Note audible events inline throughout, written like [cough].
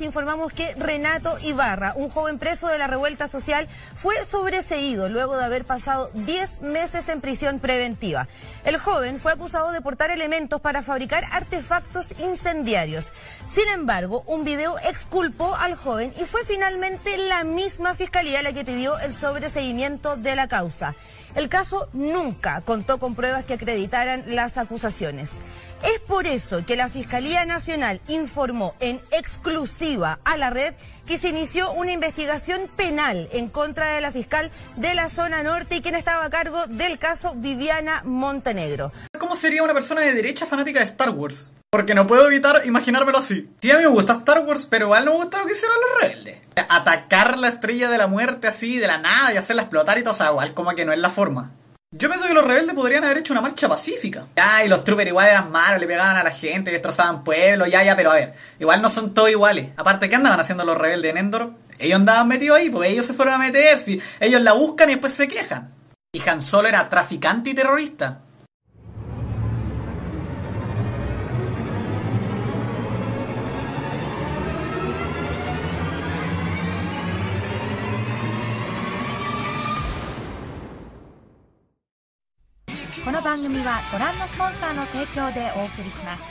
informamos que Renato Ibarra, un joven preso de la revuelta social, fue sobreseído luego de haber pasado 10 meses en prisión preventiva. El joven fue acusado de portar elementos para fabricar artefactos incendiarios. Sin embargo, un video exculpó al joven y fue finalmente la misma fiscalía la que pidió el sobreseimiento de la causa. El caso nunca contó con pruebas que acreditaran las acusaciones. Es por eso que la Fiscalía Nacional informó en exclusiva a la red que se inició una investigación penal en contra de la fiscal de la zona norte y quien estaba a cargo del caso Viviana Montenegro. ¿Cómo sería una persona de derecha fanática de Star Wars? Porque no puedo evitar imaginármelo así. Sí, a mí me gusta Star Wars, pero igual no me gusta lo que hicieron los rebeldes. Atacar la estrella de la muerte así de la nada y hacerla explotar y todo, o sea, igual como que no es la forma. Yo pienso que los rebeldes podrían haber hecho una marcha pacífica. Ya, y los troopers igual eran malos, le pegaban a la gente, destrozaban pueblos, ya, ya, pero a ver, igual no son todos iguales. Aparte, ¿qué andaban haciendo los rebeldes en Endor? Ellos andaban metidos ahí, porque ellos se fueron a meter, si ellos la buscan y después se quejan. Y Han Solo era traficante y terrorista. 番組はご覧のスポンサーの提供でお送りします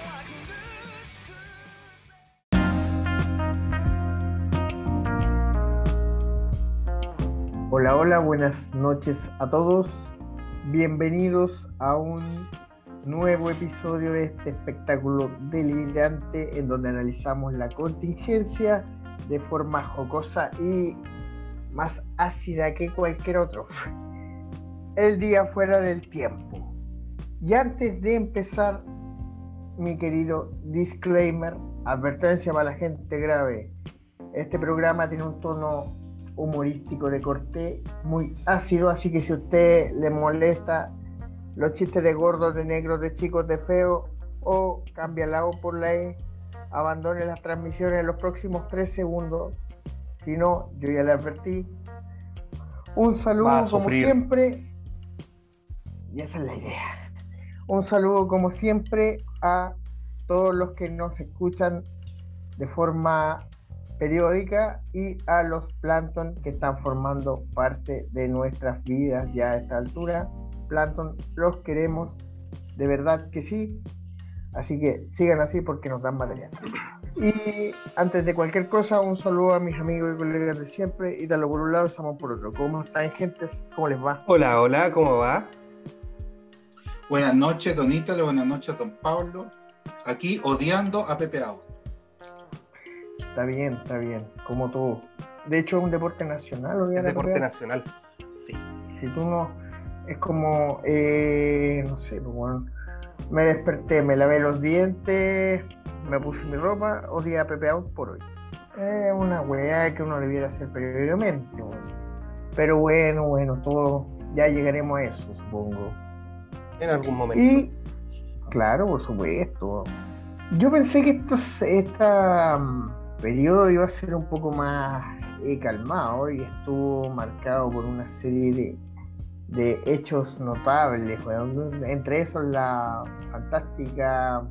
Hola, hola, buenas noches a todos. Bienvenidos a un nuevo episodio de este espectáculo delirante en donde analizamos la contingencia de forma jocosa y más ácida que cualquier otro. [laughs] El día fuera del tiempo. Y antes de empezar, mi querido disclaimer, advertencia para la gente grave. Este programa tiene un tono humorístico de corte muy ácido, así que si a usted le molesta los chistes de gordos, de negros, de chicos, de feos, o cambia la O por la E, abandone las transmisiones en los próximos tres segundos. Si no, yo ya le advertí. Un saludo como siempre. Y esa es la idea. Un saludo como siempre a todos los que nos escuchan de forma periódica y a los plancton que están formando parte de nuestras vidas ya a esta altura. Plankton, los queremos, de verdad que sí. Así que sigan así porque nos dan material. Y antes de cualquier cosa, un saludo a mis amigos y colegas de siempre. Y por un lado, estamos por otro. ¿Cómo están, gentes? ¿Cómo les va? Hola, hola, ¿cómo va? Buenas noches, Don Ítalo, buenas noches, Don Pablo. Aquí odiando a Pepe Auto. Está bien, está bien, como tú. De hecho, es un deporte nacional. odiar Es deporte nacional. Sí. Si tú no. Es como. eh, no sé, pues, bueno, me desperté, me lavé los dientes, me puse mi ropa, odié a Pepe Out por hoy. Es una weá que uno debiera hacer periódicamente. Pero bueno, bueno, todo. Ya llegaremos a eso, supongo. En algún momento. Y, claro, por supuesto. Yo pensé que estos, esta mm, periodo iba a ser un poco más eh, calmado y estuvo marcado por una serie de, hechos notables. Entre esos la fantástica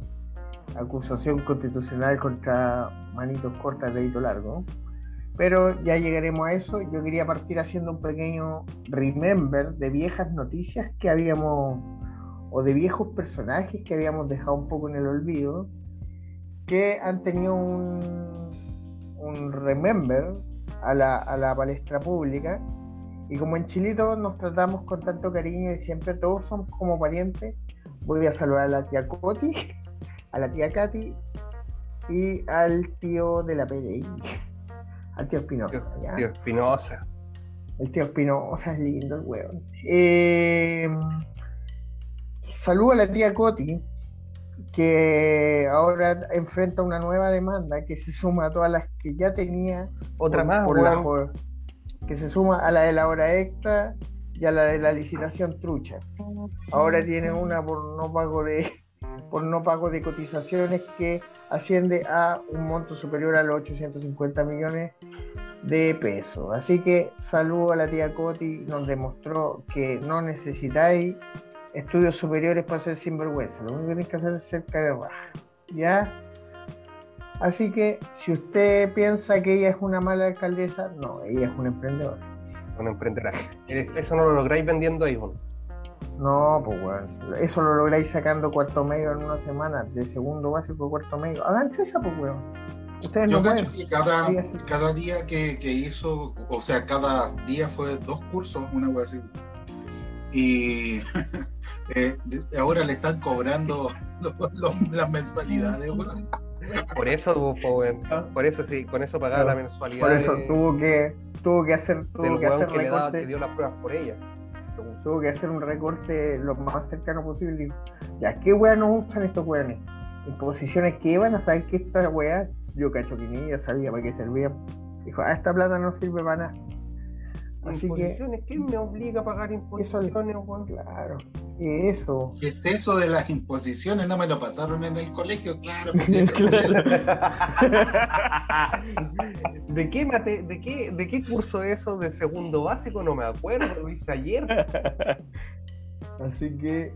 acusación constitucional contra Manitos Cortas de Hito Largo. Pero ya llegaremos a eso. Yo quería partir haciendo un pequeño remember de viejas noticias que habíamos o de viejos personajes que habíamos dejado un poco en el olvido, que han tenido un, un remember a la, a la palestra pública. Y como en Chilito nos tratamos con tanto cariño y siempre todos somos como parientes, voy a saludar a la tía Coti, [laughs] a la tía Katy y al tío de la PDI, [laughs] al tío Espinosa. Tío, Espinosa. El tío Espinosa es lindo el weón. Eh, saludo a la tía Coti, que ahora enfrenta una nueva demanda que se suma a todas las que ya tenía. Otra por- más, por la que se suma a la de la hora extra y a la de la licitación trucha. Ahora tiene una por no pago de por no pago de cotizaciones que asciende a un monto superior a los 850 millones de pesos. Así que saludo a la tía Coti, nos demostró que no necesitáis estudios superiores para ser sinvergüenza. Lo único que tenéis que hacer es ser raja. ¿Ya? Así que si usted piensa que ella es una mala alcaldesa, no, ella es una emprendedora. Una emprendedora. Eh, Eso no lo lográis vendiendo ahí, bueno. No, pues bueno, eso lo lográis sacando cuarto medio en una semana, de segundo básico a cuarto medio. Háganse esa, pues weón. Ustedes Yo no cacho pueden. que cada, Sí, cada día que, que hizo, o sea, cada día fue dos cursos, una wea así. Y [laughs] eh, de- ahora le están cobrando [laughs] los- los- las mensualidades. Por eso, po, weón. por eso sí, con eso pagaba la mensualidad. Por eso de- tuvo que, tuvo que hacer, tuvo que hacer que le daba, que recorte, dio las pruebas por ella. tuvo que hacer un recorte lo más cercano posible. Ya, ¿qué weá no usan estos weones? Imposiciones que iban a saber que esta weá, yo cacho que ni ella sabía para qué servía. Dijo, ah, esta plata no sirve para nada. Así que, ¿quién me obliga a pagar imposiciones, weón? claro, y eso. ¿Qué es eso de las imposiciones? No me lo pasaron en el colegio, claro. [laughs] [laughs] ¿De qué, mate, de, qué, ¿De qué curso es eso de segundo básico? No me acuerdo, lo hice ayer. [laughs] Así que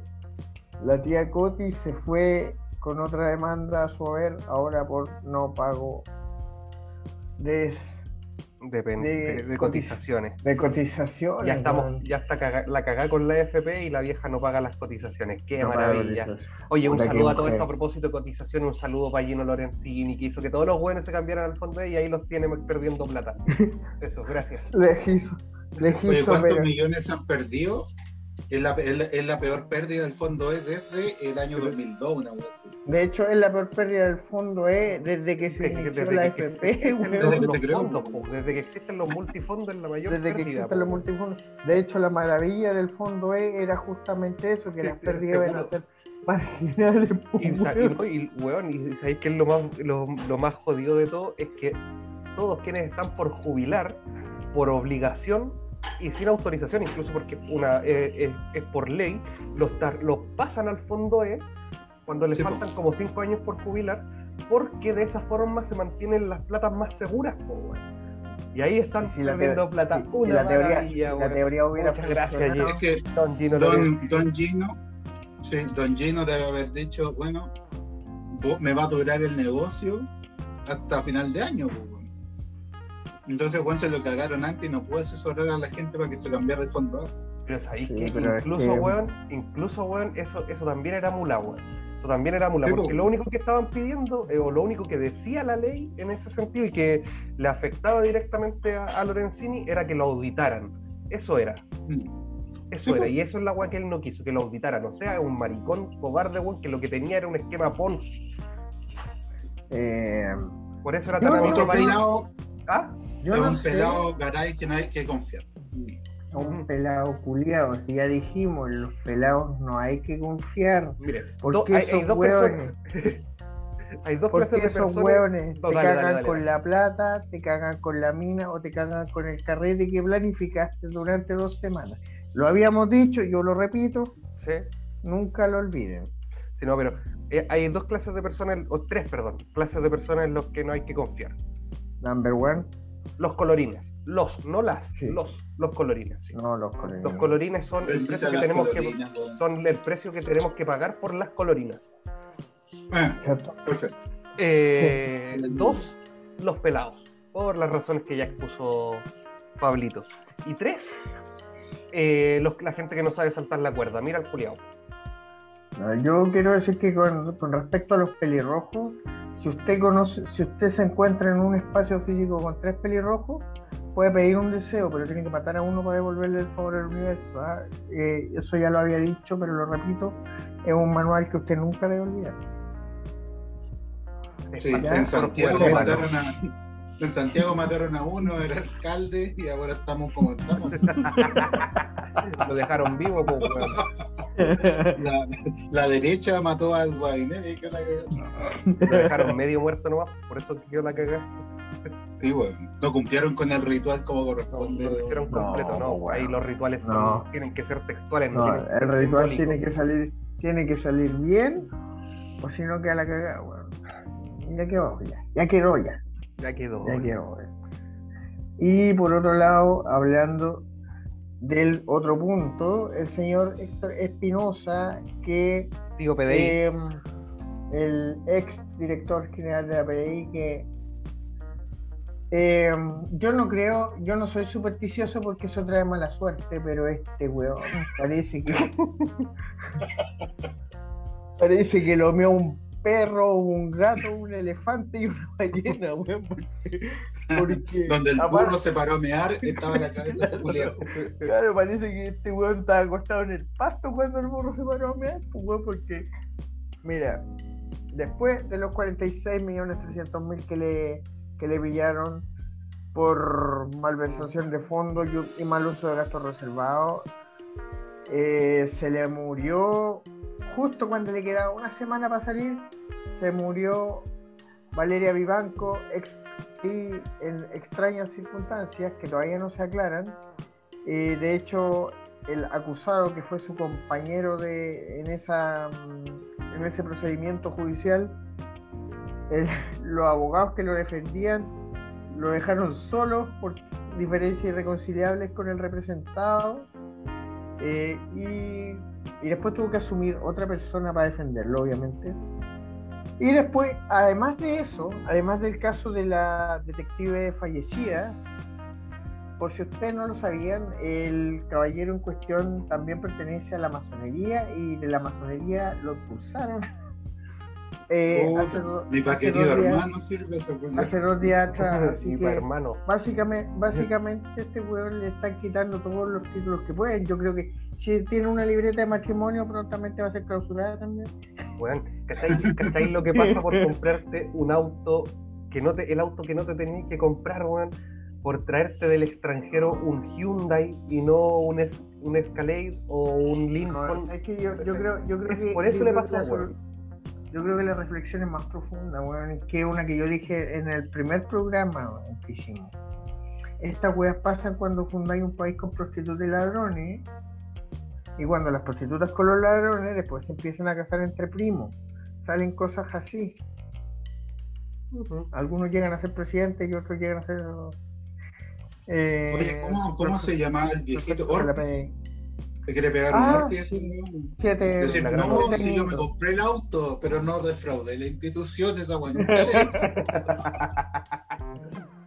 la tía Coti se fue con otra demanda a su haber ahora por no pago de, Depende De de, de cotiz- cotizaciones. de cotizaciones. Ya estamos, ya está caga- la cagada con la FP y la vieja no paga las cotizaciones. Qué No maravilla. Oye, un saludo a todo mujer. esto a propósito de cotización, un saludo para Gino Lorenzini, que hizo que todos los buenos se cambiaran al fondo y ahí los tiene perdiendo plata. [laughs] Eso, gracias. Lejizo, Oye, lejizo, ¿cuántos pero millones han perdido? Es la, es la- es la peor pérdida del fondo es desde el año 2002, una así. de hecho es la peor pérdida del fondo eh, desde que se Desde, inició desde la que FP, existen. Desde que los te creo. fondos, po, desde que existen los multifondos es la mayor Desde que pérdida, existen los multifondos. De hecho, la maravilla del fondo E era justamente eso, que las pérdidas iban a ser marginales. po, Y, weón. y, weón, y sabéis que lo más, lo, lo más jodido de todo es que todos quienes están por jubilar, por obligación y sin autorización, incluso porque una eh, es, es por ley, los, tar- los pasan al fondo E cuando les Sí, po. faltan como 5 años por jubilar, porque de esa forma se mantienen las platas más seguras, po. Y ahí están la perdiendo plata. una la teoría, la teoría hubiera Muchas gracias, funcionado. Es que Don Gino. Don, Don Gino, sí, Don Gino debe haber dicho, bueno, vos- me va a durar el negocio hasta final de año. Entonces, Juan se lo cagaron antes y no pudo asesorar a la gente para que se cambiara el fondo. Pero sabéis Sí, que pero es incluso, que- weón, incluso, weón, eso, eso también era mula, weón. Eso también era mula, porque po. lo único que estaban pidiendo, eh, o lo único que decía la ley en ese sentido y que le afectaba directamente a, a Lorenzini era que lo auditaran. Eso era, Mm. eso era, y eso es la weá que él no quiso, que lo auditaran. O sea, un maricón cobarde, weón, que lo que tenía era un esquema Ponzi. Eh, Por eso era tan no- ¿Ah? yo es no un sé, pelado garay que no hay que confiar. a un pelado culiado, si ya dijimos, los pelados no hay que confiar. Mire, ¿Por do- qué hay, esos dos hueones? personas. [laughs] hay dos Porque clases de esos personas. hueones No, te dale, cagan dale, dale, con la plata, te cagan con la mina o te cagan con el carrete que planificaste durante dos semanas. Lo habíamos dicho, yo lo repito, ¿sí? nunca lo olviden. Sí, no, pero eh, hay dos clases de personas, o tres, perdón, clases de personas en los que no hay que confiar. Number one, Los colorines. Los, no las, Sí. los, los colorines. sí. no los colores. Los colorines son el precio que tenemos que son el precio que tenemos que pagar por las colorinas. Ah, ¿Cierto? perfecto. Eh, Sí. Dos, los pelados, por las razones que ya expuso Pablito. Y tres, eh, los- la gente que no sabe saltar la cuerda. Mira el culiao. No, yo quiero decir que con, con respecto a los pelirrojos, si usted conoce, si usted se encuentra en un espacio físico con tres pelirrojos, puede pedir un deseo, pero tiene que matar a uno para devolverle el favor al universo. ¿ah? Eh, eso ya lo había dicho, pero lo repito, es un manual que usted nunca debe olvidar. Sí, en Santiago mataron a. En Santiago mataron a uno, era alcalde, y ahora estamos como estamos. [laughs] Lo dejaron vivo, weón. La, la derecha mató al Sabinete y que la cagó. Lo dejaron medio muerto nomás, por eso quedó la cagada. Sí, bueno, no cumplieron con el ritual como No, corresponde. lo hicieron No, completo, no. bueno. Ahí los rituales son- No. tienen que ser textuales, no, No, el ser ritual tiene que salir, tiene que salir bien, o si no queda la cagada, weón. Ya quedó, ya, ya quedó ya. Ya quedó. Ya quedó, weón. Y por otro lado, hablando del otro punto, el señor Héctor Espinosa, que Tío PDI. eh, el ex director general de la PDI, que eh, yo no creo, yo no soy supersticioso porque eso trae mala suerte, pero este weón parece que [laughs] parece que lo meó un perro, un gato, un elefante y una ballena, weón, porque, porque [laughs] Donde el aparte- burro se paró a mear, estaba la cabeza de Julio. [laughs] Claro, parece que este weón estaba acostado en el pasto cuando el burro se paró a mear, pues weón, porque, mira, después de los 46 millones 300 mil que le, que le pillaron por malversación de fondos y, y mal uso de gastos reservados, eh, se le murió justo cuando le quedaba una semana para salir, se murió Valeria Vivanco y en extrañas circunstancias que todavía no se aclaran. De hecho, el acusado que fue su compañero de, en, mm, ese procedimiento judicial, [laughs] los abogados que lo defendían lo dejaron solo por diferencias irreconciliables con el representado eh, y, y después tuvo que asumir otra persona para defenderlo, obviamente. Y después, además de eso, además del caso de la detective fallecida, por si ustedes no lo sabían, el caballero en cuestión también pertenece a la masonería y de la masonería lo expulsaron. Eh, Puta, hace Ni para dos querido días- hermano sirve eso. pues. hace dos días atrás, [laughs] así que hermano. básicamente, básicamente este weón le están quitando todos los títulos que pueden. Yo creo que si tiene una libreta de matrimonio prontamente va a ser clausurada también. Weón, ¿cachai, cachai lo que pasa por [laughs] comprarte un auto que no te, el auto que no te tenías que comprar, weón? Por traerte del extranjero un Hyundai y no un, es, un Escalade o un Lincoln. es que yo, yo creo, yo creo Es que por eso le pasó, weón. Yo creo que la reflexión es más profunda, weón, que una que yo dije en el primer programa weón, que hicimos. Estas weas pasan cuando fundáis un país con prostitutas y ladrones. Y cuando las prostitutas con los ladrones después se empiezan a casar entre primos. Salen cosas así. Algunos llegan a ser presidentes y otros llegan a ser. eh, Oye, ¿cómo, cómo se llamaba el viejito? ¿Te quiere pegar Ah, un Orpi? sí. Decir, gran no, yo me compré el auto, pero no defraudé la institución, esa weón. [laughs]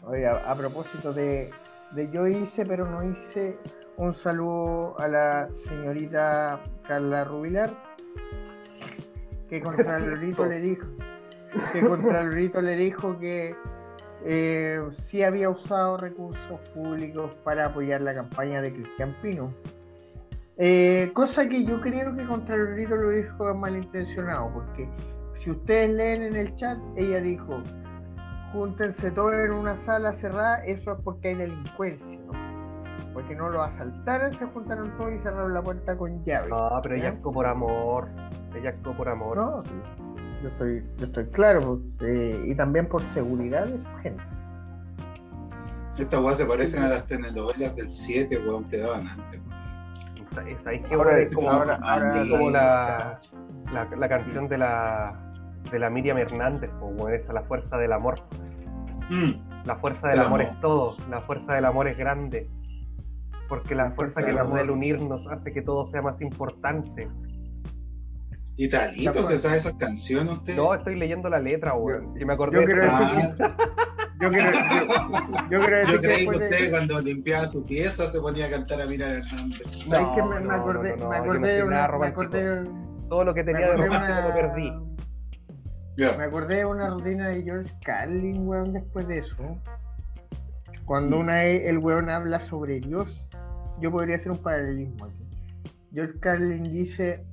Oye, a, propósito de, de yo hice, pero no hice, un saludo a la señorita Carla Rubilar, que Contralorito [laughs] le dijo, que Contralorito le dijo que eh, sí había usado recursos públicos para apoyar la campaña de Cristian Pino. Eh, cosa que yo creo que Contralorito lo dijo malintencionado, porque si ustedes leen en el chat, ella dijo, júntense todos en una sala cerrada, eso es porque hay delincuencia, ¿no? Porque no lo asaltaron, se juntaron todos y cerraron la puerta con llave. No, pero ella actuó por amor. Ella actuó por amor. No, sí, yo estoy, yo estoy claro, pues, eh, y también por seguridad de su gente. Estas weas se parecen a las telenovelas del 7, weón, que daban antes. Esa- esa- es que Ahora- es como, ahora- ahora- es como la, la, la canción de la, de la Miriam Hernández, weón, esa, la fuerza del amor. Mm, La fuerza del amor amor. es todo, la fuerza del amor es grande. Porque la, La fuerza, fuerza que nos da el unirnos hace que todo sea más importante. De acuerdo. ¿se sabe esas canciones usted? No, estoy leyendo la letra. Y me acordé yo de Ah, [laughs] [laughs] Yo quiero, yo, yo quiero decir yo que creí que de- usted cuando limpiaba su pieza se ponía a cantar a Mira Hernández. No, me, me no, acordé, no, no, me no acordé soy de nada una, me acordé, todo lo que me tenía de acordé romántico lo perdí. Me acordé de una rutina de George Carlin, weón, después de eso. Cuando Mm. una vez el weón habla sobre Dios, yo podría hacer un paralelismo aquí. George Carlin dice,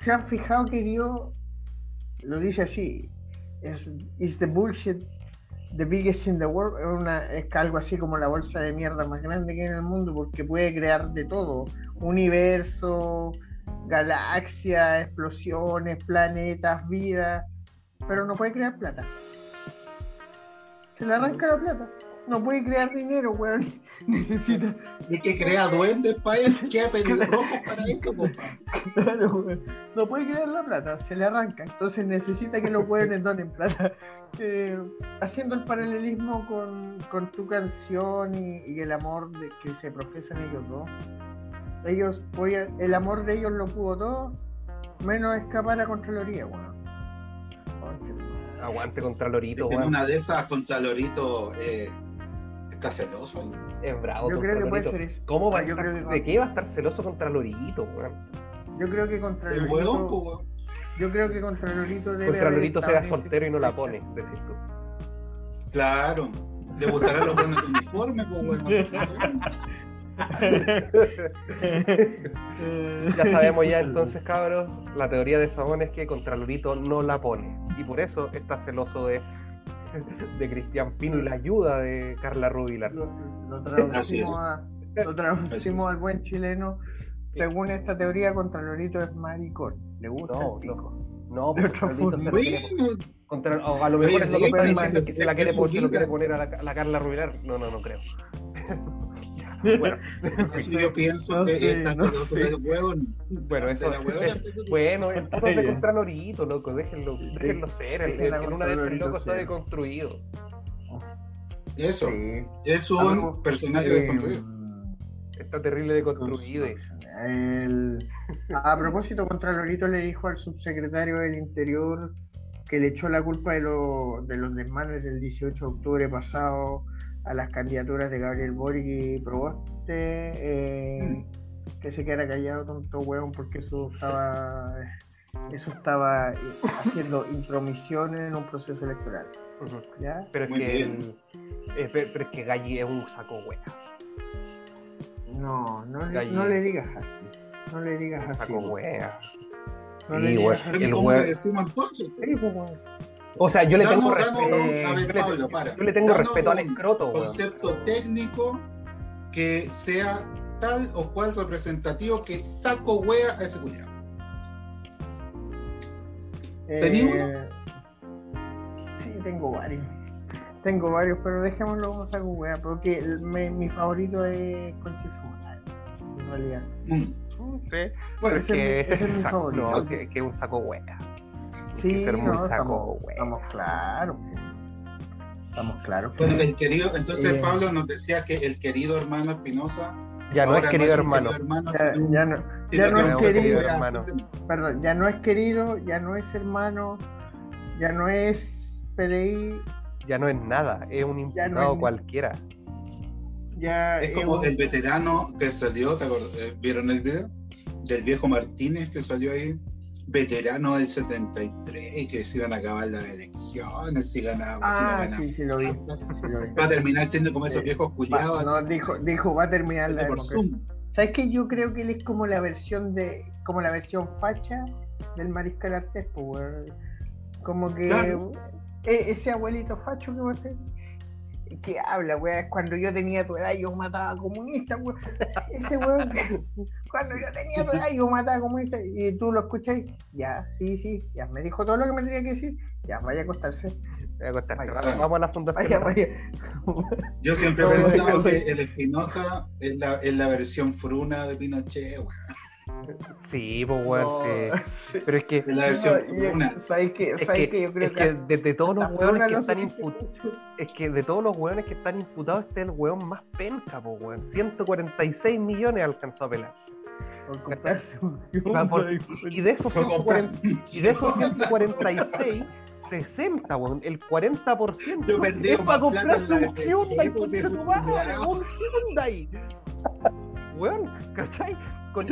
¿se han fijado que Dios lo dice así? Es is the bullshit the biggest in the world, es, una, es algo así como la bolsa de mierda más grande que hay en el mundo porque puede crear de todo, universo, galaxias, explosiones, planetas, vida, pero no puede crear plata. Se le arranca la plata. No puede crear dinero, weón. Necesita. Y que crea duendes para eso, que peligroso para eso, compa. Claro. No puede crear la plata, se le arranca. Entonces necesita que los weones donen plata. [laughs] Eh, haciendo el paralelismo con, con tu canción y, y el amor de, que se profesan ellos dos. Ellos, podían- el amor de ellos lo pudo todo, menos escapar a Contraloría, weón. Aguante contra Lorito, En weón. una de esas contra Lorito eh, está celoso. Es bravo Yo contra creo que puede Lorito. ser eso. ¿Cómo va a Yo estar- creo que ¿De qué va a estar celoso contra Lorito, weón? Yo creo que contra El Lorito. weón. Yo creo que contra Lorito debe Contra Lorito en soltero y no la pone, decís tú. Claro. Le gustarán los buenos uniformes, pues, weón. [laughs] Ya sabemos ya entonces, cabros, la teoría de Sabón es que contra Lorito no la pone. Y por eso está celoso de, [laughs] de Cristian Pino y la ayuda de Carla Rubilar. Lo, traducimos, a- lo traducimos al buen chileno. Según esta teoría, contra Lorito es maricón. Le gusta No, el pico. no. No, se contra- o a lo mejor es lo que se la quiere, poner- se lo vida. quiere poner a la, a la Carla Rubilar. No, no, no creo. Bueno, yo pienso No que sé, esta no celoso sé. bueno, De eso la Bueno, el puto es de contra Lorito, loco, déjenlo, déjenlo ser. El- en una el Lorito loco está deconstruido. Eso. Sí. Es Algo, un personaje Eh, desconstruido. Está terrible deconstruido. el- a propósito, contra Lorito le dijo al subsecretario del Interior que le echó la culpa de, lo- de los desmanes del 18 de octubre pasado a las candidaturas de Gabriel Boric y Proboste. eh, que se quedara callado, tonto hueón, porque eso estaba, eso estaba eh, haciendo intromisión en un proceso electoral. ¿ya? Pero es Muy que el- eh, pero, pero es que Galli es un saco wea. No, no, le- no le digas así. No le digas así. Saco wea. No Sí, le digas así. El ¿Cómo O sea, yo le Danos- tengo respeto. yo a ver, le- Pablo, para. yo le tengo Danos respeto al escroto, weón. Concepto técnico que sea tal o cual representativo que saco wea a ese cuidado. ¿Tenía Eh, Sí, tengo varios. Tengo varios, pero dejémoslo como saco wea, porque me- mi favorito es madre, en realidad. Mm. Sí, Bueno, es ese que, es mi- ese es mi [laughs] saco- favorito. no, que, que es un saco wea. Sí, que ser muy no, saco estamos, claros. Estamos claros. Bueno, el querido, entonces Eh. Pablo nos decía que el querido hermano Espinosa Ya no es querido hermano. hermano, Ya, no, ya es querido, hermano. perdón, ya no es querido, ya no es hermano, ya no es PDI, Ya no es nada, es un Ya no imputado es- cualquiera. ya Es como un- el veterano que salió, ¿te acuerdas? Eh, ¿vieron el video? Del viejo Martínez que salió ahí, veterano del 73, y que se iban a acabar las elecciones, si no Ah, sí, sí lo vi. Va a terminar siendo como esos viejos culiados. no, dijo, dijo, va a terminar la democracia. ¿Sabes qué? Yo creo que él es como la versión de, como la versión facha del Mariscal Artés, pues. Como que Claro. e- ese abuelito facho que va a ser, que habla, weón, cuando yo tenía tu edad yo mataba comunistas, weón. Ese weón, [laughs] cuando yo tenía tu edad yo mataba comunistas, y tú lo escuchas y, ya, sí, sí, ya me dijo todo lo que me tenía que decir, ya, vaya a acostarse, Voy a acostarse. Vaya. Vamos a la fundación. vaya, vaya. Yo siempre he pensado que el Espinosa es la, es la versión fruna de Pinochet, weón. Sí, pues weón, No, sí. [laughs] Pero es que, la versión fruna. ¿Sabes qué? es ¿Sabes que, qué? Yo creo es que de, de todos los que están imputados, es que de todos los weones que están imputados, este es el weón más penca, pues weón. 146 millones alcanzó a pelarse. por comprarse un [laughs] Va por-. Y de esos Fue 140 comprar- Y de esos 146, 60, weón, el 40% Yo perdí es para comprarse un Hyundai, concha tu madre, un Hyundai. Weón, ¿cachai? Con,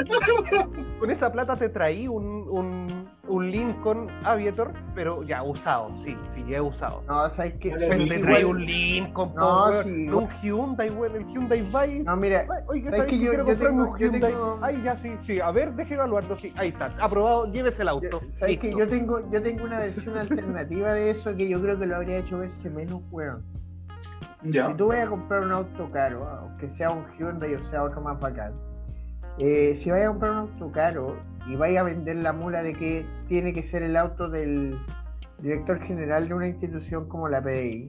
con esa plata te traí un, un, un Lincoln Aviator, pero ya usado, sí, sí, ya usado. No, ¿sabes qué? Vale, Pero sí, te igual- traí un Lincoln, No, sí, un Hyundai, weón, el Hyundai Vibe. No, mira, Oye, ¿sabes ¿sabes que que yo- quiero yo comprarme tengo- un yo Hyundai? tengo- Ay, ya, sí, sí. A ver, deje evaluarlo, sí. Ahí está. Aprobado, llévese el auto. ¿sabes que yo tengo, yo tengo una versión alternativa de eso que yo creo que lo habría hecho verse menos weón. Ya. Si tú vas a comprar un auto caro, aunque sea un Hyundai o sea otro más bacán, eh, si vas a comprar un auto caro y vas a vender la mula de que tiene que ser el auto del director general de una institución como la PDI,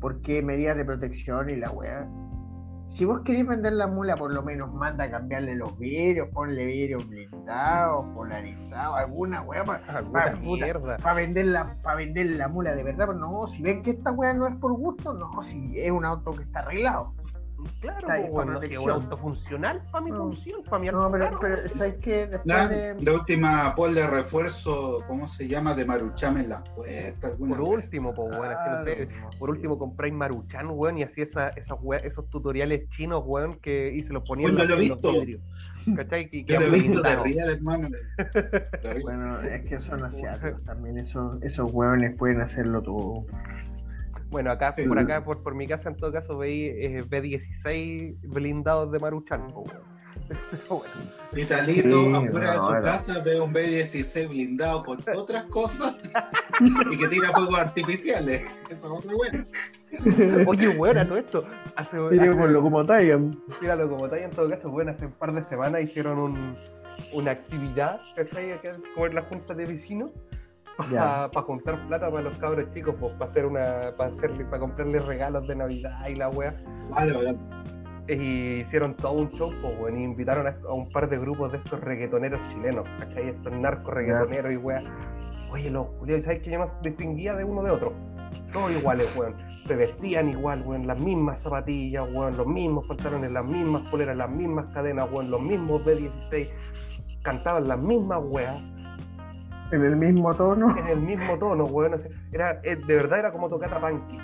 porque medidas de protección y la weá. Si vos querés vender la mula, por lo menos manda a cambiarle los vidrios, ponle vidrios blindados, polarizados, alguna weá para mierda. para vender la vender la mula de verdad, pero no, si ven que esta weá no es por gusto, no, si es un auto que está arreglado. Claro, pues, para bueno, es un protección. auto funcional para mi No. función, para mi No, pero, pero pues. ¿sabes qué? Después La, de... la última pol de refuerzo, ¿cómo se llama? De Maruchame en las puertas. Por último, pues, weón, así, no sé, Claro, por último compráis Maruchan, weón, y así esa, esas we- esos tutoriales chinos, weón, que y se los ponían yo en lo he los visto. vidrios. ¿Cachai? Y Yo que lo he visto de real, hermano. [laughs] De real. Bueno, es que son asiáticos [laughs] también, esos, esos hueones pueden hacerlo todo. Bueno, acá, Sí. por acá, por, por mi casa, en todo caso, veis eh, B16 blindados de Maruchan, [laughs] bueno, Vitalito, Sí, afuera no, de tu casa, ve un B16 blindado con [laughs] otras cosas y que tira fuegos artificiales. Eso es otra [laughs] wea. Oye, weón, a todo esto, hace, Mira hace- con lo como Taigan. Míralo como tal, en todo caso, bueno, hace un par de semanas hicieron un, una actividad, ¿cachai? Como en la junta de vecinos, Para juntar plata para los cabros chicos, pues para hacer una, para hacerle, para comprarles regalos de Navidad y la wea. Vale, vale. Y hicieron todo un show, pues, bueno, y invitaron a, a un par de grupos de estos reggaetoneros chilenos, ¿cachai? Estos narcos reggaetoneros y wea. Oye, los culiados, ¿sabes yo no distinguía de uno de otro? Todos iguales, weón. Se vestían igual, weón. Las mismas zapatillas, weón. Los mismos pantalones, las mismas poleras, las mismas cadenas, weón. Los mismos B16. Cantaban las mismas weas. En el mismo tono. En el mismo tono, weón. Era, eh, de verdad era como tocar a Punky.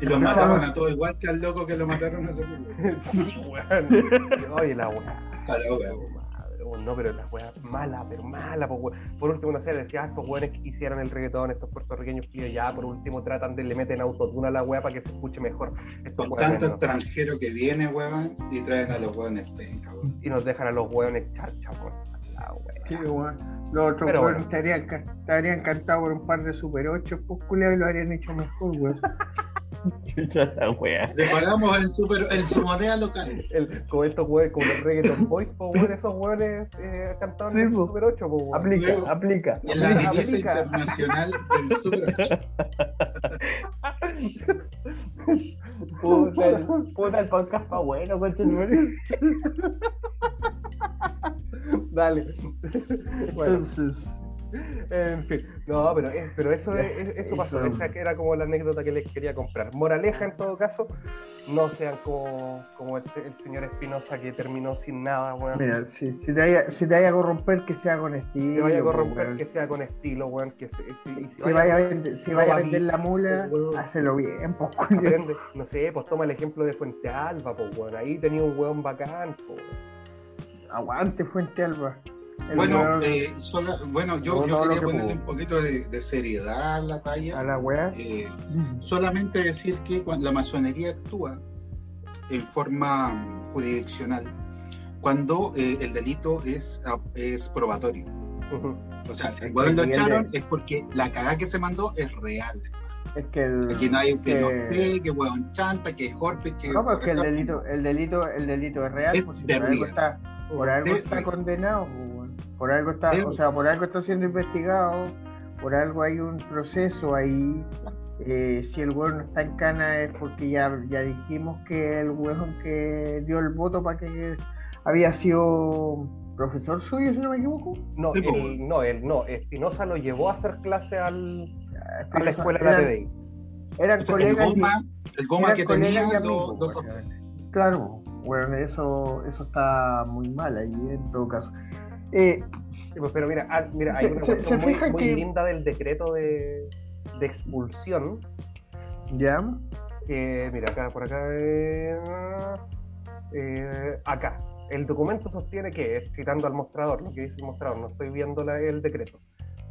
Y lo mataron a todos igual que al loco que lo mataron hace poco. [laughs] sí, weón. Oye, la. A weón, No, pero la wea mala, pero mala. Por último, no sé, decía, ah, estos weones que hicieron el reggaetón, estos puertorriqueños que ya, por último, tratan de le meten autotune a la wea para que se escuche mejor. Estos Con weones tanto extranjero que viene, weón, y traen a los weones penca, weón. y nos dejan a los hueones charcha, weón. Sí, weón. Los otros weones bueno. te habrían, ca- te habrían cantado por un par de Super 8, pues culiao, y lo habrían hecho mejor, weón. [laughs] Chucha la wea. Le pagamos en, super, en su moneda local. El, como estos hueones, como los reggaeton boys, po, weón, esos hueones eh, cantaban Sí, el po. Super 8, po, weón. Aplica, Luego- aplica. En la Aplica, aplica. internacional del Super 8. Puta, el, puta, el podcast pa' bueno, concha tu madre. [laughs] Dale. [laughs] bueno, Entonces, en fin. No, pero, eh, pero eso, es- es- eso pasó. Esa era como la anécdota que les quería comprar. Moraleja, en todo caso, no sean como, como el, el señor Espinosa que terminó sin nada, weón. mira, si, si, te vaya, si te vaya a corromper, que sea con estilo. Que vaya a corromper, weón. que sea con estilo, weón. Que se, si, si Si vaya a vender, si vaya a vender la mula, weón. hácelo bien, pues, aprende, no sé, pues toma el ejemplo de Fuente Alba, pues, weón. Ahí tenía un weón bacán, pues. Aguante, Fuente Alba. El Bueno, eh, sola- bueno, yo, No, yo no, quería que ponerle un poquito de, de seriedad a la talla. a la weá. Eh, solamente decir que cuando la masonería actúa en forma mm, jurisdiccional cuando eh, el delito es, ah, es probatorio. O sea, que lo echaron es porque la cagada que se mandó es real. Es que el. Aquí no hay que no que- sé, que weón chanta, que Jorpe, que. No, porque el delito, el delito, el delito es real, Es pues, si algo está, por algo está condenado, pues, por algo está, o sea, por algo está siendo investigado, por algo hay un proceso ahí. eh, si el weón no está en cana es porque ya, ya dijimos que el weón que dio el voto para que había sido profesor suyo, si no me equivoco. No, Sí, pues, el, no, él no. Espinosa lo llevó a hacer clase al, a la escuela de la PDI. eran O sea, el colegas y- goma, el goma que tenía y lo- amigos, lo- weón. Claro, bueno, eso, eso está muy mal ahí en todo caso. Eh, pues, pero mira, ah, mira, hay Se- una cuestión se muy, que- linda del decreto de, de expulsión. ya, Que, mira, acá, por acá. eh, eh, acá. El documento sostiene que, citando al mostrador, lo que dice el mostrador, no estoy viendo la- el decreto,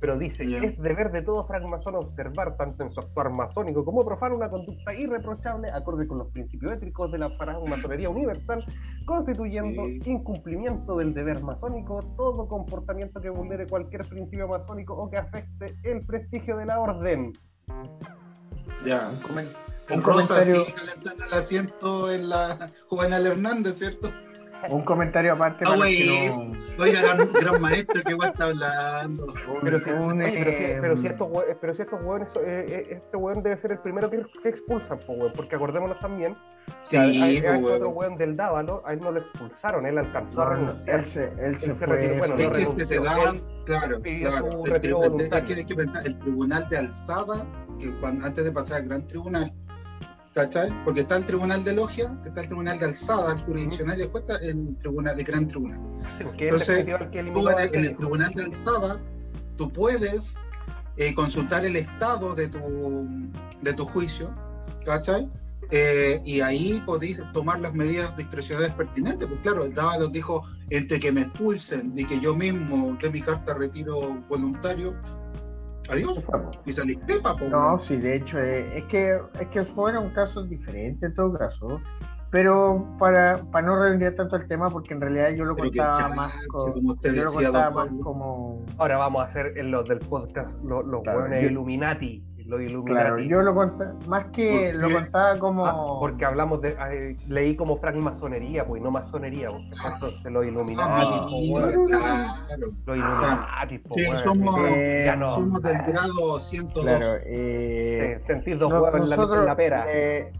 pero dice: Ya. es deber de todo francmasón observar, tanto en su actuar masónico como profano, una conducta irreprochable, acorde con los principios éticos de la francmasonería universal, constituyendo Sí. incumplimiento del deber masónico todo comportamiento que vulnere cualquier principio masónico o que afecte el prestigio de la orden. Ya. un, comen- Con un Rosa comentario, sí calentando el asiento en la Juvenal Hernández, ¿cierto? Un comentario aparte Ah, para los güey. que no. Oiga, gran, gran maestro que igual está hablando. Pero si, Un, oye, pero si- eh, pero si estos hue- pero si estos hueones, eh, eh, este hueón debe ser el primero que, que expulsan, po, porque acordémonos también que a, a- a este otro hueón del Dávalo, a él no lo expulsaron, él alcanzó a No, no, renunciar. él se, él se Él se fue. retiró, bueno, Es no que se renunció. te daban, Él claro, El, hay que pensar, tribunal de alzada, que cuando- antes de pasar al gran tribunal, ¿cachai? Porque está el tribunal de logia, está el tribunal de alzada, el jurisdiccional, y después está el tribunal, el gran tribunal. Entonces, Tú en el, en el aquel- tribunal de alzada, tú puedes eh, consultar el estado de tu, de tu juicio, ¿cachai? Eh, y ahí podéis tomar las medidas discrecionales pertinentes. Pues claro, el Dávalos dijo, entre que me expulsen y que yo mismo dé mi carta de retiro voluntario, adiós, y No, sí, de hecho, eh, es que es que fueron casos diferentes en todo caso. Pero para, para no redondear tanto el tema, porque en realidad yo lo Pero contaba más co- como usted yo lo contaba más como Ahora vamos a hacer en los del podcast los, los Claro, hueones yo- Illuminati. Los Illuminati. claro, yo lo contaba más que ¿Por lo contaba como Ah, porque hablamos de. ay, leí como francmasonería, pues, y no masonería. Pues, entonces los Illuminati, Ah, weón. claro. Los Illuminati, po, Sí, somos- Eh, ya no. Somos del grado 102. claro, eh, Sí, sentir dos no- huevos en la, nosotros, en la pera. eh,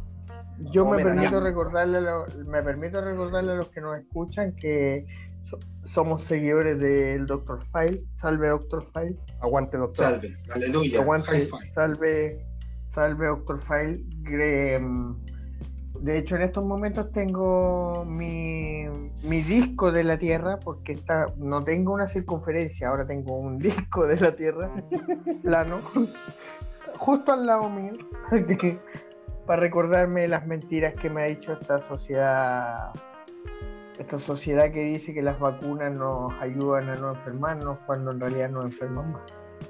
yo Como me permito recordarle a lo- me permito recordarle a los que nos escuchan que so- somos seguidores del Dr. File, salve Dr. File. Aguante, doctor. Salve, aleluya, Aguante, salve, salve Doctor File. Mm, De hecho, en estos momentos tengo mi, mi disco de la Tierra, porque está, no tengo una circunferencia, ahora tengo un disco de la Tierra [laughs] plano, justo al lado mío, [laughs] para recordarme las mentiras que me ha dicho esta sociedad, esta sociedad que dice que las vacunas nos ayudan a no enfermarnos, cuando en realidad nos enfermamos más.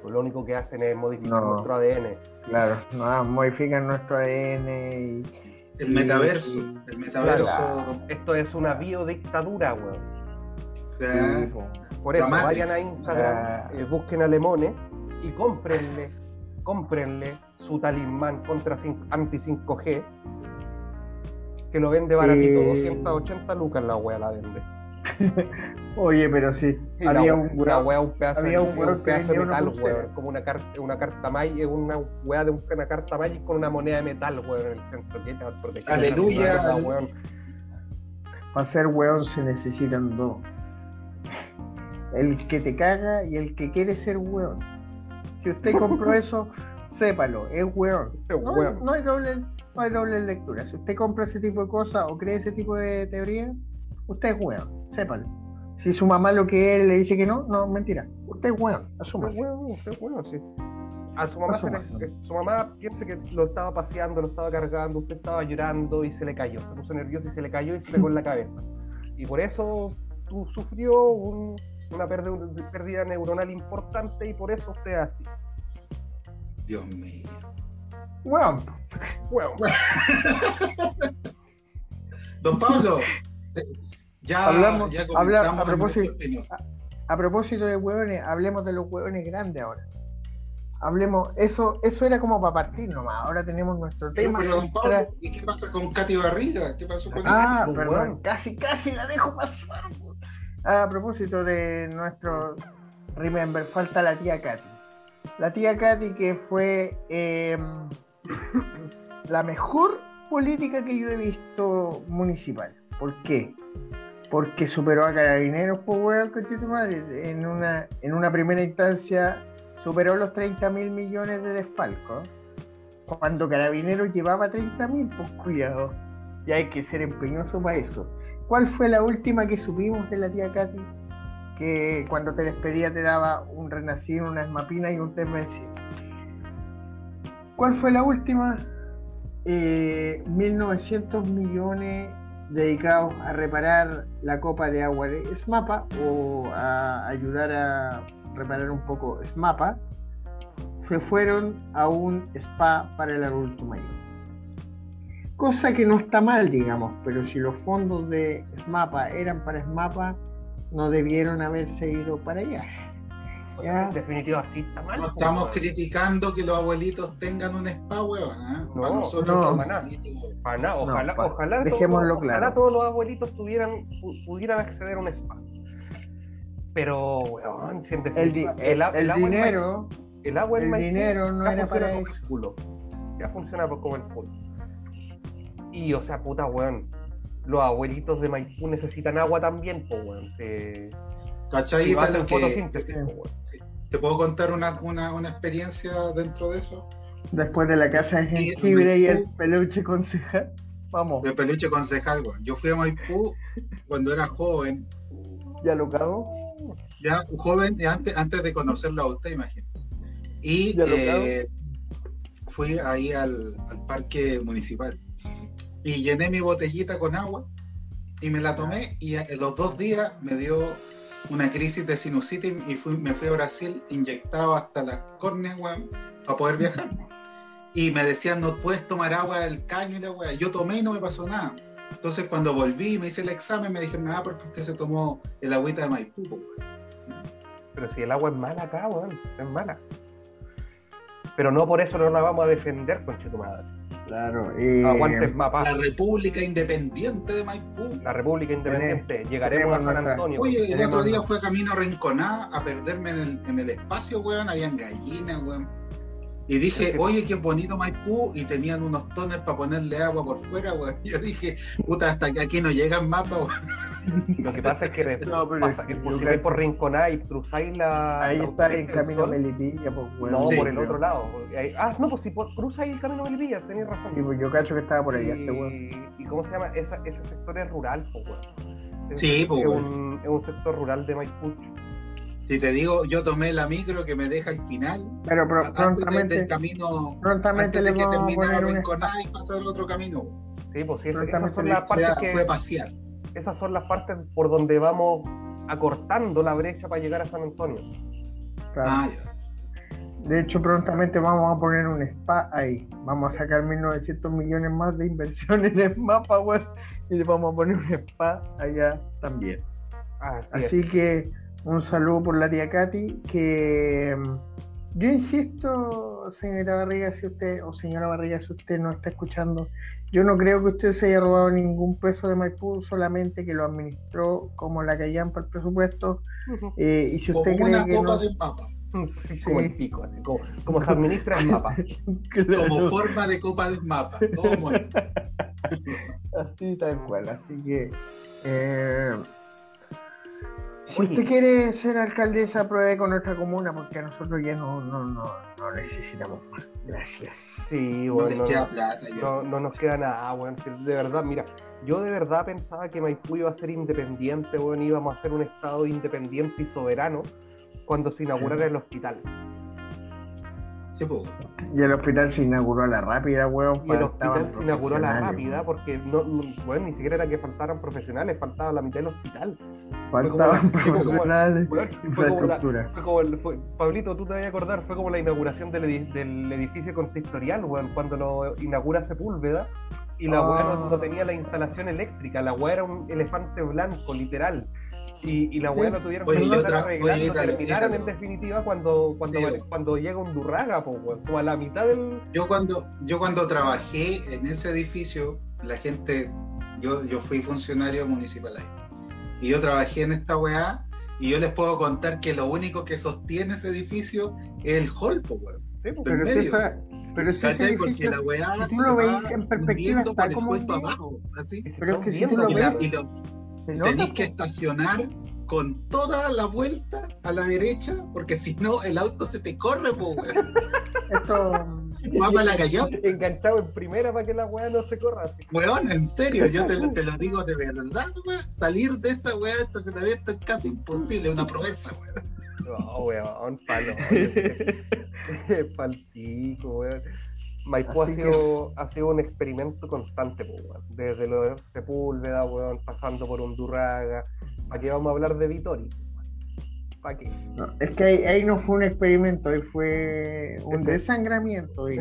Lo único que hacen es modificar No. nuestro ADN. Claro, no, modifican nuestro ADN y. El metaverso, y- el metaverso. Claro. Esto es una biodictadura, weón. o sea, Por eso, vayan a Instagram, Ah. eh, busquen a Lemone y cómprenle, cómprenle su talismán contra anti 5G, que lo vende baratito, Eh. 280 lucas la wea la vende. [laughs] Oye, pero sí, Y había la, un una wea, un pedazo, había de- un que pedazo de una metal, weón, como una, car- una carta Magic, una wea de un- una carta Magic con una moneda de metal, weón, en el centro. ¿Qué te va a proteger? Aleluya. Para ser weón se necesitan dos. El que te caga y el que quiere ser weón. Si usted compró [laughs] eso, sépalo, es weón. Es No, weón. no hay doble, no hay doble lectura. Si usted compra ese tipo de cosas o cree ese tipo de teoría, usted es weón, sépalo. Si su mamá lo que es le dice que no, no, mentira. Usted es weón, asúmase. bueno, qué bueno, sí. A su mamá, se le- Asuma. eh, su mamá piensa que lo estaba paseando, lo estaba cargando, usted estaba llorando y se le cayó, se puso nervioso y se le cayó y se pegó en la cabeza. Y por eso tú sufrió un- una pérdida, pérdida neuronal importante y por eso usted es así. Dios mío. Weón. [laughs] Don Pablo, ya, Hablamos- ya habla- comentamos a propósito-. A propósito de hueones, hablemos de los hueones grandes ahora. Hablemos, eso, eso era como para partir nomás. Ahora tenemos nuestro tema. pero, don Pablo, ¿y qué pasa con Katy Barriga? ¿Qué pasó con Ah, perdón, casi, casi la dejo pasar. weón. A propósito de nuestro Remember, falta la tía Katy. La tía Katy que fue eh, [coughs] la mejor política que yo he visto municipal. ¿Por qué? Porque superó a Carabineros, pues weón, madre. En una, en una primera instancia superó los 30 mil millones de desfalco. Cuando Carabineros llevaba 30 mil, pues cuidado. Y hay que ser empeñoso para eso. ¿Cuál fue la última que supimos de la tía Katy? Que cuando te despedía te daba un renacido, una esmapina y un desvencido. ¿Cuál fue la última? Eh, 1900 millones dedicados a reparar la copa de agua de SMAPA o a ayudar a reparar un poco SMAPA se fueron a un spa para el adulto mayor. Cosa que no está mal, digamos, pero si los fondos de SMAPA eran para SMAPA, no debieron haberse ido para allá. En definitiva, así está mal. No estamos weón. criticando que los abuelitos tengan un spa, weón. ¿eh? No, Para nosotros, no. Para nada. Para ojalá, ojalá, dejémoslo todos, ojalá claro. todos los abuelitos tuvieran, pu- pudieran acceder a un spa. Pero, weón, si en El, dinero, el agua el dinero no era funciona para el culo. Ya funciona como el culo. Y, o sea, puta, weón, los abuelitos de Maipú necesitan agua también, pues, weón. Se... ¿Cachai? Y que- fotosíntesis, sí. pues, weón. ¿Te puedo contar una, una, una experiencia dentro de eso? Después de la casa de jengibre y el peluche concejal. Vamos, De peluche concejal, weón. Yo fui a Maipú cuando era joven, ¿Ya lo cago? ya joven, antes, antes de conocerlo a usted, imagínese. Y Ya lo eh, fui ahí al, al parque municipal y llené mi botellita con agua y me la tomé y en los dos días me dio una crisis de sinusitis y fui- me fui a Brasil inyectado hasta las córneas, weón, para poder viajar. [laughs] Y me decían, no puedes tomar agua del caño y la weá. Yo tomé y no me pasó nada. Entonces cuando volví y me hice el examen me dijeron, nada, porque usted se tomó el agüita de Maipú, weón". Pero si el agua es mala acá, weón, es mala. Pero no por eso no la vamos a defender, conche tu madre. Claro. eh, Aguantes mapa. La República Independiente de Maipú. La República Independiente. Llegaremos a San nuestra- Antonio. Oye, el Tenemos- otro día fue a Camino Rinconá a perderme en el, en el espacio, weón. Habían gallinas, weón. Y dije, Sí, sí. oye, qué bonito Maipú. Y tenían unos tones para ponerle agua por fuera, weón. [laughs] Yo dije, puta, hasta que aquí no llegan mapas, weón. [laughs] Lo que pasa es que No, pasa, es que que por yo si vais cacho- por Rinconá y cruzáis la. Ahí la está el camino Sol, Melipilla, pues, weón. No, Sí, por el creo. otro lado. Ahí- Ah, no, pues si por- cruzáis el camino Melipilla, tenéis razón. Sí, pues yo cacho que estaba por allá este weón. y, cómo se llama? Esa, ese sector es rural, pues, weón. Es- Sí, pues, es, un, es un sector rural de Maipú. Si te digo, yo tomé la micro que me deja al final. Pero antes de- prontamente, del camino. prontamente Antes le de que terminara un Rinconá y pasar otro camino. Sí, pues sí, esas son las partes que. fue pasear. Esas son las partes por donde vamos acortando la brecha para llegar a San Antonio. claro. Ah. De hecho, prontamente vamos a poner un spa ahí. Vamos a sacar 1900 millones más de inversión [laughs] en el mapa, weón. Y le vamos a poner un spa allá también. Así, Así es. que un saludo por la tía Katy, que mm, yo insisto, señora Barriga, si usted, o señora Barriga, si usted no está escuchando, yo no creo que usted se haya robado ningún peso de Maipú, solamente que lo administró como la callan para el presupuesto. eh, y si Como usted cree una que copa no, de papa. como el pico, así como, como se administra el mapa. [laughs] Claro. Como forma de copa de mapa. [laughs] Así tal cual, así que eh, si usted quiere ser alcaldesa, pruebe con nuestra comuna porque a nosotros ya no, no, no, no necesitamos más. Gracias. Sí, No bueno, no, plata. no, no nos queda nada, weón. si De verdad, mira, yo de verdad pensaba que Maipú iba a ser independiente, weón, íbamos a ser un estado independiente y soberano cuando se inaugurara el hospital. Sí, pues. Y el hospital se inauguró a la rápida, weón. Y el hospital se inauguró a la rápida porque no, no- bueno, ni siquiera era que faltaran profesionales, faltaba la mitad del hospital. Faltaban profesionales, Pablito, tú te vas a acordar, fue como la inauguración del, edi- del edificio consistorial, weón, cuando lo inaugura Sepúlveda y la weá no, no Ah. tenía la instalación eléctrica, la weá era un elefante blanco, literal. Y, y la weá Sí. no tuvieron que a arreglar, oye, en definitiva cuando, cuando, Sí. cuando llega un Durraga, po, como a la mitad del... Yo cuando, yo cuando trabajé en ese edificio, la gente, yo, yo fui funcionario municipal ahí. Y yo trabajé en esta weá, y yo les puedo contar que lo único que sostiene ese edificio es el hall, po, weón. Sí, Pero si, esa- pero si ese edificio, la weá si tú lo veis en perspectiva, está como abajo, así. pero es que si tú lo ves- tenéis que estacionar con toda la vuelta a la derecha, porque si no, el auto se te corre, po, weón. [laughs] Esto, Va para la callao. enganchado en primera para que la weá no se corra. así. Weón, en serio, yo te, lo- [laughs] te lo digo de verdad, weón. Salir de esa weá de estacionamiento es casi imposible, una promesa, weón. No, weón, palo. Palpico, weón. [laughs] Maipú ha sido, [laughs] ha sido un experimento constante. Desde lo de Sepúlveda, weón, pasando por Undurraga. ¿Para qué vamos a hablar de Vitori? ¿Para qué? no, es que ahí, ahí no fue un experimento, ahí fue un Ese- desangramiento. [laughs] y-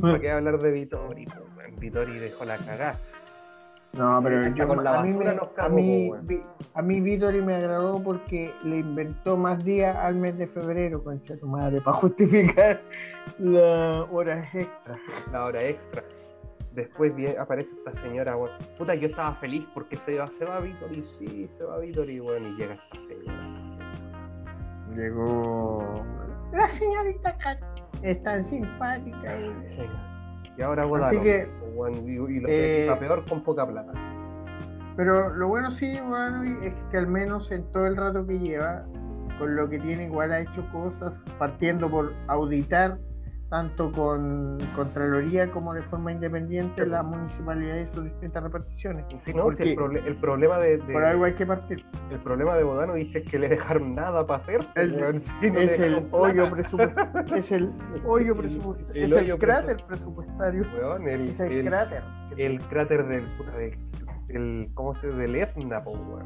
¿Para qué [laughs] hablar de Vitori? weón? Vitori dejó la cagada. No, pero Hasta yo, con la a, mí basura me, nos a, mí, vi- a mí Vittori me agradó porque le inventó más días al mes de febrero, concha tu madre, [laughs] para justificar las horas extras. la hora extra. Después aparece esta señora, weón. Puta, yo estaba feliz porque se va, se va Vitori, sí, se va Vitori, weón, y llega esta señora. Llegó la señorita Kat, es tan simpática. y- Y ahora Así votaron. que, weón, y, y lo eh, que está peor con poca plata. Pero lo bueno sí, bueno, es que al menos en todo el rato que lleva, con lo que tiene, igual ha hecho cosas, partiendo por auditar tanto con Contraloría como de forma independiente, la municipalidad y sus distintas reparticiones. Si no, si el, proble- el problema de, de- por algo hay que partir. el problema de Bodano dice que le dejaron nada para hacer. El- weón, sí, no Es el hoyo. Es el hoyo [laughs] El- presupuestario. el Es el cráter presupuestario. Weón, el, Es el el- cráter. el cráter del, el, ¿cómo se del Etna, po.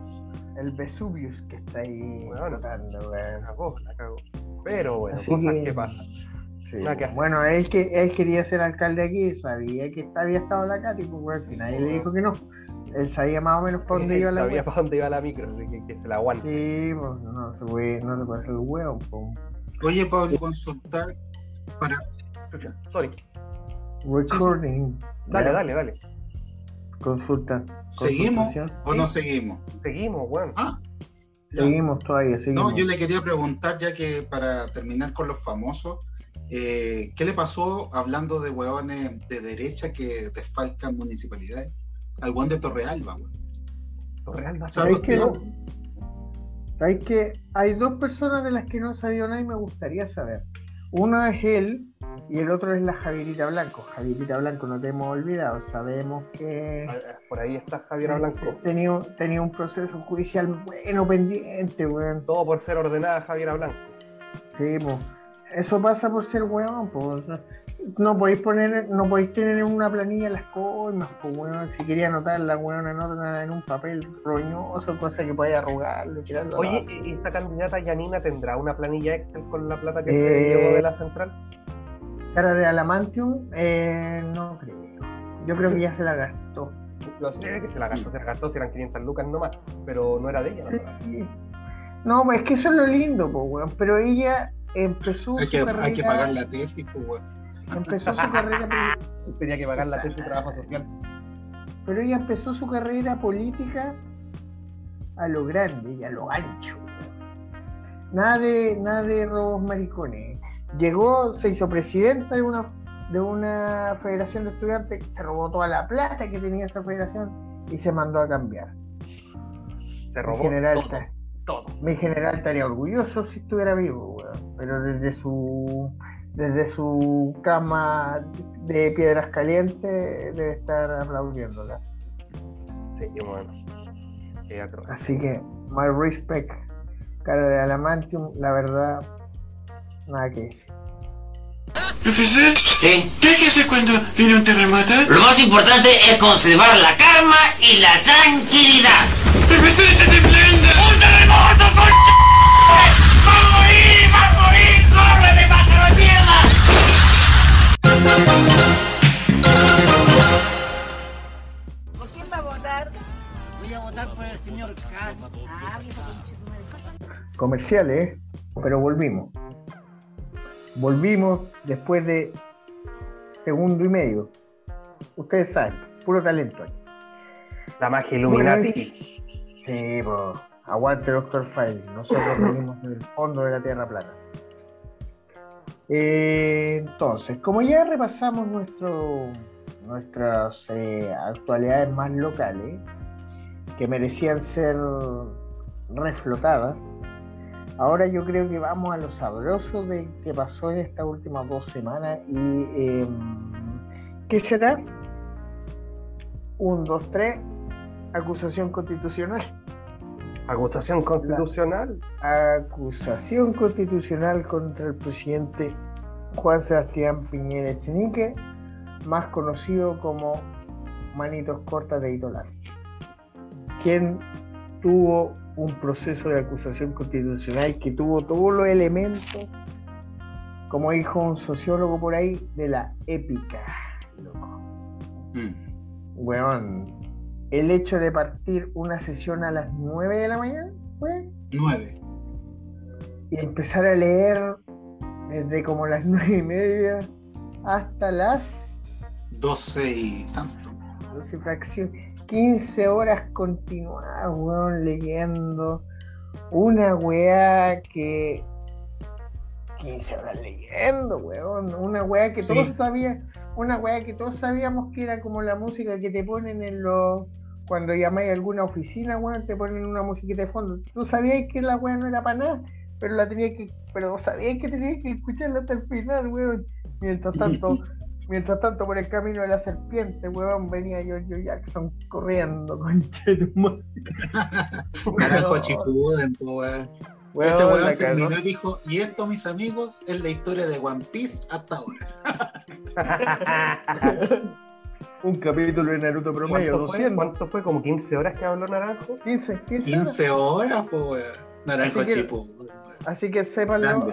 El Vesuvius que está ahí Bueno. flotando, La cagó, la cagó. Pero bueno, Así cosas que- que pasan. Sí. Hacer. Bueno, él, que, él quería ser alcalde aquí, sabía que había estado la Cati, pues weón, que nadie le dijo que no. Él sabía más o menos para dónde [laughs] iba la Sabía weá. para dónde iba la micro, así que, que se la aguante. Sí, pues no se puede, no se puede hacer el huevo, pues. Oye, Pablo, consultar para. Sorry. Recording. Dale, dale, dale. Consulta. ¿Seguimos o no seguimos? Seguimos, weón. Ah, ya. Seguimos todavía, seguimos. No, yo le quería preguntar, ya que para terminar con los famosos, eh, ¿qué le pasó hablando de hueones de derecha que desfalcan municipalidades? Al buen de Torrealba, weón. Torreal va a ¿Sabes que qué? no? ¿Sabes que Hay dos personas de las que no sabido nada y me gustaría saber. Uno es él y el otro es la Javierita Blanco. Javierita Blanco, no te hemos olvidado. Sabemos que Por ahí está Javier Blanco. tenía, tenía un proceso judicial bueno pendiente, weón. Todo por ser ordenada Javier Blanco. Sí, pues. Eso pasa por ser weón, pues. No podéis poner, no podéis tener en una planilla las coimas, pues weón. Si quería anotar la weón, anota en un papel roñoso, cosa que podáis arrugarlo, tirarlo. Oye. ¿y esta candidata Yanina tendrá una planilla Excel con la plata que Eh, se llevó de la central? Cara de Alamantium, eh, no creo. Yo creo que ya se la gastó. Yo sé que se la gastó, se la gastó, si eran 500 lucas nomás, pero no era de ella. ¿no? No, es que eso es lo lindo, pues weón. Pero ella empezó Hay su que, carrera. hay que pagar la tesis, pues. Empezó su carrera [laughs] Tenía que pagar la tesis de trabajo social. Pero ella empezó su carrera política a lo grande y a lo ancho. Nada de, nada de robos maricones. Llegó, se hizo presidenta de una, de una federación de estudiantes, se robó toda la plata que tenía esa federación y se mandó a cambiar. Se robó general, todo, está- todo. mi general estaría orgulloso si estuviera vivo, weón. pero desde su desde su cama de piedras calientes debe estar aplaudiéndola. Sí, bueno. Así que, my respect, cara de Alamantium, la verdad, nada que decir. Profesor, ¿Qué? ¿qué hay que hacer cuando viene un terremoto? Lo más importante es conservar la calma y la tranquilidad. Profesor, está temblando. ¡Un terremoto con ¡Va a morir! ¡Va a morir! ¡Córrete, pájaro de mierda! ¿Por quién va a votar? Voy a votar por el señor Cas. Ah. Comerciales, ¿eh? pero volvimos. Volvimos después de segundo y medio. Ustedes saben, puro talento. ahí. La magia Illuminati. Sí, pues, aguante Doctor File. Nosotros [laughs] venimos del fondo de la Tierra plana. Eh, entonces, como ya repasamos nuestro, nuestras eh, actualidades más locales, que merecían ser reflotadas, ahora yo creo que vamos a lo sabroso de que pasó en estas últimas dos semanas y eh, ¿qué será? Un, dos, tres, acusación constitucional. Acusación constitucional. Acusación constitucional contra el presidente Juan Sebastián Piñera Echenique, más conocido como Manitos Cortas de Itolán, quien tuvo un proceso de acusación constitucional que tuvo todos los elementos, como dijo un sociólogo por ahí, de la épica. Loco. Mm. Weón, el hecho de partir una sesión a las 9 de la mañana, weón, Nueve. y empezar a leer desde como las nueve y media hasta las Doce y tanto. 12 fracciones, 15 horas continuadas, weón, leyendo una weá que 15 horas leyendo, weón, una weá que todos Sí. sabían, una weá que todos sabíamos que era como la música que te ponen en los cuando llamáis a alguna oficina, weón, te ponen una musiquita de fondo. Tú sabías que la weá no era para nada, pero la tenías que, pero sabías que tenías que escucharla hasta el final, weón. Mientras tanto, [laughs] mientras tanto por el camino de la serpiente, weón, venía Giorgio Jackson corriendo, [laughs] conche tu madre. Weón. Weón, Ese weón terminó y dijo, y esto, mis amigos, es la historia de One Piece hasta ahora. [laughs] Un capítulo de Naruto promedio, ¿Cuánto fue? 200. ¿Cuánto fue? ¿Como 15 horas que habló Naranjo? 15, 15 horas. 15 horas, po, weón. Naranjo Así que-. Así que sépanlo.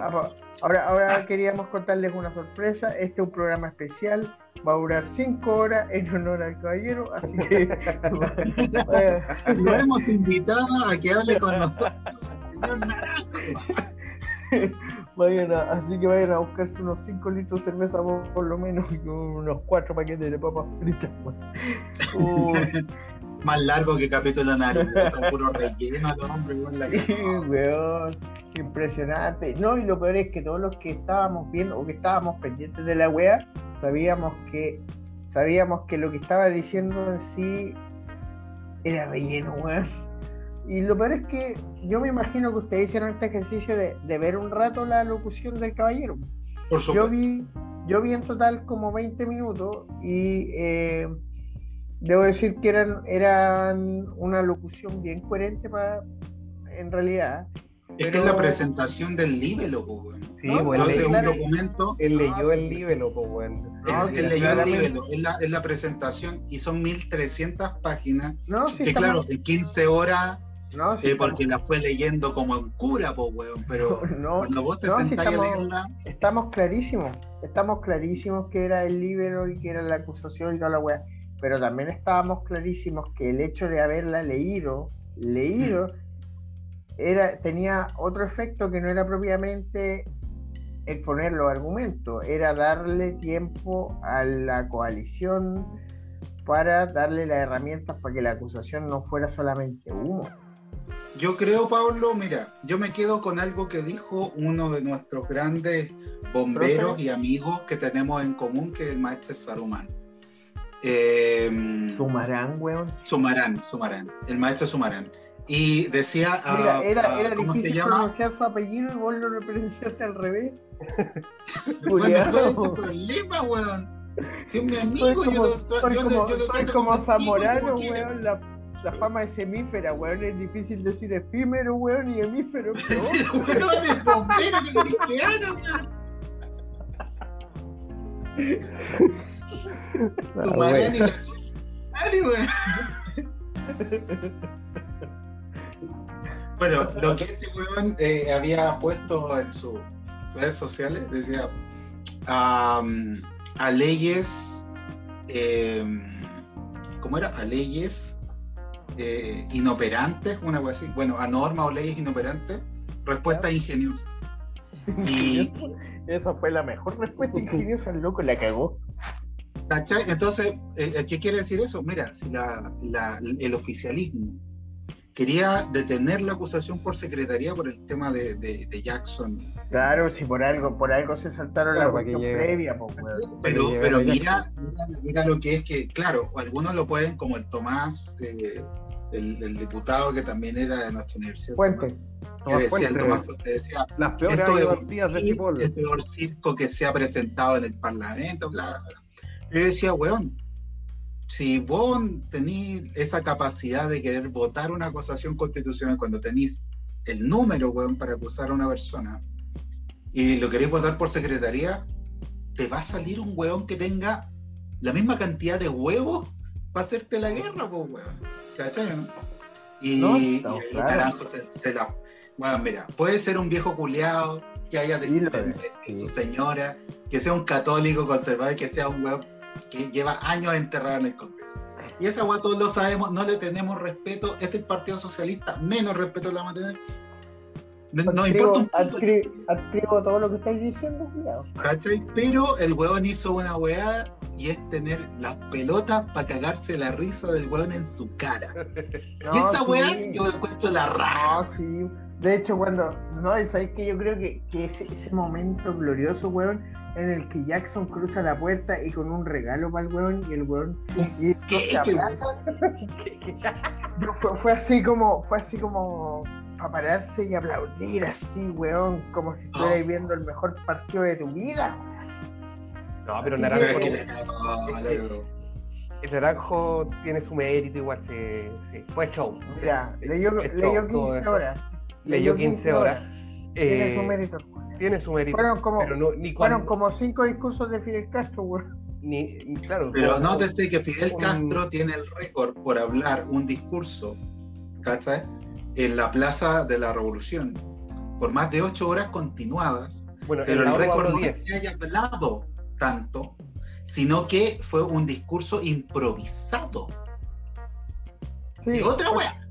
Ahora, ahora queríamos contarles una sorpresa. Este es un programa especial. Va a durar 5 horas en honor al caballero. Así que [laughs] Lo hemos invitado a que hable con nosotros. [laughs] Vayan a, así que vayan a buscarse unos 5 litros de cerveza por, por lo menos y con unos 4 paquetes de papas fritas. [laughs] Uh, Más largo que capítulo de Naruto, puro relleno, hombre, la weón, impresionante. No, y lo peor es que todos los que estábamos viendo o que estábamos pendientes de la wea, sabíamos que sabíamos que lo que estaba diciendo en sí era relleno, weón. Y lo peor es que yo me imagino que ustedes hicieron este ejercicio de, de ver un rato la locución del caballero. Por Yo supuesto. vi, yo vi en total como 20 minutos y eh, debo decir que eran, eran una locución bien coherente para en realidad. Es que pero- es la presentación del libelo, po, weón. Sí, No, pues Entonces, él, un documento, él leyó el libelo, pues, weón. No, él, él leyó el libelo, es la, es la presentación y son 1300 páginas. No, sí, que estamos- claro, en 15 horas, no, sí eh, estamos- porque la fue leyendo como un cura, po, weón. Pero [laughs] no, cuando vos te no, a estamos- leerla, estamos clarísimos, estamos clarísimos que era el libero y que era la acusación y toda la weá, pero también estábamos clarísimos que el hecho de haberla leído, leído, era, tenía otro efecto que no era propiamente exponer los argumentos, era darle tiempo a la coalición para darle las herramientas para que la acusación no fuera solamente humo. Yo creo, Pablo, mira, yo me quedo con algo que dijo uno de nuestros grandes bomberos Profe. y amigos que tenemos en común, que es el maestro Saruman. Eh, Sumarán, weón. Sumarán, Sumarán, el maestro Sumarán. Y decía, ah, Mira, era, ah, era ¿cómo se difícil llama? pronunciar su apellido y vos lo pronunciaste al revés. [laughs] Bueno, ¿cuál es tu problema, weón? Si es mi Soy amigo, como, yo lo soy yo lo- como, yo soy como Zamorano, weón. La, la fama es semífera, weón. Es difícil decir efímero, weón, y hemífero. [laughs] Sí, weón, es bombero, que weón? [laughs] Ah, weón. Bueno, lo que este weón eh, había puesto en sus redes sociales decía am, a leyes, em, ¿cómo era? A leyes eh, inoperantes, una cosa así. Bueno, a normas o leyes inoperantes, respuesta ingeniosa. [laughs] Y, Esa fue la mejor respuesta [laughs] ingeniosa, el loco la cagó. ¿cachai? Entonces, eh, ¿qué quiere decir eso? Mira, si la- la- el oficialismo quería detener la acusación por secretaría por el tema de, de- de Jackson Claro, si por algo, por algo se saltaron Claro, la cuestión previa, pues. Pero, Pero pero mira, mira, mira lo que es que, claro, algunos lo pueden, como el Tomás, eh, el, el diputado que también era de nuestra universidad. Fuente. Que decía, el. Tomás decía, Las peores ideologías de Cipoll. el peor circo que se ha presentado en el Parlamento, bla, bla. Yo decía, weón, si vos tenés esa capacidad de querer votar una acusación constitucional cuando tenés el número, weón, para acusar a una persona y lo querés votar por secretaría, te va a salir un weón que tenga la misma cantidad de huevos para hacerte la guerra, pues, weón. ¿Cachai, no? Y, No, no, claro. naranjo se, se la. Bueno, mira, puede ser un viejo culiado que haya de, Sí, señora, que sea un católico conservador, que sea un weón que lleva años enterrado en el Congreso. Y esa weá todos lo sabemos, no le tenemos respeto. Este es el Partido Socialista, menos respeto le vamos a tener. No- importa un todo lo que estáis diciendo, cuidado. Pero el weón hizo una weá y es tener las pelotas para cagarse la risa del weón en su cara. [laughs] y esta sí. weá yo encuentro la raja. No, sí. De hecho, cuando. No, sabes que yo creo que, que ese, ese momento glorioso, weón, en el que Jackson cruza la puerta y con un regalo para el weón y el weón. Y se abraza. Fue, fue así como. Fue así como. Para pararse y aplaudir así, weón. Como si estuvierais Oh. viendo el mejor partido de tu vida. No, pero el naranjo, que- no, loco. el naranjo tiene su mérito, igual se, se- fue show. Mira, leyó, leyó show, 15 todo eso. horas. Leyó 15 horas. Tiene Eh, su mérito. Tiene su mérito. Fueron como, pero no, ni fueron como cinco discursos de Fidel Castro, weón. ni, ni- claro, Pero como- nótese que Fidel un- Castro tiene el récord por hablar un discurso, ¿cachai? En la Plaza de la Revolución, por más de ocho horas continuadas. bueno, Pero el récord no es 10. que haya hablado tanto, sino que fue un discurso improvisado. Sí, Y otra pues, wea.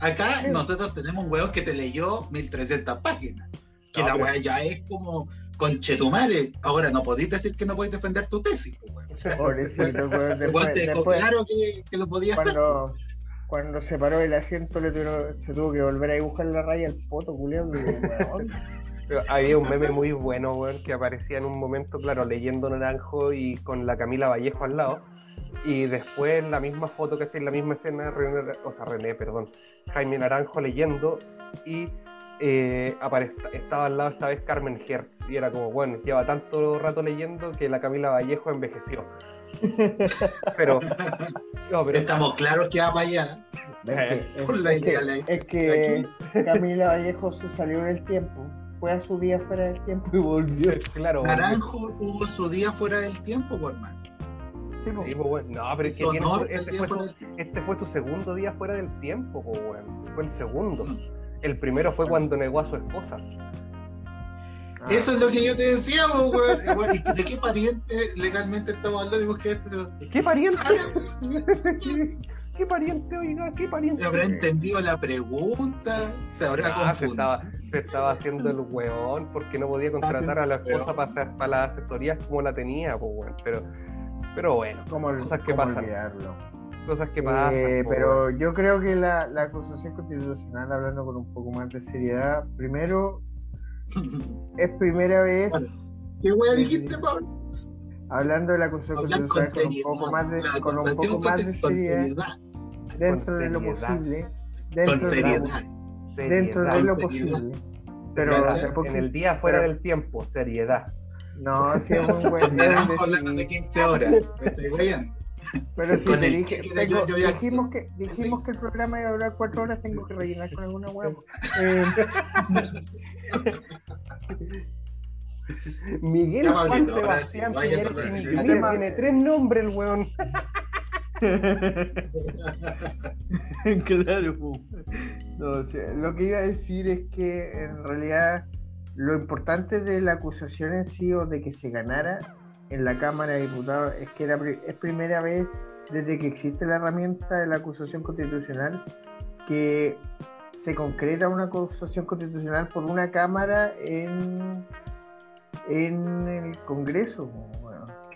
Acá Sí. nosotros tenemos un weón que te leyó 1300 páginas. Que No, la pero- wea ya es como conchetumare. Ahora no podéis decir que no podéis defender tu tesis, pues, weón. Pobrecito, weón. Después, después claro que, que lo podía hacer. cuando, cuando se paró el asiento, le tuvieron- se tuvo que volver a dibujar la raya al poto. Pero Había un meme muy bueno, weón, que aparecía en un momento, claro, leyendo Naranjo y con la Camila Vallejo al lado. Y después en la misma foto que está en la misma escena, René, o sea, René, perdón, Jaime Naranjo leyendo y eh, estaba al lado esta vez Carmen Hertz. Y era como, bueno, lleva tanto rato leyendo que la Camila Vallejo envejeció. [laughs] Pero, no, pero Estamos claros que va para allá. Es que, es es que Camila Vallejo se salió del tiempo. Fue a su día fuera del tiempo y volvió. claro, Naranjo tuvo su día fuera del tiempo, por hermano. Sí, pues, bueno, no, pero es que tiene- este, fue su, este fue su segundo día fuera del tiempo, pues, weón. Fue el segundo. El primero fue cuando negó a su esposa. Ah, Eso es lo que yo te decía, weón. Eh, weón, ¿y ¿De qué pariente legalmente estamos hablando? Digo. ¿Qué pariente? [laughs] ¿Qué pariente, oiga? ¿Qué pariente? ¿Se habrá entendido la pregunta? ¿Se habrá Ah, se confundido? estaba, se estaba haciendo el weón porque no podía contratar a la esposa Weón. para, las asesorías como la tenía, pues, weón. Pero, pero bueno, ¿Cómo, cosas que cómo pasan. olvidarlo? Cosas que pasan. Eh, pero yo creo que la, la acusación constitucional, hablando con un poco más de seriedad, primero, [laughs] es primera vez, ¿Qué wea dijiste, Pablo? hablando de la acusación Hablar con constitucional, con un poco más de, La con un poco más de con seriedad, seriedad. dentro de lo posible, Con dentro, de, seriedad. lo- dentro de lo Con seriedad. posible. Pero tampoco- En el día fuera pero- del tiempo, seriedad. No, sí es un buen Con Naranjo hablando de 15 horas. ¿Me estoy? [laughs] Pero si te dije, tengo- yo- yo ya- dijimos, que, dijimos que el programa iba a durar cuatro horas, tengo que rellenar con alguna huevo. [laughs] Eh, Miguel Ya, Juan Pablito, Sebastián sí. Mira, tiene tres nombres el weón. [laughs] claro. No, o sea, lo que iba a decir es que en realidad lo importante de la acusación en sí o de que se ganara en la Cámara de Diputados es que era, es primera vez desde que existe la herramienta de la acusación constitucional que se concreta una acusación constitucional por una Cámara en, en el Congreso.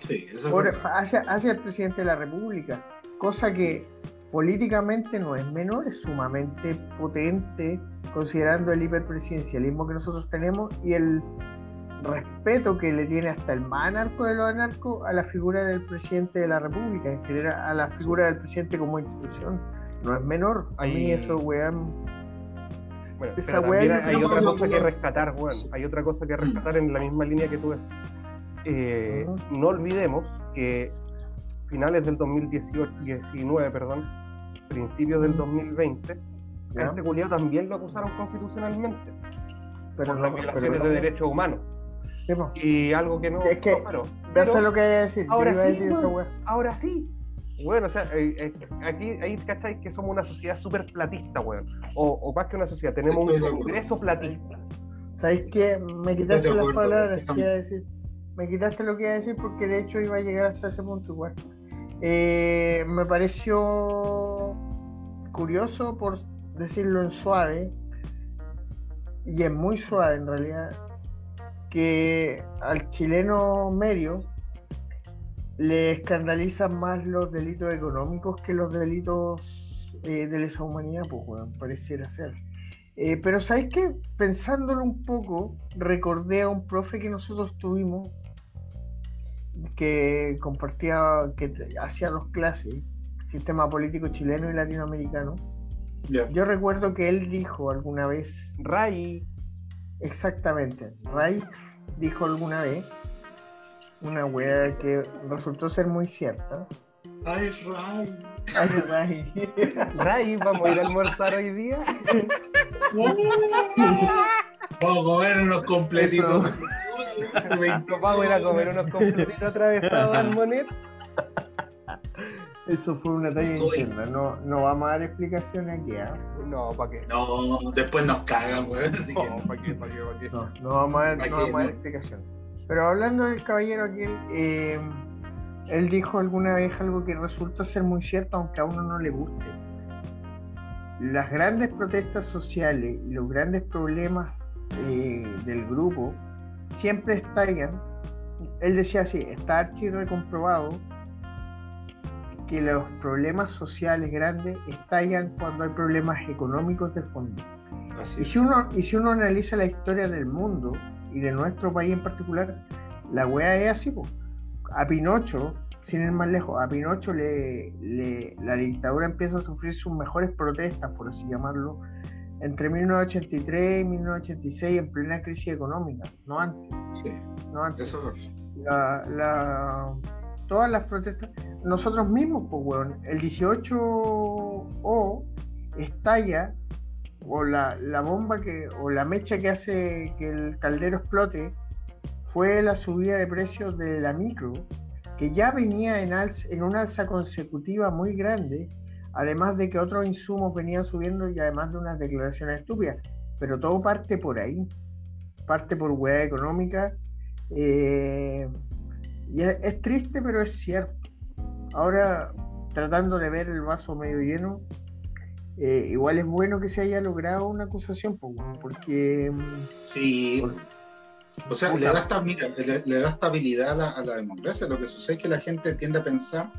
Sí, por- hacia, hacia el presidente de la República, cosa que políticamente no es menor, es sumamente potente considerando el hiperpresidencialismo que nosotros tenemos y el respeto que le tiene hasta el más anarco de los anarcos a la figura del presidente de la República, en general a la figura del presidente como institución. No es menor, a mí eso, weón. Bueno, Esa hay otra cosa que rescatar, weón. Hay otra cosa que rescatar en la misma línea que tú ves. Eh. No olvidemos que finales del 2019, perdón, principios del 2020, a ¿Ya? este culiao también lo acusaron constitucionalmente Pero por no, las pero violaciones no- de derechos humanos. Sí. Y algo que no. Es que- no. Ya sé lo que decir. ahora iba a sí, decir weón. ahora sí. Bueno, o sea, eh, eh, aquí ahí cacháis que somos una sociedad súper platista, weón. O, o más que una sociedad, tenemos Estoy un congreso platista. ¿Sabes qué? Me quitaste las palabras que iba a decir. Me quitaste lo que iba a decir porque de hecho iba a llegar hasta ese punto igual. Eh, me pareció curioso, por decirlo en suave, y es muy suave en realidad, que al chileno medio le escandalizan más los delitos económicos que los delitos eh, de lesa humanidad, pues, weón, pareciera ser. Eh, pero ¿sabes qué? Pensándolo un poco, recordé a un profe que nosotros tuvimos que compartía, que hacía dos clases, sistema político chileno y latinoamericano. Ya. Yo recuerdo que él dijo alguna vez, Ray, exactamente, Ray dijo alguna vez una wea que resultó ser muy cierta. Ay, Ray. Ay, Ray. [laughs] Ray, vamos a ir a almorzar hoy día. Vamos a comer unos completitos. Nos vamos a ir a comer unos completitos atravesados [laughs] al monet. Eso fue una talla Uy. interna. No, no vamos a dar explicaciones aquí, ¿ah? No, ¿para qué? No, después nos cagan, weón. Así que No, ¿para qué? ¿Para qué? ¿Para qué? No, no vamos a dar, ¿Para no vamos a dar explicaciones. Pero hablando del caballero aquel, eh, él dijo alguna vez algo que resulta ser muy cierto, aunque a uno no le guste. Las grandes protestas sociales y los grandes problemas eh, del grupo siempre estallan. Él decía así, está archi recomprobado que los problemas sociales grandes estallan cuando hay problemas económicos de fondo. Así Y si uno, y si uno analiza la historia del mundo y de nuestro país en particular, la weá es así, po. A Pinocho, sin ir más lejos, a Pinocho le, le- la dictadura empieza a sufrir sus mejores protestas, por así llamarlo, entre 1983 y 1986 en plena crisis económica, no antes, Sí, no antes. eso es. La, la- todas las protestas, nosotros mismos, pues, weón, el 18O estalla, o la, la bomba que, o la mecha que hace que el caldero explote, fue la subida de precios de la micro, que ya venía en, alza, en una alza consecutiva muy grande, además de que otros insumos venían subiendo y además de unas declaraciones estúpidas. Pero todo parte por ahí, parte por hueá económica. eh, y es, es triste, pero es cierto. Ahora, tratando de ver el vaso medio lleno, eh, igual es bueno que se haya logrado una acusación, porque mm, Sí, por- o sea, le da, esta- mira, le, le da estabilidad a la, a la democracia. Lo que sucede es que la gente tiende a pensar,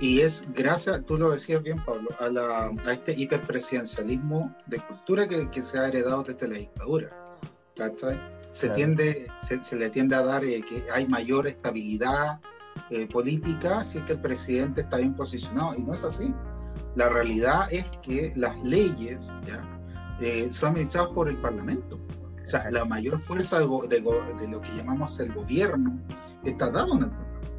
y es gracias, tú lo decías bien, Pablo, a, la, a este hiperpresidencialismo de cultura que, que se ha heredado desde la dictadura. ¿cachai? Se, Claro. tiende, se, se le tiende a dar eh, que hay mayor estabilidad eh, política si es que el presidente está bien posicionado, y no es así. La realidad es que las leyes ¿ya? eh, son administradas por el Parlamento. O sea, la mayor fuerza de, lo que llamamos el gobierno está dado en el Parlamento.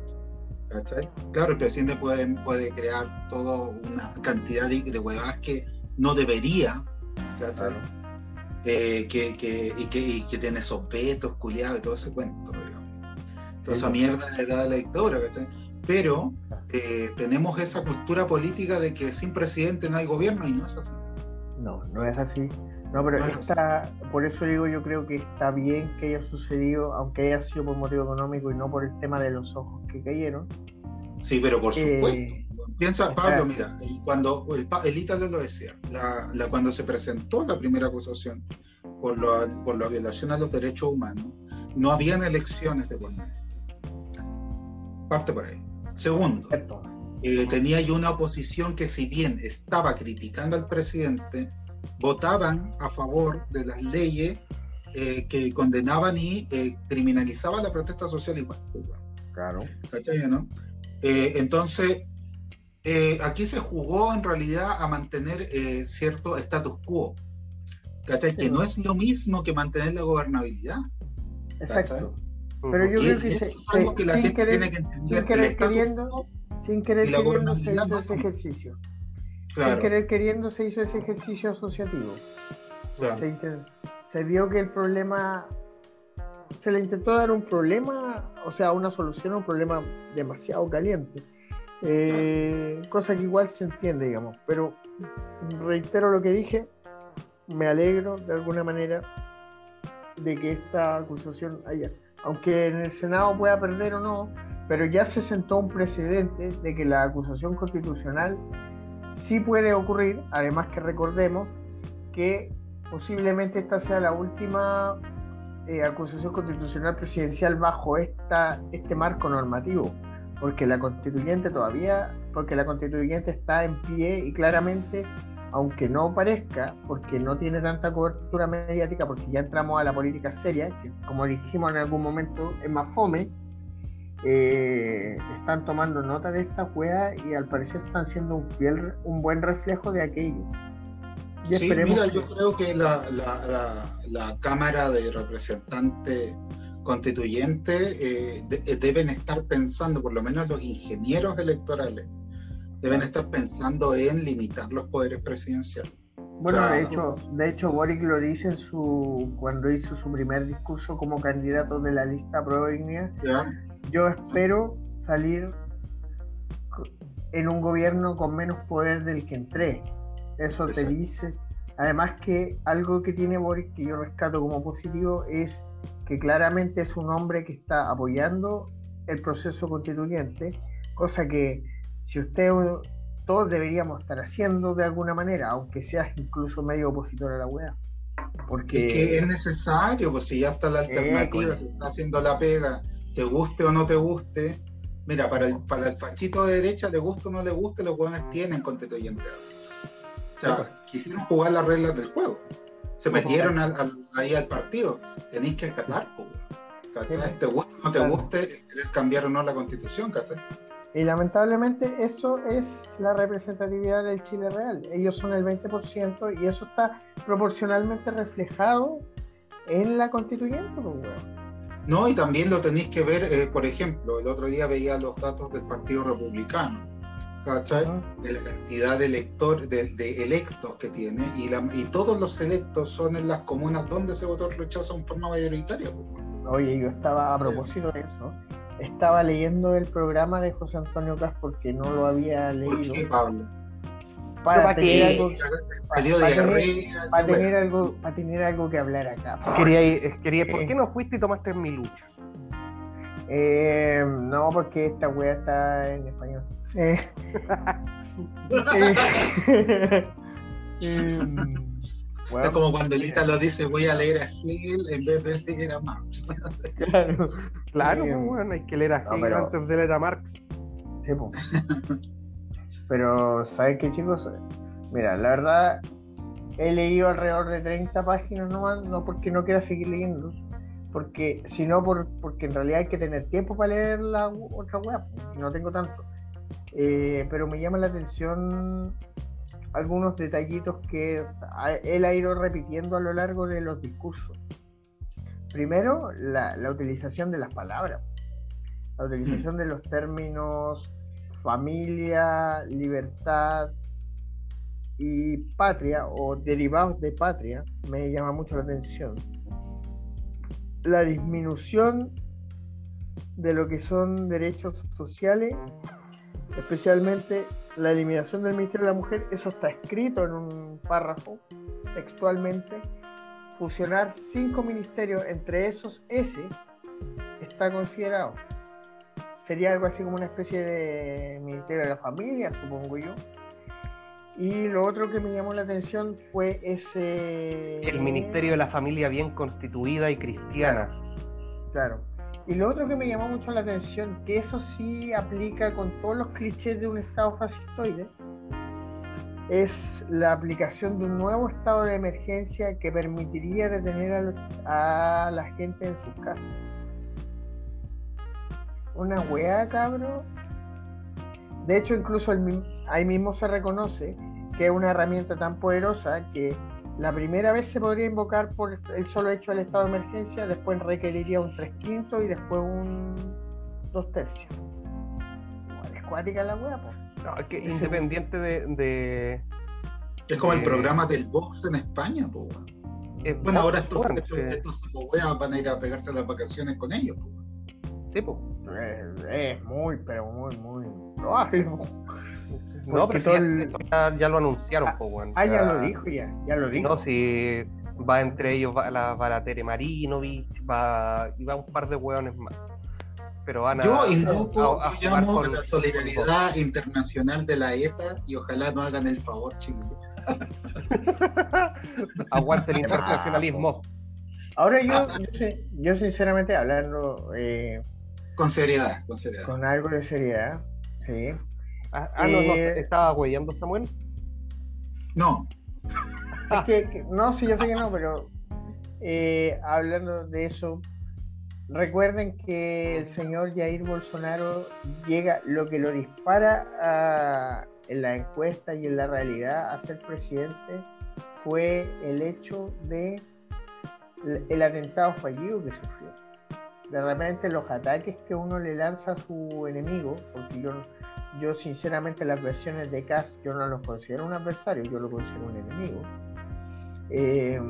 ¿cachai? Claro, el presidente puede, puede crear toda una cantidad de, de huevadas que no debería, ¿cachai? Eh, que, que, y, que, y que tiene esos culiados y todo ese cuento, digamos. Toda esa mierda la, de la dictadura, ¿cachai? Pero eh, tenemos esa cultura política de que sin presidente no hay gobierno y no es así. No, no es así. No, pero No es así. está, por eso digo, yo creo que está bien que haya sucedido, aunque haya sido por motivo económico y no por el tema de los ojos que cayeron. Sí, pero por Eh, supuesto. Piensa, Pablo, mira, cuando el, el Ítalo lo decía, la, la- cuando se presentó la primera acusación por, la- por la violación a los derechos humanos, no habían elecciones de por medio. Parte por ahí. Segundo, eh, tenía yo una oposición que si bien estaba criticando al presidente, votaban a favor de las leyes eh, que condenaban y eh, criminalizaban la protesta social igual. Claro. ¿Cachai, no? Eh, entonces, eh, aquí se jugó en realidad a mantener eh, cierto status quo. ¿Cachai? Que no es lo mismo que mantener la gobernabilidad. Exacto. Pero yo Y creo es- que eso se- es algo que la sin gente querer- tiene que entender. sin querer status queriendo, quo, sin querer queriendo se hizo no ese son- ejercicio. Sin Claro, querer queriendo se hizo ese ejercicio asociativo. claro. Se vio que el problema, se le intentó dar un problema, o sea, una solución a un problema demasiado caliente. Eh, cosa que igual se entiende, digamos. Pero reitero lo que dije, me alegro de alguna manera de que esta acusación haya, aunque en el Senado pueda perder o no, pero ya se sentó un precedente de que la acusación constitucional sí puede ocurrir, además que recordemos que posiblemente esta sea la última eh, acusación constitucional presidencial bajo esta, este marco normativo, porque la constituyente todavía, porque la constituyente está en pie y claramente, aunque no parezca, porque no tiene tanta cobertura mediática, porque ya entramos a la política seria, que como dijimos en algún momento es más fome, eh, están tomando nota de esta juega y al parecer están siendo un, fiel- un buen reflejo de aquello. Y Sí, mira, que- yo creo que la, la- la- la Cámara de Representantes constituyentes eh, de- eh, deben estar pensando, por lo menos los ingenieros electorales, deben estar pensando en limitar los poderes presidenciales. Bueno, de hecho, de hecho Boric lo dice en su cuando hizo su primer discurso como candidato de la lista Pro Dignidad. Yo espero salir en un gobierno con menos poder del que entré. Eso te dice. Además que algo que tiene Boric que yo rescato como positivo es que claramente es un hombre que está apoyando el proceso constituyente, cosa que si usted todos deberíamos estar haciendo de alguna manera, aunque seas incluso medio opositor a la wea. Porque Es que es necesario, pues si ya está la alternativa, se está haciendo la pega, te guste o no te guste. Mira, para el, para el fachito de derecha, le guste o no le guste, los hueones tienen constituyente. O sea, quisieron jugar las reglas del juego. Se metieron al- al- ahí al partido. Tenéis que acatar, ¿cachai? Te guste o no te guste, querer cambiar o no la constitución, ¿cachai? Y lamentablemente eso es la representatividad del Chile real. Ellos son el 20% y eso está proporcionalmente reflejado en la constituyente, pues. No, y también lo tenéis que ver, eh, por ejemplo, el otro día veía los datos del Partido Republicano, ¿cachai? De la cantidad de, elector, de, de electos que tiene, y, la- y todos los electos son en las comunas donde se votó el rechazo en forma mayoritaria. pues. Oye, yo estaba, a propósito de eso, estaba leyendo el programa de José Antonio Cas porque no lo había ¿Por leído. qué, Pablo? Para ¿Para tener, algo, para tener, para algo, para tener algo que hablar acá. Quería, ir- quería, ¿Por Eh. qué no fuiste y tomaste mi lucha? Eh, no, porque esta wea está en español. Eh, eh, [laughs] Es como cuando el Ítalo dice voy a leer a Hegel en vez de leer a Marx. [laughs] claro. Claro, Eh, pues, bueno, hay que leer a no, Hegel pero- antes de leer a Marx. Sí, po. Pero, ¿sabes qué, chicos? Mira, la verdad, he leído alrededor de 30 páginas nomás, no porque no quiera seguir leyendo, porque, sino por, porque en realidad hay que tener tiempo para leer la otra web, y no tengo tanto. Eh, pero me llama la atención algunos detallitos que él ha ido repitiendo a lo largo de los discursos. Primero, la, la utilización de las palabras, la utilización de los términos familia, libertad y patria o derivados de patria me llama mucho la atención. La disminución de lo que son derechos sociales, especialmente la eliminación del Ministerio de la Mujer, eso está escrito en un párrafo textualmente. Fusionar cinco ministerios, entre esos ese, está considerado sería algo así como una especie de Ministerio de la Familia, supongo yo. Y lo otro que me llamó la atención fue ese... El Ministerio de la Familia bien constituida y cristiana. Claro. Y lo otro que me llamó mucho la atención, que eso sí aplica con todos los clichés de un Estado fascistoide, es la aplicación de un nuevo estado de emergencia que permitiría detener a, a la gente en sus casas. Una weá, cabrón. De hecho, incluso ahí mismo se reconoce que es una herramienta tan poderosa que la primera vez se podría invocar por el solo hecho del estado de emergencia, después requeriría un 3 quintos y después un 2 tercios. Igual es cuática la wea, pues. No, es que independiente de. de- Es como el programa del box en España, eh, Bueno, ahora estos, bueno, estos, eh, van a ir a pegarse las vacaciones con ellos, po. sí, po. Es, es muy, pero muy, muy probable. po. No, pero ya, el- esto ya, ya lo anunciaron, po, weón. Ah, ya Ya- lo dijo, ya, ya lo dijo. No, si va entre ellos va la, va la Tere Marinovich, va, y va un par de hueones más. Pero van a, Yo invoco, a- a yo jugar llamo con- la solidaridad internacional de la ETA y ojalá no hagan el favor, Chile. [laughs] Aguante el internacionalismo. Ahora yo, yo, sin- yo sinceramente hablando eh, Con seriedad, con seriedad. con algo de seriedad, sí. Ah, ah, no, no, Eh, estaba huellando Samuel. No, [laughs] Es que, que- no, sí, yo sé que no, pero eh, hablando de eso, recuerden que el señor Jair Bolsonaro llega, lo que lo dispara a- en la encuesta y en la realidad a ser presidente fue el hecho de l- el atentado fallido que sufrió. de repente los ataques que uno le lanza a su enemigo, porque yo, yo sinceramente las versiones de Cass yo no los considero un adversario, yo lo considero un enemigo. Eh,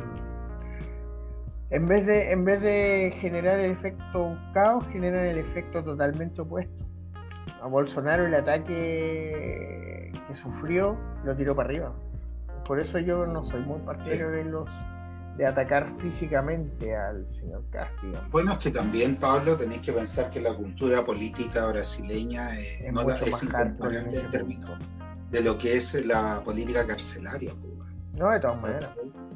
en vez de en vez de generar el efecto caos, generan el efecto totalmente opuesto. A Bolsonaro el ataque que sufrió lo tiró para arriba. Por eso yo no soy muy partidario de los de atacar físicamente al señor Castillo. Bueno, es que también, Pablo, tenéis que pensar que la cultura política brasileña eh, Es no mucho la- es más hardcore en ese términos de lo que es la política carcelaria. pues. No, de todas maneras.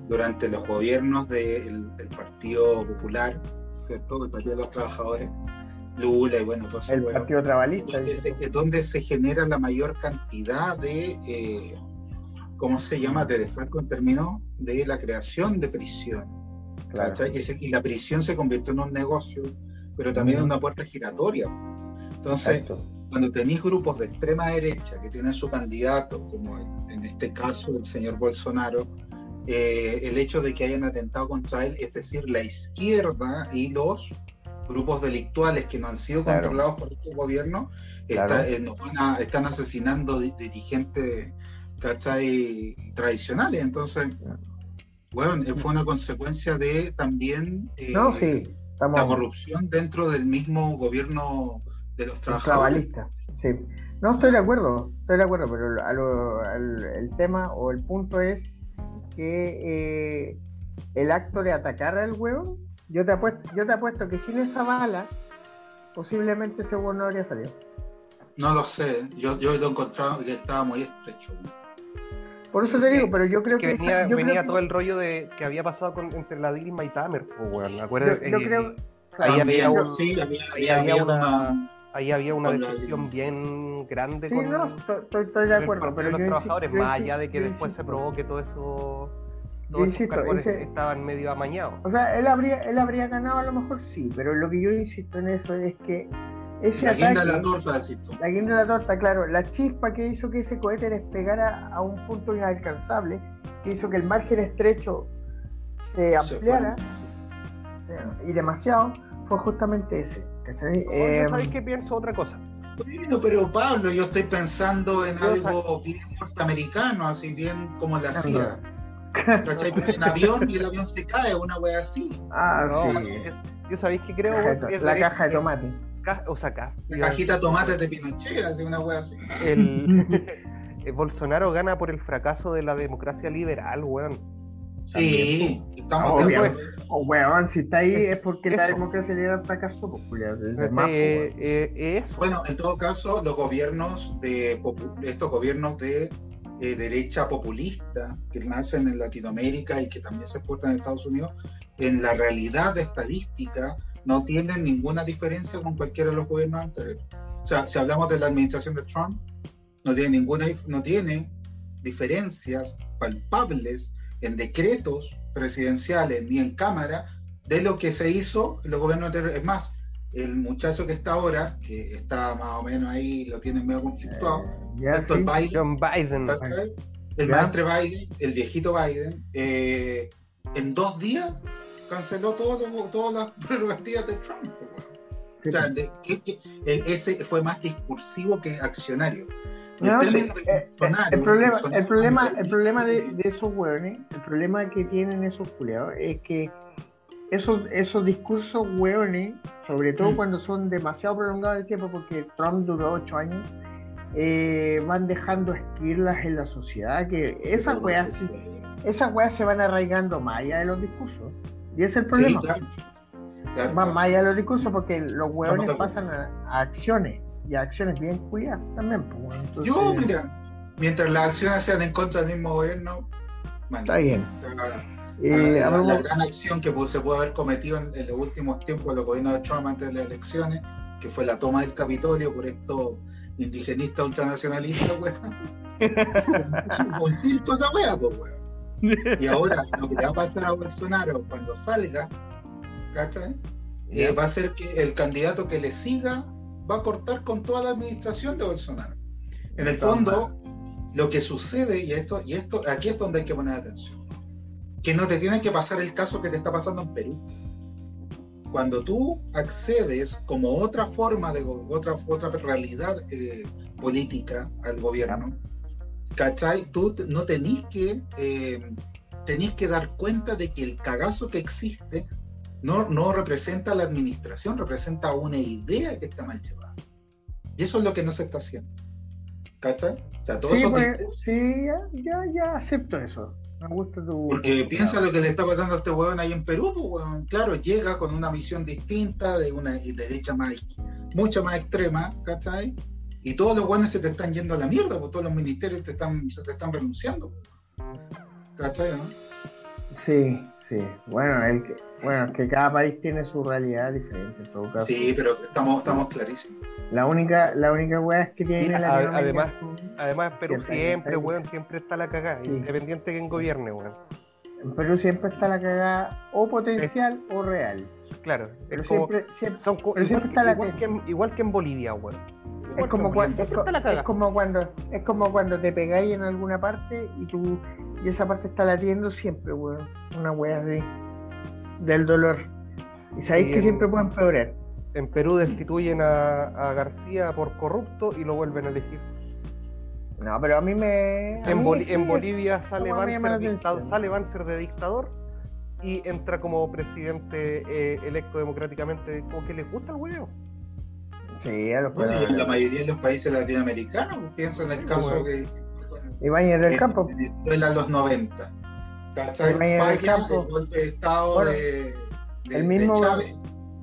Durante los gobiernos del del Partido Popular, ¿cierto? El Partido de los Trabajadores, Lula y bueno, todo El partido trabalista. donde, donde se genera la mayor cantidad de, eh, ¿cómo se llama?, de desfalco en términos de la creación de prisión. Y, la prisión se convirtió en un negocio, pero también en una puerta giratoria. Entonces, Exacto. cuando tenéis grupos de extrema derecha que tienen su candidato, como en, este caso el señor Bolsonaro, eh, el hecho de que hayan atentado contra él, es decir, la izquierda y los grupos delictuales que no han sido Claro. controlados por este gobierno, está- eh, nos van a- están asesinando di- dirigentes ¿cachai? tradicionales. Entonces, bueno, eh, fue una consecuencia de también eh, No, sí, estamos la corrupción dentro del mismo gobierno de los trabajadores. Sí. No, estoy de acuerdo, estoy de acuerdo, pero a lo- al- el tema o el punto es que eh, el acto de atacar al huevo, yo te apuesto, yo te apuesto que sin esa bala, posiblemente ese huevo no habría salido. No lo sé, yo, yo lo encontraba que estaba muy estrecho. Por eso te digo, pero yo creo que, que venía, yo venía creo todo el rollo de que había pasado con, entre la Dilma y Tamer, pues, weón. ¿Acuerdas? Yo- yo Eh, creo- ahí había, un- sí, había, ahí había había una- una, ahí había una decepción bien grande Sí, con, no, estoy, estoy- de acuerdo, pero los yo trabajadores, yo más allá de que después se insisto. provoque todo eso, todos insisto, ese- estaban medio amañados. O sea, él habría, él habría ganado a lo mejor sí, pero lo que yo insisto en eso es que ese La guinda de ataque, la torta, la guinda de la torta, claro, la chispa que hizo que ese cohete despegara a un punto inalcanzable, que hizo que el margen estrecho se ampliara se- y demasiado, fue justamente ese. ¿cachai? No, Eh, sabéis que pienso otra cosa. Bueno, pero Pablo, yo estoy pensando en Yo algo bien norteamericano, así bien como la CIA. ¿Cachai? En avión y el avión se cae, una wea así. ah, No, sí. es- yo sabéis que creo Caja de la es- caja de tomate. Ca- o sea, La cajita de tomates de Pinochet, así una wea así. el, [laughs] [laughs] eh, Bolsonaro gana por el fracaso de la democracia liberal, weón. Sí, estamos Ah, de acuerdo. Oh, weón, si está ahí Es- es porque la democracia liberal fracasó, pues, Julián, el Eh, pues, eh, eso. Bueno, en todo caso, los gobiernos de estos gobiernos de eh, derecha populista que nacen en Latinoamérica y que también se exportan en Estados Unidos, en la realidad estadística no tienen ninguna diferencia con cualquiera de los gobiernos anteriores. O sea, si hablamos de la administración de Trump, no tiene ninguna no tiene diferencias palpables en decretos presidenciales ni en Cámara de lo que se hizo en los gobiernos anteriores. Es más, el muchacho que está ahora, que está más o menos ahí, lo tiene medio conflictuado, Eh, esto es sí. Biden, John Biden. ¿cachai? el Ya. maestre Biden, el viejito Biden, eh, en dos días canceló todo lo- todas las [laughs] prerrogativas de Trump. Sí, O sea, de- que- que- el- ese fue más discursivo que accionario. No, eh, el problema, el problema, no el problema de, de esos hueones, el problema que tienen esos culeados es que esos, esos discursos hueones, sobre todo Mm. cuando son demasiado prolongados el tiempo, porque Trump duró ocho años, eh, van dejando esquirlas en la sociedad, que esas weas, esas weas se van arraigando más allá de los discursos. Y ese es el Sí, problema. claro. Claro, Van más allá de los discursos porque los hueones pasan a, a acciones, y a acciones bien culiadas también. pues, entonces- Yo, mira, mientras las acciones sean en contra del mismo gobierno, man, Está bien. la- Eh, la, gran acción que se pudo haber cometido en, en los últimos tiempos los gobiernos de Trump antes de las elecciones, que fue la toma del Capitolio por estos indigenistas ultranacionalistas, weón. [laughs] Un circo esa wea, pues, weón. Y [laughs] ahora, lo que le va a pasar a Bolsonaro cuando salga, ¿cachai? Eh, va a ser que el candidato que le siga va a cortar con toda la administración de Bolsonaro. En el fondo, lo que sucede, y esto, y esto, aquí es donde hay que poner atención, que no te tiene que pasar el caso que te está pasando en Perú. cuando tú accedes como otra forma de otra, otra realidad eh, política al gobierno, ¿cachai? Tú no tenés que, eh, tenés que dar cuenta de que el cagazo que existe no, no representa la administración, representa una idea que está mal llevada. Y eso es lo que no se está haciendo. ¿Cachai? O sea, todos Sí, pues, sí, ya, ya, ya acepto eso. Me gusta tu. Porque tu- piensa lo que le está pasando a este huevón ahí en Perú, pues, huevón. claro, llega con una visión distinta, de una derecha más, mucho más extrema, ¿cachai? Y todos los buenos se te están yendo a la mierda, pues todos los ministerios te están, se te están renunciando. ¿Cachai? no? Sí, sí. Bueno, el que, bueno, es que cada país tiene su realidad diferente en todo caso. Sí, pero estamos, estamos clarísimos. La única, la única weá es que tiene Mira, a- además, además Perú Siempre, weón, siempre está la cagada, Sí. independiente de quien gobierne, weón. en Perú siempre está la cagada o potencial o real. Claro, Pero es como, siempre, siempre, son pero igual, siempre está la igual, que en, igual que en Bolivia, weón. Es como, cuando, es, co- como cuando es como cuando te pegáis en alguna parte y tú y esa parte está latiendo siempre, weón. Una wea así del dolor. Y sabéis que en- siempre pueden empeorar. En Perú destituyen a, a García por corrupto y lo vuelven a elegir. No, pero a mí me. a En, mí sí en Bolivia Banzer, sale Banzer de dictador y entra como presidente eh, electo democráticamente. Como que les gusta el huevo. Sí, a los Bueno, en la mayoría de los países latinoamericanos, pues, piensa en el caso bueno. que Ibáñez del en Campo. Venezuela en los 90. ¿Cachai? Ibáñez del Campo. el golpe de Estado Bueno, de, de- el de mismo- Chávez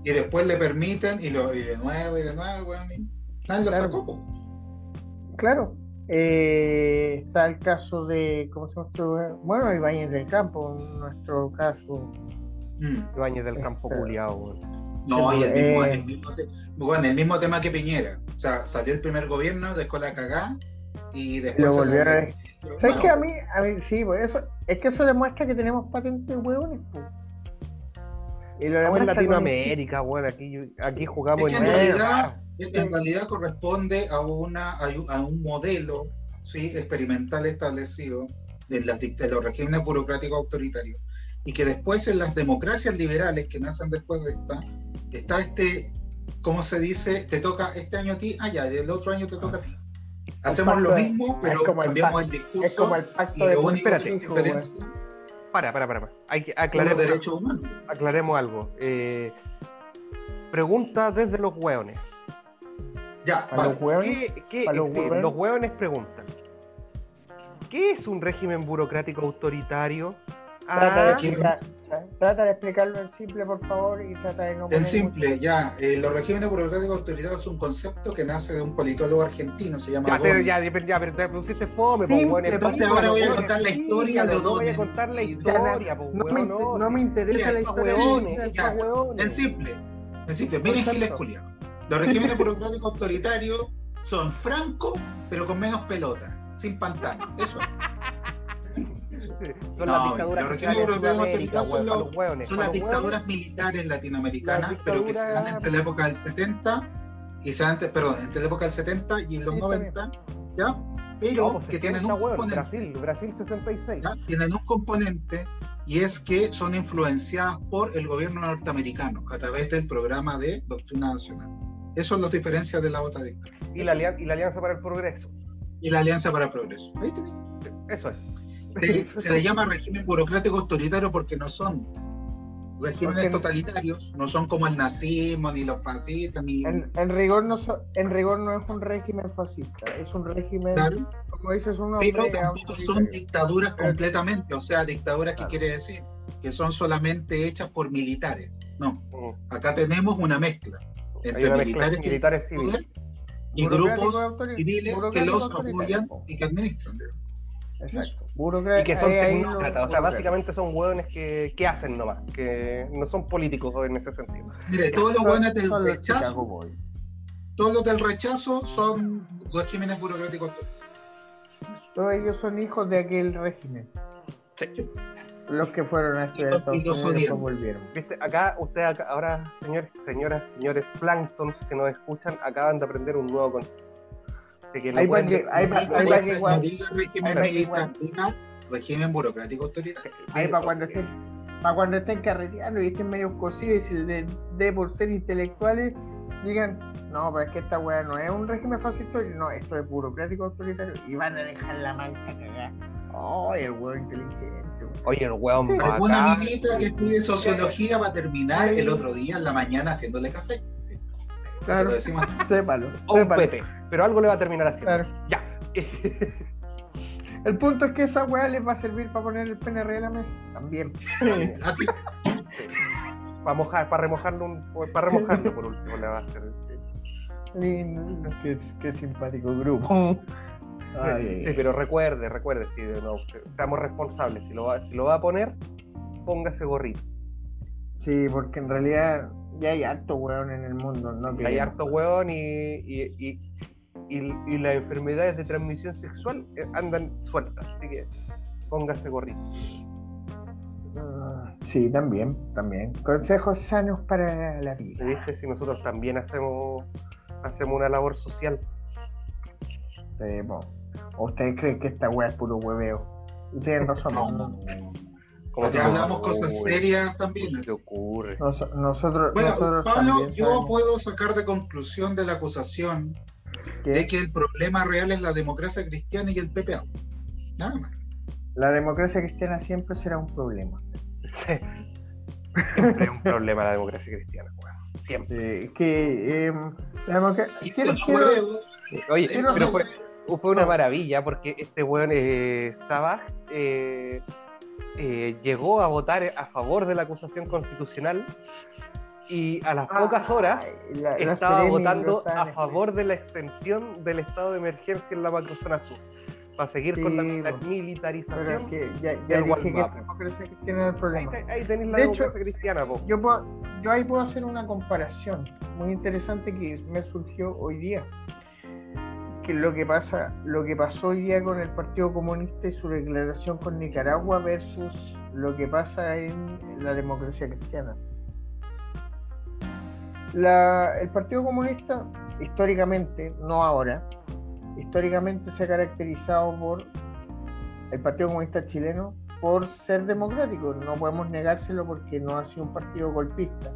y después le permiten y, lo, y de nuevo y de nuevo, weón, y nadie lo Claro. sacó. Claro. Eh, está el caso de. ¿Cómo se llama? este? Bueno, Ibáñez del Campo, en nuestro caso. Mm. Ibáñez del campo Este- culiado, weón. No, y el Eh, mismo, el mismo te- bueno, el mismo tema que Piñera. O sea, salió el primer gobierno, dejó la cagá y después. Lo volvieron a- Bueno, ¿Sabes qué? A mí, a mí, sí, pues eso, es que eso demuestra que tenemos patentes huevones, pues. Y lo Estamos en demuestra con- Latinoamérica, weón. Aquí, aquí jugamos Es que en en Bueno, realidad, en realidad corresponde a, una, a un- a un modelo ¿sí? experimental establecido de, las, de los regímenes burocráticos autoritarios y que después en las democracias liberales que nacen después de esta, está este, ¿cómo se dice? Te toca este año a ti, ah ya, el otro año te toca a ti. Hacemos pacto lo de- mismo, pero el cambiamos pacto- el discurso Es como el y pacto de lo único que Espérate, es diferente Para, para, para. para. Hay que aclaremos, derechos humanos. aclaremos algo. Eh, pregunta desde los hueones. Ya, Para vale. los huevones. ¿Qué, qué- para los sí, hueones. los hueones preguntan. ¿Qué es un régimen burocrático autoritario? Trata, de Ah, trata de explicarlo en simple, por favor, y trata de no En simple, mucho- ya, eh, los regímenes burocráticos autoritarios es un concepto que nace de un politólogo argentino, se llama ya, pero, Gómez. ya, ya, ya, pero te pusiste fome, po. Entonces ahora voy a contar la historia de explícalo, no voy a Gómez. contar la Y- historia, po, no, me, weón, inter- no. no me interesa la historia de. En simple, en simple, miren. Giles Culiao. Los regímenes burocráticos autoritarios son francos, pero con menos pelota, sin pantano. Eso es. [laughs] Son No, las dictaduras en son para los- los hueones. Son para las dictaduras militares latinoamericanas, pero que se dan entre la época del 70 y se dan, entre- perdón, entre la época del 70 y los Sí, está 90, ¿ya? Pero no, pues, que tienen 60, un componente. Brasil, Brasil 66. ¿ya? tienen un componente y es que son influenciadas por el gobierno norteamericano a través del programa de doctrina nacional. Eso los diferencia de la otra dictadura. Y la, y la Alianza para el Progreso. Y la Alianza para el Progreso. Ahí tenés. Eso es. Se, se le llama régimen burocrático autoritario porque no son regímenes Porque- totalitarios, no son como el nazismo, ni los fascistas, ni... En, en rigor no so- en rigor no es un régimen fascista, es un régimen, Claro. como dices, un pero tampoco son dictaduras completamente, o sea, dictaduras que Claro. quiere decir que son solamente hechas por militares. No, Mm. acá tenemos una mezcla entre una militares, militares civiles. y grupos civiles que los apoyan po. y que administran. digamos. Exacto. Y que son ahí- ahí lo- tecnócratas, o sea, básicamente son hueones que, que hacen nomás, que no son políticos en ese sentido. Mire, todos los buenos del son rechazo, todos los del rechazo son regímenes burocráticos. Todos ellos son hijos de aquel régimen. Los que fueron a estudiar Estados los Unidos volvieron. Viste, acá, usted acá, ahora, señores, señoras, señores planktons que nos escuchan, acaban de aprender un nuevo concepto. Que Ahí va que- igual- régimen burocrático autoritario. Ahí para cuando esté, Para cuando estén carreteando y estén medio cocidos y se les dé por ser intelectuales, digan, no, pero es que esta weá no es un régimen fascista, no, esto es burocrático autoritario y van a dejar la mansa cagar. Ay, el weón inteligente. weón. Oye, el weón Sí, Alguna bacán. minita que estudie sociología va a terminar el otro día en la mañana haciéndole café. Claro, decimos. sépalo, O un sépalo. pete. Pero algo le va a terminar haciendo. Claro. Ya. El punto es que esa weá les va a servir para poner el PNR en la mesa. También. Para mojar, para remojarlo, un, para remojarlo por último le va a hacer. Lindo, qué, qué simpático grupo. Ay, Sí, pero recuerde, recuerde, si no, seamos responsables. Si lo, va, si lo va a poner, póngase gorrito. Sí, porque en realidad ya hay harto weón en el mundo, ¿no? Que- Hay harto hueón y, y, y, y- y las enfermedades de transmisión sexual eh, andan sueltas. Así que póngase gorrito. Ah, Sí, también, también. Consejos sanos para la vida. ¿Viste? Si nosotros también hacemos, hacemos una labor social. Eh, bueno, ¿o ¿Ustedes creen que esta weá es puro hueveo? Ustedes no somos. [laughs] no, ¿Cómo Porque hablamos cosas serias también. ¿Qué te ocurre? Nos- nosotros, Bueno, nosotros Pablo, yo sabemos puedo sacar de conclusión de la acusación que de que el problema real es la democracia cristiana y el PPA. Nada más. la democracia cristiana siempre será un problema. Siempre es un problema la democracia cristiana, weón. Siempre. Eh, que eh, la quiero- quiero- Oye, Pero pero no- fue, fue una maravilla porque este weón eh, Sabah eh, eh, llegó a votar a favor de la acusación constitucional y a las pocas horas la- la estaba votando a espe- favor de la extensión del estado de emergencia en la macrozona sur para seguir con la Sí, po. Pero militarización. es que ya, del ya dije que Walmart. la democracia cristiana es el Ahí, problema. ahí tenéis la De hecho, cristiana, po. Yo, puedo, yo ahí puedo hacer una comparación muy interesante que me surgió hoy día. Que lo que pasa, lo que pasó hoy día con el Partido Comunista y su declaración con Nicaragua versus lo que pasa en la democracia cristiana. El Partido Comunista, históricamente, no ahora, históricamente se ha caracterizado por el Partido Comunista chileno por ser democrático. No podemos negárselo porque no ha sido un partido golpista.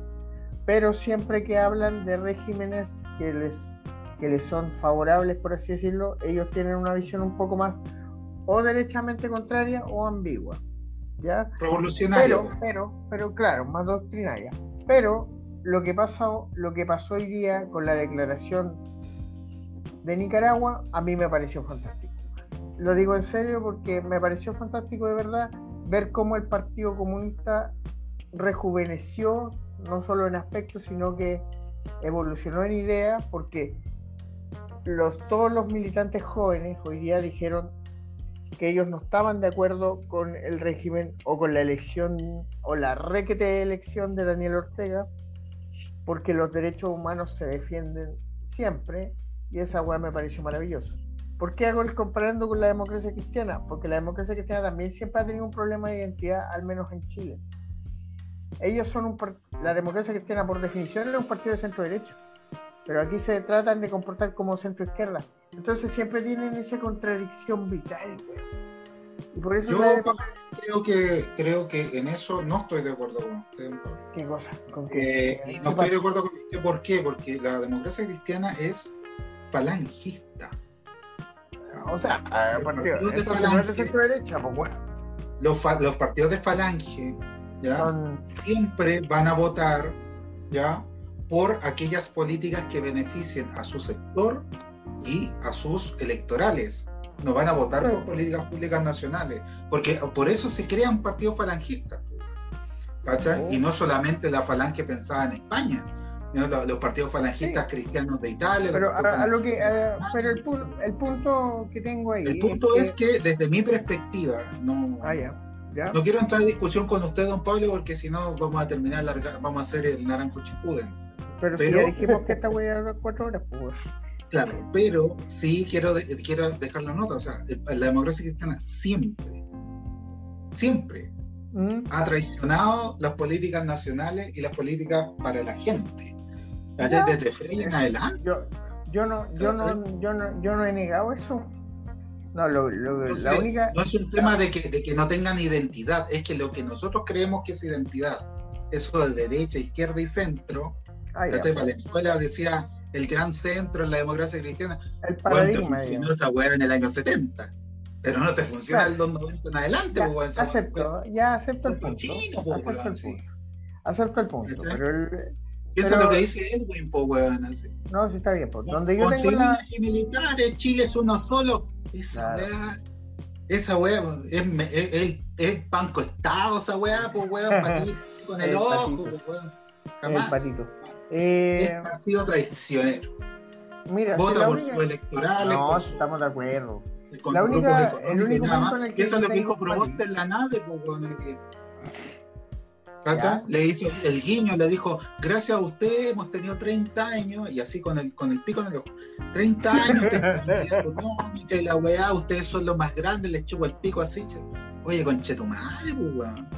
Pero siempre que hablan de regímenes que les, que les son favorables, por así decirlo, ellos tienen una visión un poco más o derechamente contraria o ambigua. ¿Ya? revolucionario. Pero, pero, pero claro, más doctrinaria. Pero lo que pasó, lo que pasó hoy día con la declaración de Nicaragua, a mí me pareció fantástico. Lo digo en serio porque me pareció fantástico de verdad ver cómo el Partido Comunista rejuveneció, no solo en aspectos, sino que evolucionó en ideas, porque los, todos los militantes jóvenes hoy día dijeron que ellos no estaban de acuerdo con el régimen o con la elección o la requete elección de Daniel Ortega, porque los derechos humanos se defienden siempre y esa weá me pareció maravilloso. ¿Por qué hago el comparando con la democracia cristiana? Porque la democracia cristiana también siempre ha tenido un problema de identidad, al menos en Chile. Ellos son la democracia cristiana por definición es un partido de centro derecha, pero aquí se tratan de comportar como centro izquierda. Entonces siempre tienen esa contradicción vital. Y por eso Yo de- creo que creo que en eso no estoy de acuerdo con usted. Pablo. ¿Qué cosa? ¿Con Eh, qué? y ¿Qué no estoy de acuerdo con usted. ¿Por qué? Porque la democracia cristiana es falangista. O sea, partido, partidos de es de centro derecha, pues weón. Los, fa- los partidos de falange ¿ya? Son siempre van a votar ¿ya? Por aquellas políticas que beneficien a su sector y a sus electorales. No van a votar por políticas públicas nacionales, porque por eso se crean partidos falangistas. ¿cachai? Y no solamente la falange pensada en España, sino lo- los partidos falangistas cristianos de Italia. los Pero a, a lo que, a- pero el, pu- el punto que tengo ahí El punto es que desde mi perspectiva, no, Ah, no quiero entrar en discusión con usted, don Pablo, porque si no vamos a terminar, larga- vamos a hacer el naranjo chipuden. Pero, si ya dijimos que esta [laughs] weá dura cuatro horas, pues. Claro, pero sí quiero, de- quiero dejar la nota, o sea, la democracia cristiana siempre, siempre ¿Mm? ha traicionado las políticas nacionales y las políticas para la gente. Desde Frey en adelante. Yo, yo no, yo no, yo no, yo no he negado eso. No, lo, lo- Entonces, la única. No es un tema de que, de que no tengan identidad, es que lo que nosotros creemos que es identidad, eso de derecha, izquierda y centro, Ah, ya, ¿cachai? Para la escuela decía el gran centro en la democracia cristiana, el bueno, paradigma, digamos. esa en el año 70, pero no te funciona Claro. el 290 en adelante, Ya, pues, acepto, ya acepto el Es punto. po, Acepto el punto. Acepto el pero el- pero- es lo que dice Edwin, pues, weón, así. no, sí está bien. Pues. Donde yo tengo la. militares, Chile es uno solo. Esa Claro. weá, esa weá, es, es, es- es banco estado, esa weá, pues weón, [laughs] ir con el, El ojo, patito. pues weón. El Jamás. Patito. Es Eh, partido traicionero. mira, Vota por única- sus electorales, No, su- estamos de acuerdo. con la única- el único punto más. en el que Eso es lo que dijo Proboste en la nave, pues weón. es que- ¿Cachai? Ya. Le hizo el guiño, le dijo, gracias a usted hemos tenido 30 años, y así con el, con el pico en el ojo, 30 años [laughs] económica y la weá, ustedes son los más grandes, les chupo el pico así. che. Oye, conche tu madre, pues weón.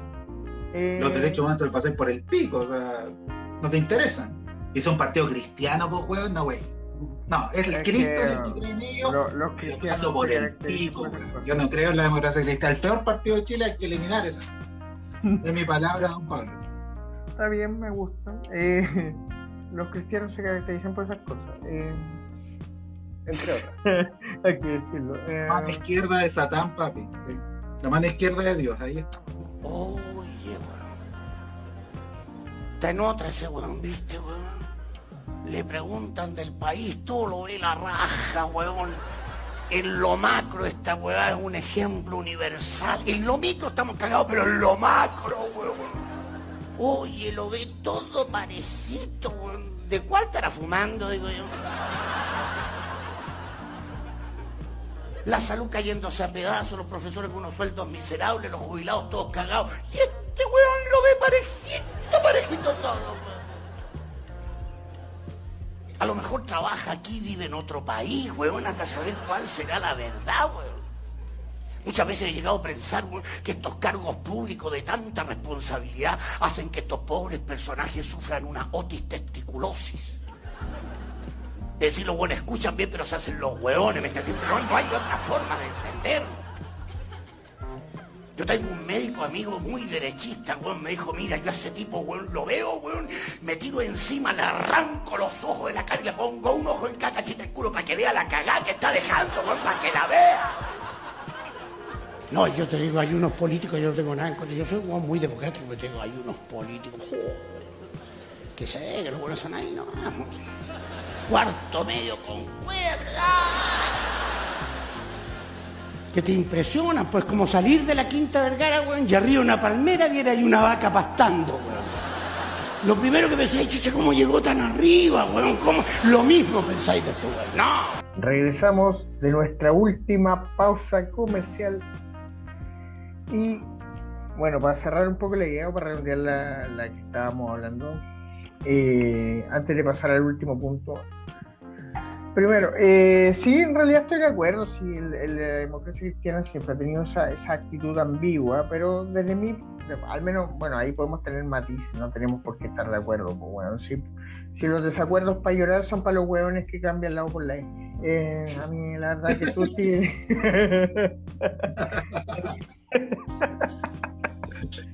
Eh, Los derechos humanos te pasan por el pico, o sea, no te interesan. Y son partidos cristianos, pues weón, no wey. No, es el Es Cristo que, el que creen ellos. lo- los Yo cristianos paso por el pico, weón. Yo no creo en la democracia cristiana. El peor partido de Chile hay que eliminar esa. Es mi palabra, don Pablo. Está bien, me gusta. Eh, [laughs] los cristianos se caracterizan por esas cosas. Eh, Entre otras. [laughs] hay que decirlo. Eh, Mano izquierda de Satán, papi. sí. La mano izquierda de Dios, ahí está. Oye, weón. Está en otra ese weón, ¿viste, weón? Le preguntan del país, todo lo ve la raja, weón. En lo macro esta weá es un ejemplo universal. En lo micro estamos cagados, pero en lo macro, weón. Oye, lo ve todo parecido, weón. ¿De cuál estará fumando, digo yo? La salud cayéndose a pedazos, los profesores con unos sueldos miserables, los jubilados todos cagados. Y este weón lo ve parejito, parejito todo, weón. A lo mejor trabaja aquí, vive en otro país, weón, hasta saber cuál será la verdad, weón. Muchas veces he llegado a pensar weón, que estos cargos públicos de tanta responsabilidad hacen que estos pobres personajes sufran una otis testiculosis. Es decir, los buenos escuchan bien, pero se hacen los hueones, ¿me entendés? Pero no hay otra forma de entender. Yo tengo un médico amigo muy derechista, weón, me dijo, mira, yo a ese tipo, weón, lo veo, weón, me tiro encima, le arranco los ojos de la cara y le pongo un ojo en cada cachita el culo para que vea la cagada que está dejando, weón, para que la vea. No, yo te digo, hay unos políticos, yo no tengo nada en contra. Yo soy un weón muy democrático, pero tengo, hay unos políticos, que sé, que los buenos son ahí, no vamos. Cuarto medio con cuerda. Que te impresionan, pues como salir de la Quinta Vergara, weón, y arriba una palmera viera hay una vaca pastando, weón. Lo primero que pensé, chucha, ¿cómo llegó tan arriba, weón? ¿Cómo? Lo mismo pensáis de esto, weón. No. Regresamos de nuestra última pausa comercial. Y bueno, para cerrar un poco la idea, para redondear la, la que estábamos hablando, eh, antes de pasar al último punto. Primero, eh, sí, en realidad estoy de acuerdo, sí, el- el- la democracia cristiana siempre ha tenido esa, esa actitud ambigua, pero desde mí, al menos, bueno, ahí podemos tener matices, no tenemos por qué estar de acuerdo, pues bueno, si, si los desacuerdos para llorar son para los hueones que cambian lado por la E. Eh, a mí la verdad que tú sí... [laughs]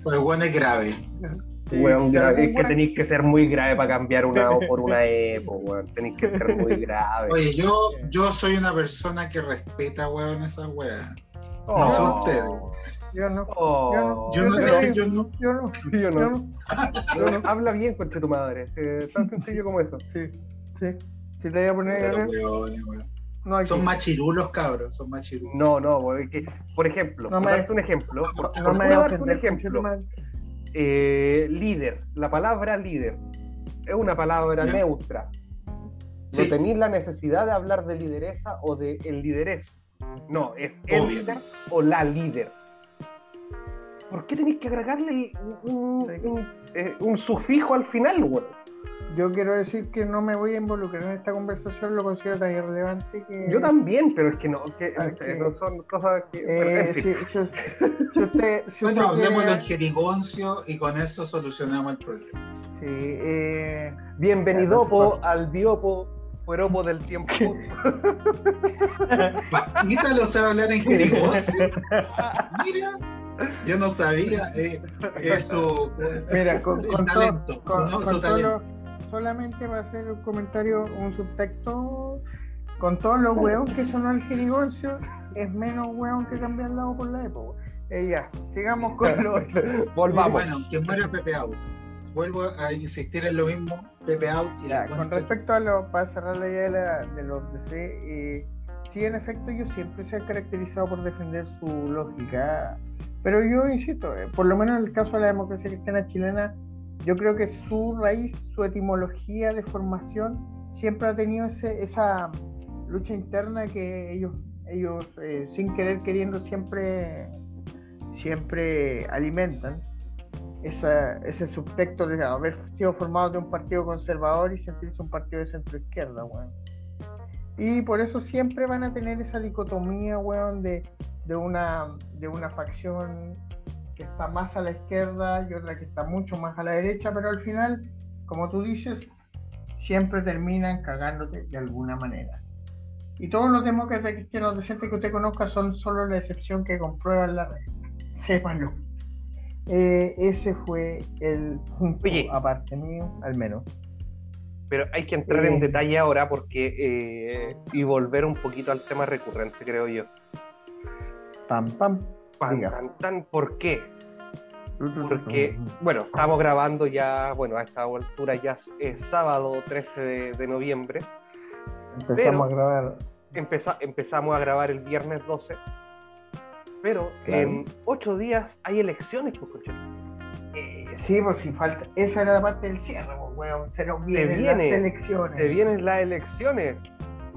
Pues bueno, es grave. [laughs] Sí, es que tenéis que ser muy grave para cambiar una O por una E, [laughs] po, weón. Tenéis que ser muy grave. Oye, yo, yo soy una persona que respeta, weón, esas weas. Oh. No son ustedes. Yo no. Oh. Yo no, yo, no. Yo no. Yo no. no. Yo no. Habla bien, concha tu madre. Eh, tan sencillo como eso. Sí, sí. Si te voy a poner Pero, weón. no hay Son que- machirulos, cabros, son machirulos. No, no, porque, por ejemplo, No me- darte un ejemplo, por, No por me darte un ejemplo, eh, líder, la palabra líder es una palabra neutra. Sí. No tenéis la necesidad de hablar de lideresa o de el lidereso. No, es el Obvio. líder o la líder. ¿Por qué tenéis que agregarle un, un- Sí. un, eh, un sufijo al final, güey? Yo quiero decir que no me voy a involucrar en esta conversación, lo considero tan irrelevante que. Yo también, pero es que no, que, Ah, no sí. no son cosas que. Eh, si, si- si usted, [laughs] si Bueno, en quiere, jerigoncio y con eso solucionamos el problema. sí, eh, Bienvenido Por- al biopo Fueropo del tiempo. Mira, lo sabe hablar en jerigoso. [laughs] Mira, yo no sabía eh, eso. Mira, con, todo- talento, con-. Solamente va a ser un comentario, un subtexto. Con todos los weón que sonó el jerigoncio, es menos weón que cambiar la O por la E, po. Eh, ya, sigamos con lo otro. [laughs] Volvamos. Bueno, que muera Pepe Out. Vuelvo a insistir en lo mismo, Pepe Out. Y Ya, con respecto a lo, para cerrar la idea de, la- de los DC, eh, sí, en efecto, ellos siempre se han caracterizado por defender su lógica, pero yo insisto, eh, por lo menos en el caso de la democracia cristiana chilena, yo creo que su raíz, su etimología de formación, siempre ha tenido ese, esa lucha interna que ellos, ellos eh, sin querer queriendo siempre, siempre alimentan esa, ese subtexto de haber sido formado de un partido conservador y sentirse un partido de centro izquierda, weón. Y por eso siempre van a tener esa dicotomía, weón, de, de, una, de una facción que está más a la izquierda y otra que está mucho más a la derecha, pero al final, como tú dices, siempre terminan cagándote de alguna manera. Y todos los demócratas cristianos decentes que usted conozca son solo la excepción que comprueban la regla. Sépanlo. Eh, ese fue el punto Oye. aparte mío, al menos. Pero hay que entrar en Eh. detalle ahora porque eh, y volver un poquito al tema recurrente, creo yo. Pam, pam. Pan, tan, tan, ¿Por qué? Porque, bueno, estamos grabando ya, bueno, a esta altura ya es sábado 13 de, de noviembre. Empezamos a grabar. Empeza- empezamos a grabar el viernes 12. Pero Claro. en ocho días hay elecciones, pues. Eh, sí, pues si falta. Esa era la parte del cierre, pues, weón. Se nos Se vienen viene, las elecciones. se vienen las elecciones.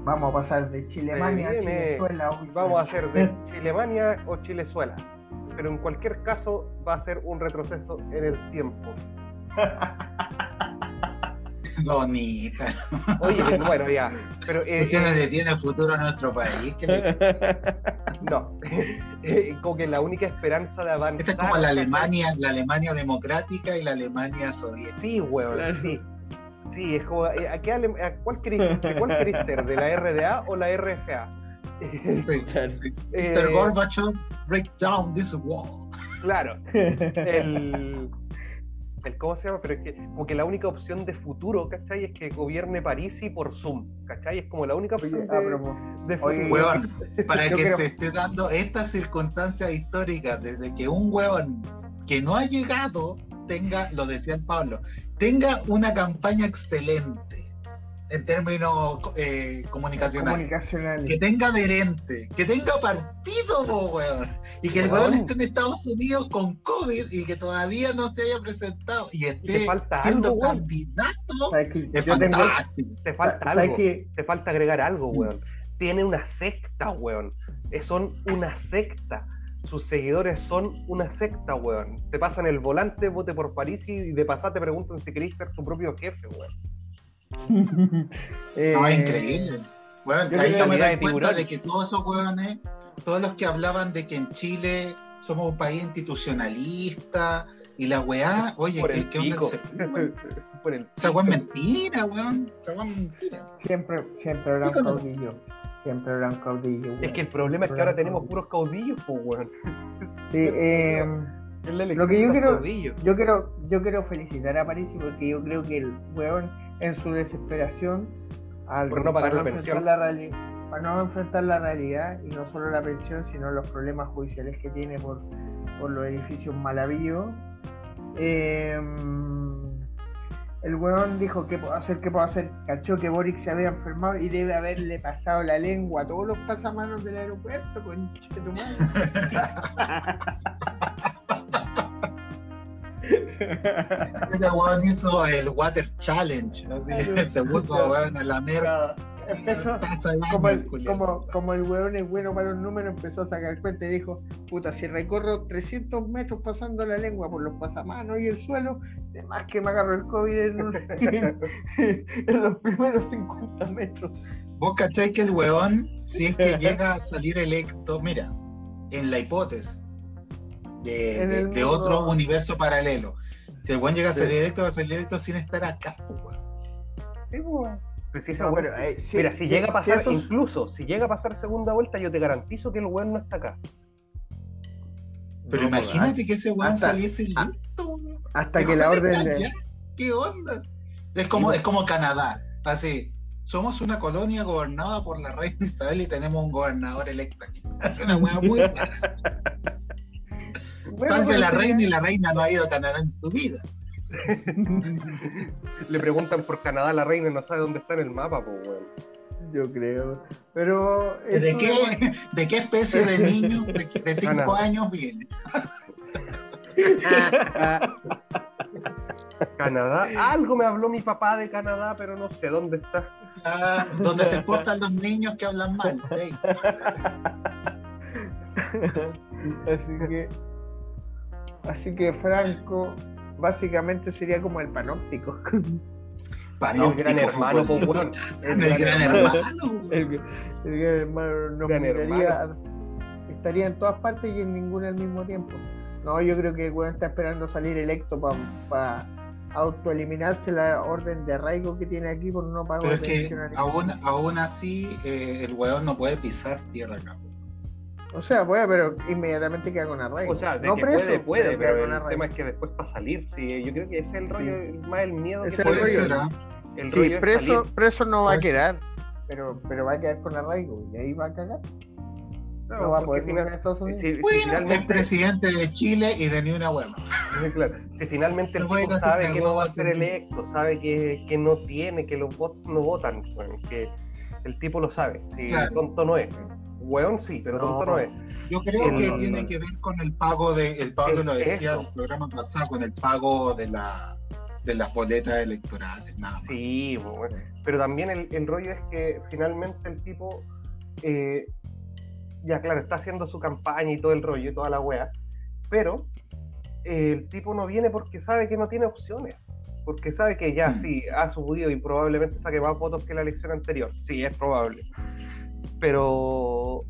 Vamos a pasar de Chilemania a. Chilezuela. o Vamos a hacer de. [laughs] Chilemania o Chilezuela. Pero en cualquier caso va a ser un retroceso en el tiempo. [laughs] Bonita. Oye, bueno, ya. Pero eh, ¿Por qué no eh, le tiene futuro a nuestro país? ¿Qué le- [laughs] no. Eh, como que la única esperanza de avanzar. Esta es como la Alemania, la Alemania democrática y la Alemania soviética. Sí, weón, sí. Sí, es como, eh, ¿a, qué a cuál querés, de cuál querés ser? ¿De la RDA o la RFA? Mr. [laughs] Eh, Gorbachev, break down this wall. Claro. [laughs] El, el- ¿Cómo se llama? Pero es que como que la única opción de futuro, ¿cachai? Es que gobierne París y por Zoom, ¿cachai? Es como la única opción Oye, ah, de, pero, de oye, futuro. Huevón, para [laughs] que creo- se esté dando estas circunstancias históricas, desde que un huevón que no ha llegado tenga, lo decía el Pablo, tenga una campaña excelente en términos eh, comunicacionales. Que tenga adherente, que tenga partido, po, weón. Y que el Weón. esté en Estados Unidos con COVID y que todavía no se haya presentado y esté falta siendo algo, candidato. ¿Sabes qué? Es Yo tengo. fantástico. Te falta ¿sabes algo. qué? Te falta agregar algo, weón. Tiene una secta, weón. Son una secta. Sus seguidores son una secta, weón. Te pasan el volante, vote por París y de pasada te preguntan si queréis ser tu propio jefe, weón. Eh, [laughs] No, es increíble. Bueno, yo ahí yo me doy de cuenta de que todos esos hueones, todos los que hablaban de que en Chile somos un país institucionalista y la weá, oye, Por ¿qué, el qué onda weón? [laughs] Esa weá es pico. mentira, weón. Mentira. Siempre, siempre habrá un caudillo. Siempre habrá un caudillo. Es que el problema es que ahora tenemos puros caudillos, pues, weón. Sí, [laughs] eh, Es la elección Lo que yo quiero- caudillos. yo quiero, yo quiero felicitar a Parisi porque yo creo que el weón en su desesperación al Por no pagar la pensión. para no enfrentar la realidad y no solo la pensión sino los problemas judiciales que tiene por, por los edificios malavíos eh, el weón dijo qué puedo hacer, qué puedo hacer, cachó que Boric se había enfermado y debe haberle pasado la lengua a todos los pasamanos del aeropuerto, conche tu madre. Ese weón hizo el Water Challenge. Así, se puso weón a la merda. Empezó, [laughs] como el, como, como el weón es bueno para los números, empezó a sacar cuenta y dijo, puta, si recorro 300 metros pasando la lengua por los pasamanos y el suelo, de más que me agarro el COVID en, un- [laughs] en los primeros 50 metros. Vos cacháis que el weón, si es que [laughs] llega a salir electo, mira, en la hipótesis de, otro universo paralelo, si el weón llega a Sí. salir electo, va a salir electo sin estar acá, weón. Sí, weón. Pero si esa No, eh, si- Mira, si si- llega a si pasar, esos- incluso si llega a pasar segunda vuelta, yo te garantizo que el weón no está acá. Pero No, imagínate que ese weón hasta- saliese ah, listo, weón. Hasta que la orden de. ¿Qué onda? Es como, es como Canadá. Así, somos una colonia gobernada por la reina Isabel y tenemos un gobernador electo aquí. [laughs] Es una weá muy rara. Bueno, la reina y la reina no ha ido a Canadá en su vida. [laughs] Le preguntan por Canadá a la reina y no sabe dónde está en el mapa, pues weón. Yo creo. Pero. ¿De qué, ¿De qué especie de [laughs] niño de, de cinco Canadá. años viene? [laughs] Canadá, algo me habló mi papá de Canadá, pero no sé dónde está. Ah, donde se portan los niños que hablan mal. Así que. Así que Franco básicamente sería como el panóptico. [laughs] Panóptico, el gran hermano, pues. El gran hermano. El, el gran hermano nos Gran estaría en todas partes y en ninguna al mismo tiempo. No, yo creo que el weón está esperando salir electo para autoeliminarse la orden de arraigo que tiene aquí por no pago Pero de es que aún, aún así eh, el weón no puede pisar tierra acá. O sea, puede, pero inmediatamente queda con arraigo. O sea, de no que preso, puede, puede, queda pero con el arraigo. tema es que después para salir, sí, yo creo que ese es el rollo, más el miedo Ese que es el puede rollo. Sí, rollo es preso, salir. preso no va a Pues- quedar, pero, pero va a quedar con arraigo y ahí va a cagar. No va a poder final- a Estados Unidos. si, si Bueno, el finalmente, presidente de Chile y de ni una hueva. claro, si finalmente el tipo sabe que no va a ser electo, sabe que, que no tiene, que los votos no votan, bueno, que el tipo lo sabe, si Claro. tonto no es. Hueón sí, pero No. tonto no es. Yo creo El- que no, tiene no. que ver con el pago de, el pago lo decía eso. el programa pasado, con el pago de la de las boletas electorales, nada más. Sí, bueno. pero también el, el rollo es que finalmente el tipo, eh, ya claro, está haciendo su campaña y todo el rollo y toda la wea, pero eh, el tipo no viene porque sabe que no tiene opciones, porque sabe que ya Mm. sí, ha subido y probablemente saque más votos que la elección anterior, sí, es probable, pero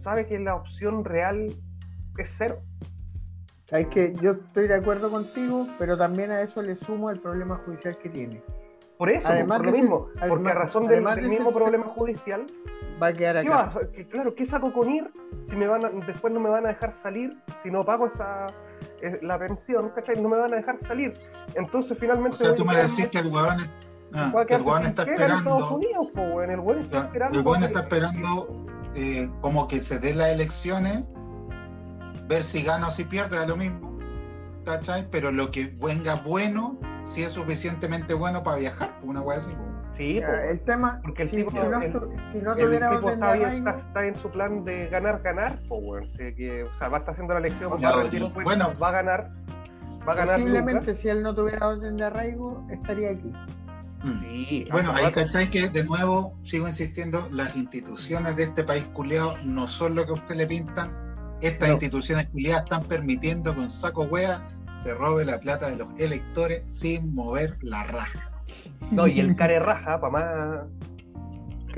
sabe que la opción real es cero. Sabes que yo estoy de acuerdo contigo, pero también a eso le sumo el problema judicial que tiene. Por eso, Además por lo mismo, ese- porque a razón del, además del de mismo ese- problema judicial, Va a quedar ¿Qué acá. va? Que, claro, ¿qué saco con ir si me van a- después no me van a dejar salir? Si no pago esa eh, la pensión, ¿cachai? No me van a dejar salir. Entonces O finalmente sea, voy tú me decís que el es- ah, el sin está esperando, Unidos, po, weón. El weón está esperando. el huevón que- está esperando eh, como que se den las elecciones, ver si gana o si pierde, da lo mismo, ¿cachai? Pero lo que venga bueno, si es suficientemente bueno para viajar, una wea así. po. Sí, po, Ya, el tema, porque el si, tipo, si no, el- si no el tuviera tipo orden de está, bien- arraigo, está, está en su plan de ganar, ganar, po, weón. Sí, que, o sea, va a estar haciendo la elección, Ya, va a retirar bueno. va a ganar, va a ganar posiblemente si él no tuviera orden de arraigo, estaría aquí. Mm. Sí, Bueno, ahí cachai que de nuevo sigo insistiendo, las instituciones de este país culiado no son lo que a usted le pintan. Estas No. instituciones culiadas están permitiendo que un saco wea se robe la plata de los electores sin mover la raja. No, y el care raja, para más,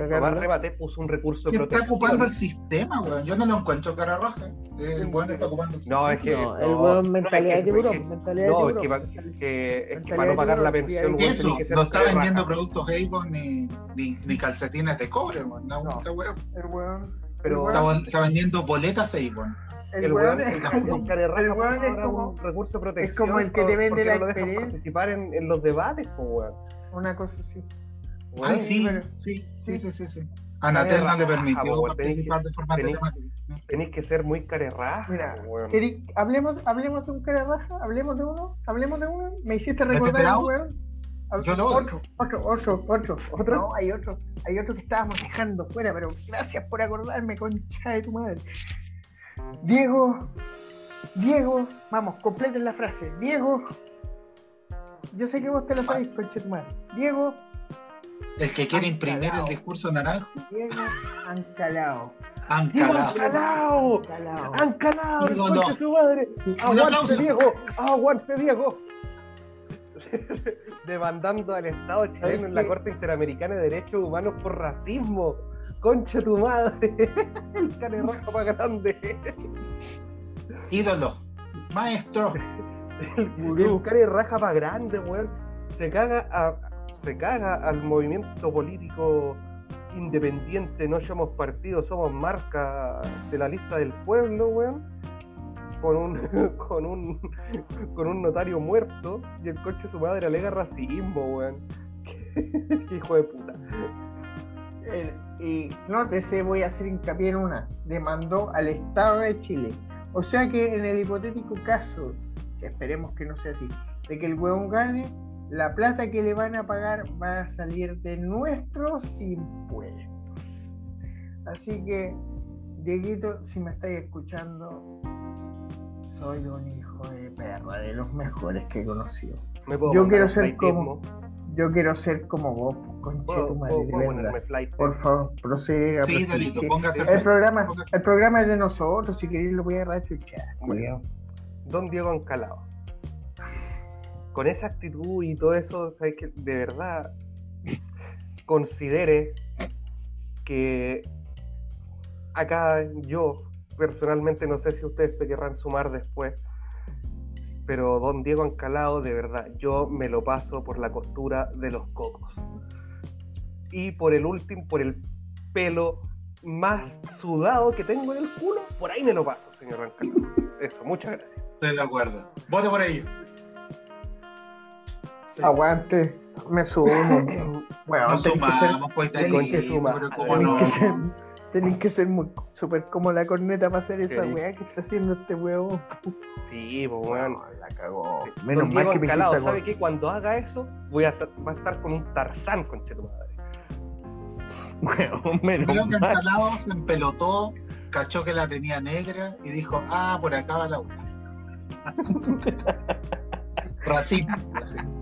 pa' Cagar, más ¿no? remate, puso un recurso de ¿Qué está ocupando el sistema, weón? Yo no lo encuentro cara raja. El weón está ocupando el No, es que. No, el weón no, mentalidad es de tiburón, es mentalidad de No, es tiburón. que, va- que- es que para no de pagar la pensión, weón, Eso, que ser no está vendiendo raja. productos Avon ni, ni, ni calcetines de cobre, weón. No, No. weón. El weón, Pero- Está, weón, está vendiendo boletas Avon. el El weón weón, es el como- el weón es como un recurso de protección. como el que te vende la no lo dejan experiencia. participar en, en los debates, pues, weón. una cosa así. Ay, sí, sí, sí, sí, sí, sí. No le permitió participar de forma. Tenés que ser muy care raja, Mira, weón. Hablemos, hablemos de un cara raja, hablemos de uno, hablemos de uno. Me hiciste ¿De recordar weón. Yo odio. otro, otro, otro, otro, ¿Otro? No, hay otro, hay otro que estábamos dejando fuera, pero gracias por acordarme, concha de tu madre. Diego, Diego, vamos, completen la frase. Diego, yo sé que vos te lo sabés, concha de tu madre. Diego, El que quiere imprimir el Ancalao. discurso naranjo, Diego Ancalao. ¡Diego ancalado. Ancalao! Ancalao. ¡Ancalao! Diego, ¡Concha no. su madre! ¡Aguante, Diego! ¡Aguante, Diego! [laughs] Demandando al Estado chileno en la? Corte Interamericana de Derechos Humanos por racismo. ¡Concha tu madre! [laughs] El cane rojo más grande. Ídolo, maestro. [laughs] El, el raja más grande, weón. Se caga a. se caga al movimiento político independiente, no somos partido, somos marca de la lista del pueblo, weón. Con un, [laughs] con un, con un notario muerto y el coche de su madre alega racismo, weón. [laughs] Qué hijo de puta. Eh, y nótese, voy a hacer hincapié en una. Demandó al Estado de Chile. O sea que en el hipotético caso, que esperemos que no sea así, de que el hueón gane, la plata que le van a pagar va a salir de nuestros impuestos. Así que, Dieguito, si me estáis escuchando, soy un hijo de perra, de los mejores que he conocido. ¿Me puedo Yo quiero ser como, yo quiero ser como vos, conche ¿Puedo- tu madre, flight? Por favor. Sí, proceda. Delito, Sí, el programa, el programa es de nosotros, si queréis lo voy a rachuchar, culiao. Don Diego Ancalao. Con esa actitud y todo eso, ¿sabes que De verdad, considere que acá yo, personalmente, no sé si ustedes se querrán sumar después, pero Don Diego Ancalao, de verdad, yo me lo paso por la costura de los cocos. Y por el último, por el pelo más sudado que tengo en el culo, por ahí me lo paso, señor Ancalao. Eso, muchas gracias. Estoy de acuerdo. Vote por ello. Sí. Aguante, me sumo. [laughs] Bueno, Nos tenéis que ser, sumamos, pues, tenéis que sumar. tenéis no. que ser, tenéis que ser muy súper como la corneta para hacer esa weá que está haciendo este huevo. Sí, pues weón. la cagó. Don Menos mal Diego que me Ancalao, hiciste ¿sabe qué? Cuando haga eso, voy a estar, va a estar con un tarzán, con tu madre. [laughs] Weón, menos Creo que mal. Encalado se empelotó, cachó que la tenía negra y dijo, ah, por acá va la weá. [laughs] Racismo.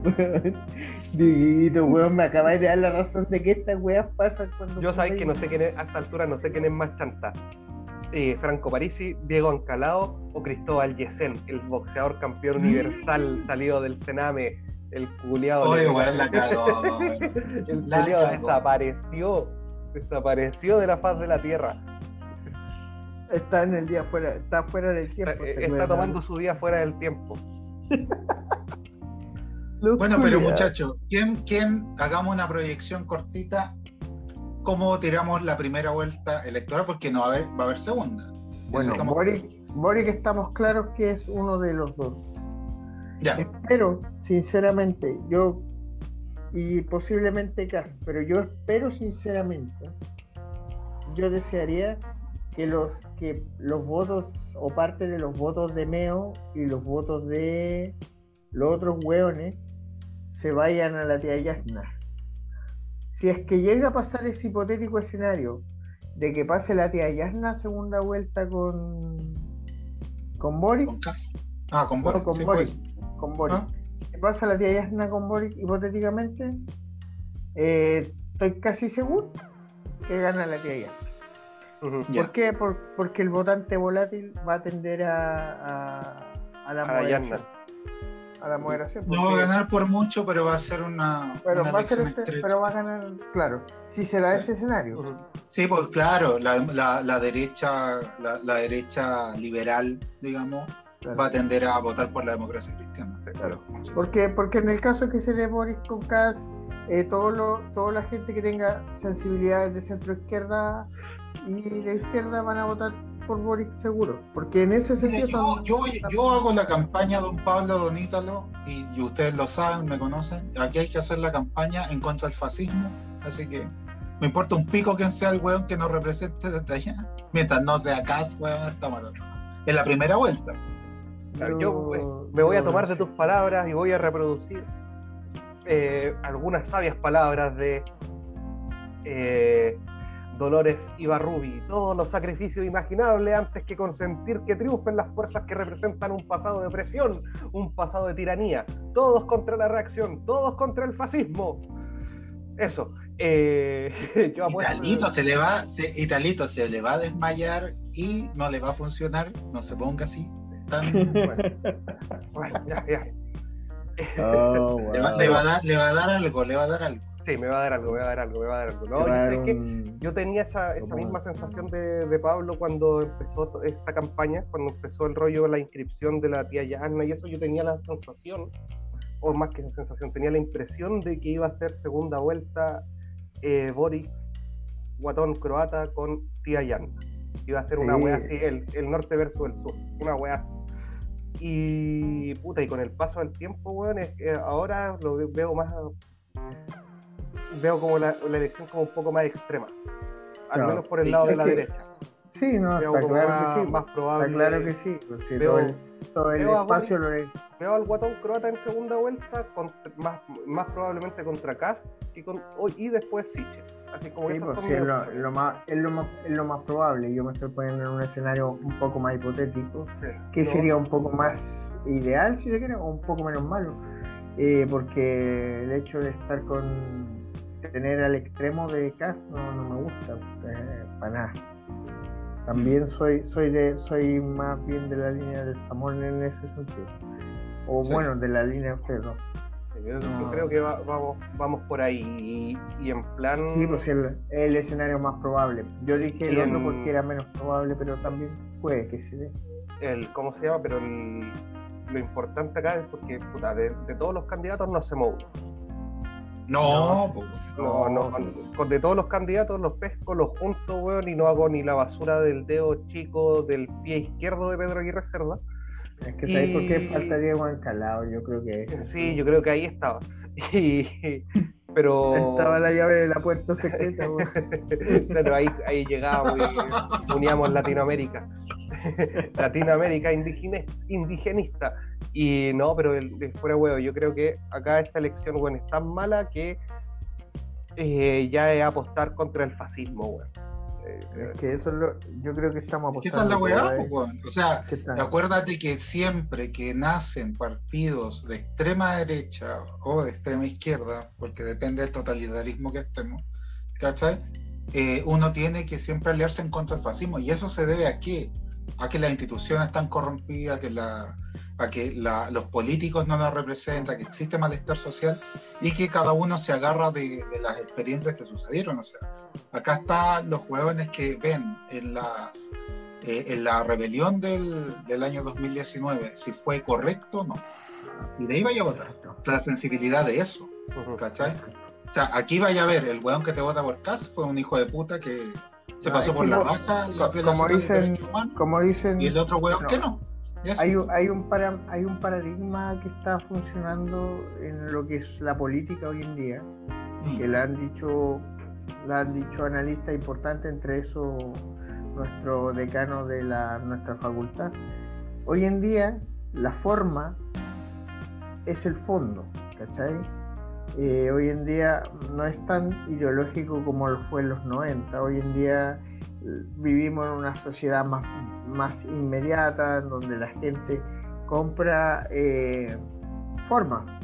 [laughs] Diguito, weón, me acabas de dar la razón de que estas weas pasan cuando. Yo sabéis que no sé quién es, a esta altura no sé quién es más chanta. Eh, Franco Parisi, Diego Ancalao o Cristóbal Yesen, el boxeador campeón universal salido del Sename, el culiado. Oye, weón, la cagó. [laughs] el cagó. desapareció, desapareció de la faz de la tierra. Está en el día fuera, está fuera del Está, tiempo. eh, este está weón. tomando su día fuera del tiempo. [laughs] Bueno, pero muchachos, ¿quién, ¿quién hagamos una proyección cortita? ¿Cómo tiramos la primera vuelta electoral? Porque no va a haber, va a haber segunda. Bueno, Estamos- Boric, Boric estamos claros que es uno de los dos. Ya, Espero, sinceramente, yo y posiblemente Cas, pero yo espero sinceramente, yo desearía que los que los votos o parte de los votos de Meo y los votos de los otros hueones se vayan a la tía Yasna. Si es que llega a pasar ese hipotético escenario de que pase la tía Yasna segunda vuelta con con Boric, Ah, con no, Boris. con sí, Boric. pues. Con Boric. Ah. ¿Qué pasa la tía Yasna con Boric hipotéticamente? Eh, estoy casi seguro que gana la tía Yasna. ¿Por qué? Por- porque el votante volátil va a tender a, a, a la A. A la moderación. No va a porque- ganar por mucho, pero va a ser una, pero, una va a ser este- pero va a ganar, claro, si se da ese escenario. Sí, pues claro, la, la- la derecha, la, la derecha liberal, digamos, Claro. va a tender a votar por la democracia cristiana. Claro. Porque, porque en el caso que se dé Boris con Kass, eh, todo lo, toda la gente que tenga sensibilidades de centro izquierda y de izquierda van a votar por Boris seguro. Porque en ese Mira, sentido yo, hago la campaña Don Pablo Don Ítalo y, y ustedes lo saben, me conocen. Aquí hay que hacer la campaña en contra del fascismo, así que me importa un pico quién sea el weón que nos represente desde allá. Mientras no sea Cas, weón, estamos. En la primera vuelta. Claro, yo eh, me voy a tomar de tus palabras y voy a reproducir eh, algunas sabias palabras de eh, Dolores Ibarrubi. Todos los sacrificios imaginables antes que consentir que triunfen las fuerzas que representan un pasado de opresión, un pasado de tiranía. Todos contra la reacción, todos contra el fascismo. Eso. eh, [laughs] yo apuesto- Italito se le va, se- Italito se le va a desmayar y no le va a funcionar. No se ponga así. Tan, [laughs] Bueno, ya, ya. Oh, [laughs] le, va, le va a dar, le va a dar algo, le va a dar algo. Sí, me va a dar algo, me va a dar algo, me va a dar algo. No, Te yo sé que Yo tenía esa, esa misma sensación de, de Pablo cuando empezó esta campaña, cuando empezó el rollo de la inscripción de la tía Yasna y eso, yo tenía la sensación o más que esa sensación, tenía la impresión de que iba a ser segunda vuelta eh, Boric, guatón croata con Tía Yan. Iba a ser una Sí. wea así, el, el norte versus el sur, una wea así. Y puta, y con el paso del tiempo, weón, es que ahora lo ve- veo más. Veo como la, la elección como un poco más extrema. Al menos por el lado de es la que- derecha. Sí, no, Veo está claro más, que sí. más probable. Está claro que sí. pues, Veo- todo el, todo el veo a espacio lo he- Veo al guatón croata en segunda vuelta, contra- más, más probablemente contra Cast y, con, y después Siche. Así como Sí, pues sí, es, lo, más, es, lo más, es lo más probable. Yo me estoy poniendo en un escenario un poco más hipotético, Sí. que No, sería un poco más ideal, si se quiere, o un poco menos malo. Eh, porque el hecho de estar con. Tener al extremo de Cas no, no me gusta, eh, para nada. También soy, soy, de, soy más bien de la línea del Samón en ese sentido. O Sí. bueno, de la línea de sí, yo, creo que va- vamos, vamos por ahí. Y, y en plan. Sí, pues el, el escenario más probable. Yo dije el otro en- porque era menos probable, pero también puede que se dé. el, ¿cómo se llama? Pero el- lo importante acá es porque, puta, de, de todos los candidatos no hacemos uno. No, po, No, no, con, con- de todos los candidatos los pesco, los junto, weón, y no hago ni la basura del dedo chico del pie izquierdo de Pedro Aguirre Cerda. Es que ¿sabes por qué falta Diego Ancalado? Yo creo que Sí, yo creo que ahí estaba. Y, pero. estaba la llave de la puerta secreta. weón. [laughs] claro, ahí, ahí llegábamos y uníamos Latinoamérica. [laughs] Latinoamérica indigenista. Y no, pero el, el fuera huevo, yo creo que acá esta elección, weón, es tan mala que eh, ya es apostar contra el fascismo, weón. Eh, Es que eso es lo, yo creo que estamos ¿Qué apostando. tal la weá, por ahí. po, weón? O sea, acuérdate que siempre que nacen partidos de extrema derecha o de extrema izquierda, porque depende del totalitarismo que estemos, ¿cachai? Eh, uno tiene que siempre aliarse en contra del fascismo. ¿Y eso se debe a qué? A que las instituciones están corrompidas, que la, a que la- los políticos no nos representan, que existe malestar social y que cada uno se agarra de, de las experiencias que sucedieron. O sea, acá están los hueones que ven en las eh, en la rebelión del, del año 2019 si fue correcto o no. Y de ahí vaya a votar. La sensibilidad de eso. ¿cachai? O sea, aquí vaya a ver, el weón que te vota por Cas fue un hijo de puta que se pasó por la raja como dicen- Como dicen, y el otro que no. Hay, un- hay, un para, hay un paradigma que está funcionando en lo que es la política hoy en día, Mm. que la han dicho, la han dicho analistas importantes, entre eso nuestro decano de la, nuestra facultad. Hoy en día la forma es el fondo, ¿cachai? Eh, hoy en día no es tan ideológico como lo fue en los 90. Hoy en día eh, vivimos en una sociedad más, más inmediata, en donde la gente compra eh, forma,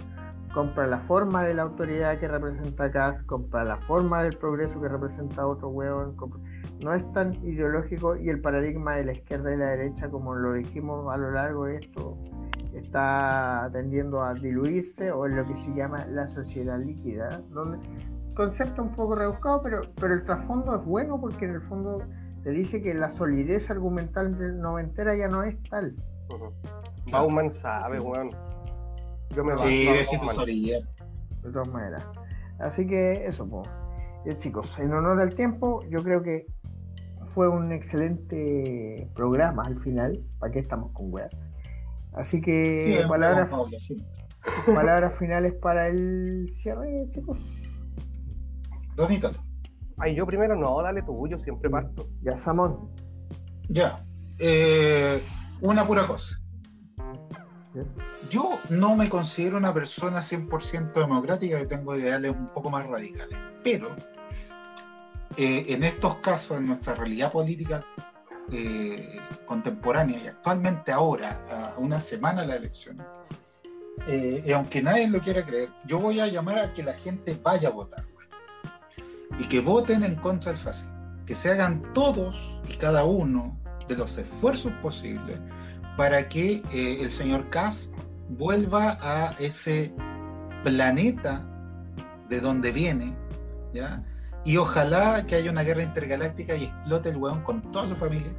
compra la forma de la autoridad que representa acá, compra la forma del progreso que representa otro hueón. No es tan ideológico y el paradigma de la izquierda y la derecha, como lo dijimos a lo largo de esto, está tendiendo a diluirse o en lo que se llama la sociedad líquida, donde concepto un poco rebuscado, pero, pero el trasfondo es bueno porque en el fondo te dice que la solidez argumental del noventera ya no es tal. Bauman sabe, weón. Yo me baso Sí, orilla. de todas maneras. Así que eso, pues. chicos, en honor al tiempo, yo creo que fue un excelente programa al final. ¿Para qué estamos con weas? Así que Sí, palabras, Juan Pablo, sí. palabras finales para el cierre, chicos. Don Ítalo. Ay, yo primero no, dale tú, yo siempre parto. Ya, Samón. Ya. Eh, una pura cosa. Yo no me considero una persona 100% democrática, yo tengo ideales un poco más radicales. Pero eh, en estos casos, en nuestra realidad política eh, contemporánea y actualmente ahora, a una semana de la elección, eh, y aunque nadie lo quiera creer, yo voy a llamar a que la gente vaya a votar y que voten en contra del fascismo, que se hagan todos y cada uno de los esfuerzos posibles para que eh, el señor Kass vuelva a ese planeta de donde viene, ¿ya? Y ojalá que haya una guerra intergaláctica y explote el weón con toda su familia.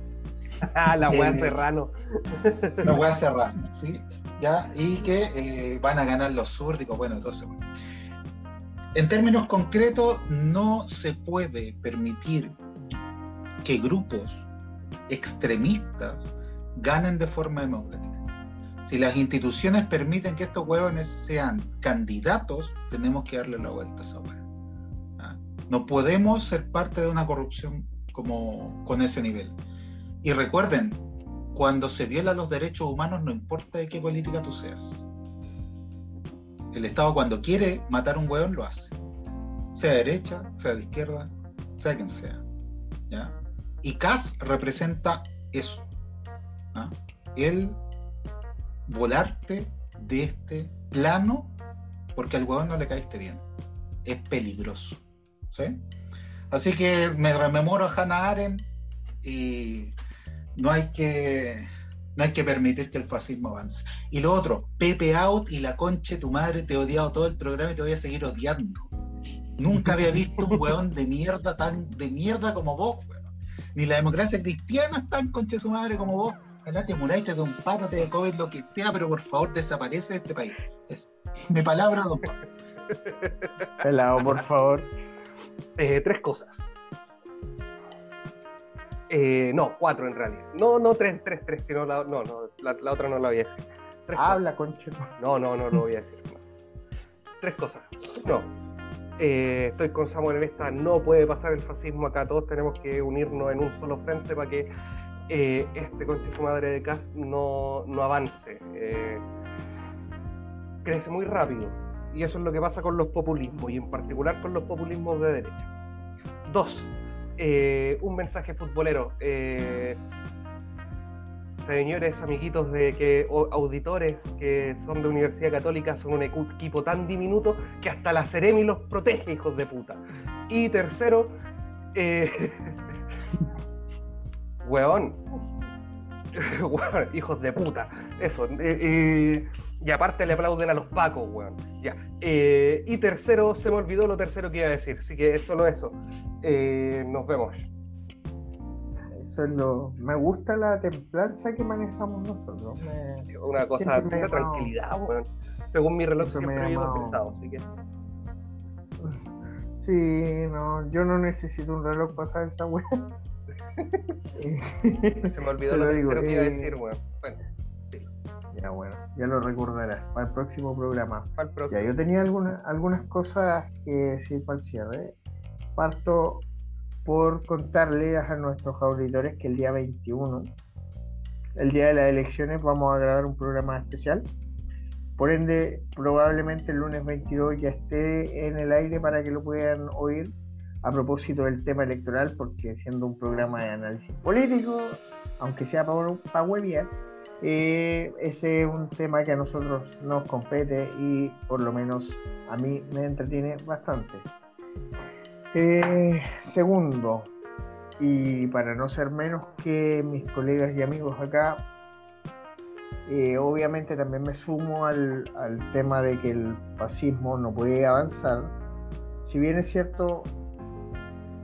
Ah, [laughs] la weá Eh, Serrano. La weá cerrada, ¿sí? ¿ya? Y que eh, van a ganar los súrdicos, bueno, entonces, bueno. En términos concretos, no se puede permitir que grupos extremistas ganen de forma democrática. Si las instituciones permiten que estos huevones sean candidatos, tenemos que darle la vuelta a esa hueá. No podemos ser parte de una corrupción como con ese nivel. Y recuerden, cuando se violan los derechos humanos, no importa de qué política tú seas. El Estado cuando quiere matar a un hueón lo hace. Sea de derecha, sea de izquierda, sea quien sea. ¿ya? Y CAS representa eso. ¿ah? El volarte de este plano porque al huevón no le caíste bien. Es peligroso. ¿Sí? Así que me rememoro a Hannah Arendt y no hay que no hay que permitir que el fascismo avance. Y lo otro, Pepe Out y la conche tu madre, te he odiado todo el programa y te voy a seguir odiando. Nunca había visto un hueón de mierda tan de mierda como vos, weón. Ni la democracia cristiana es tan conche su madre como vos. Ojalá te muráis, te de un paro, te de COVID, lo que sea, pero por favor desaparece de este país. Es mi palabra, don Pablo. Pelado, por favor. Eh, tres cosas. Eh, no, cuatro en realidad. No, no, tres, tres, tres, que no la, no, no, la, la otra no la voy a decir. Tres Habla, conche. cosas. No, no, no lo voy a decir. no. Tres cosas. No. Eh, estoy con Samuel en esta, no puede pasar el fascismo acá, todos tenemos que unirnos en un solo frente para que eh, este conche su madre de Cas no, no avance. Crece muy rápido. Y eso es lo que pasa con los populismos, y en particular con los populismos de derecha. Dos, eh, un mensaje futbolero. Eh, señores, amiguitos de que auditores que son de Universidad Católica son un equipo tan diminuto que hasta la Ceremi los protege, hijos de puta. Y tercero, eh, [laughs] weón. [laughs] Weón, hijos de puta. Eso. eh, eh, y aparte le aplauden a los pacos, weón. Ya. Eh, y tercero, se me olvidó lo tercero que iba a decir. Así que es solo eso. Nos vemos. Eso es lo. Me gusta la templanza que manejamos nosotros. Me- Una cosa, una llamado- tranquilidad, weón. Según mi reloj, siempre estresado, así que. Sí, no, yo no necesito un reloj para saber esa weá. [laughs] Se me olvidó lo lo digo, que iba a eh, decir, weón. Bueno, Ya bueno, ya lo recordarás para el próximo programa. para el próximo. Ya, yo tenía algunas, algunas cosas que decir para el cierre. Parto por contarles a nuestros auditores que el día 21, el día de las elecciones, vamos a grabar un programa especial. Por ende, probablemente el lunes 22 ya esté en el aire para que lo puedan oír a propósito del tema electoral, porque siendo un programa de análisis político, aunque sea para, para huevear, eh, ese es un tema que a nosotros nos compete y por lo menos a mí me entretiene bastante. Eh, segundo, y para no ser menos que mis colegas y amigos acá, eh, obviamente también me sumo al, al tema de que el fascismo no puede avanzar. Si bien es cierto,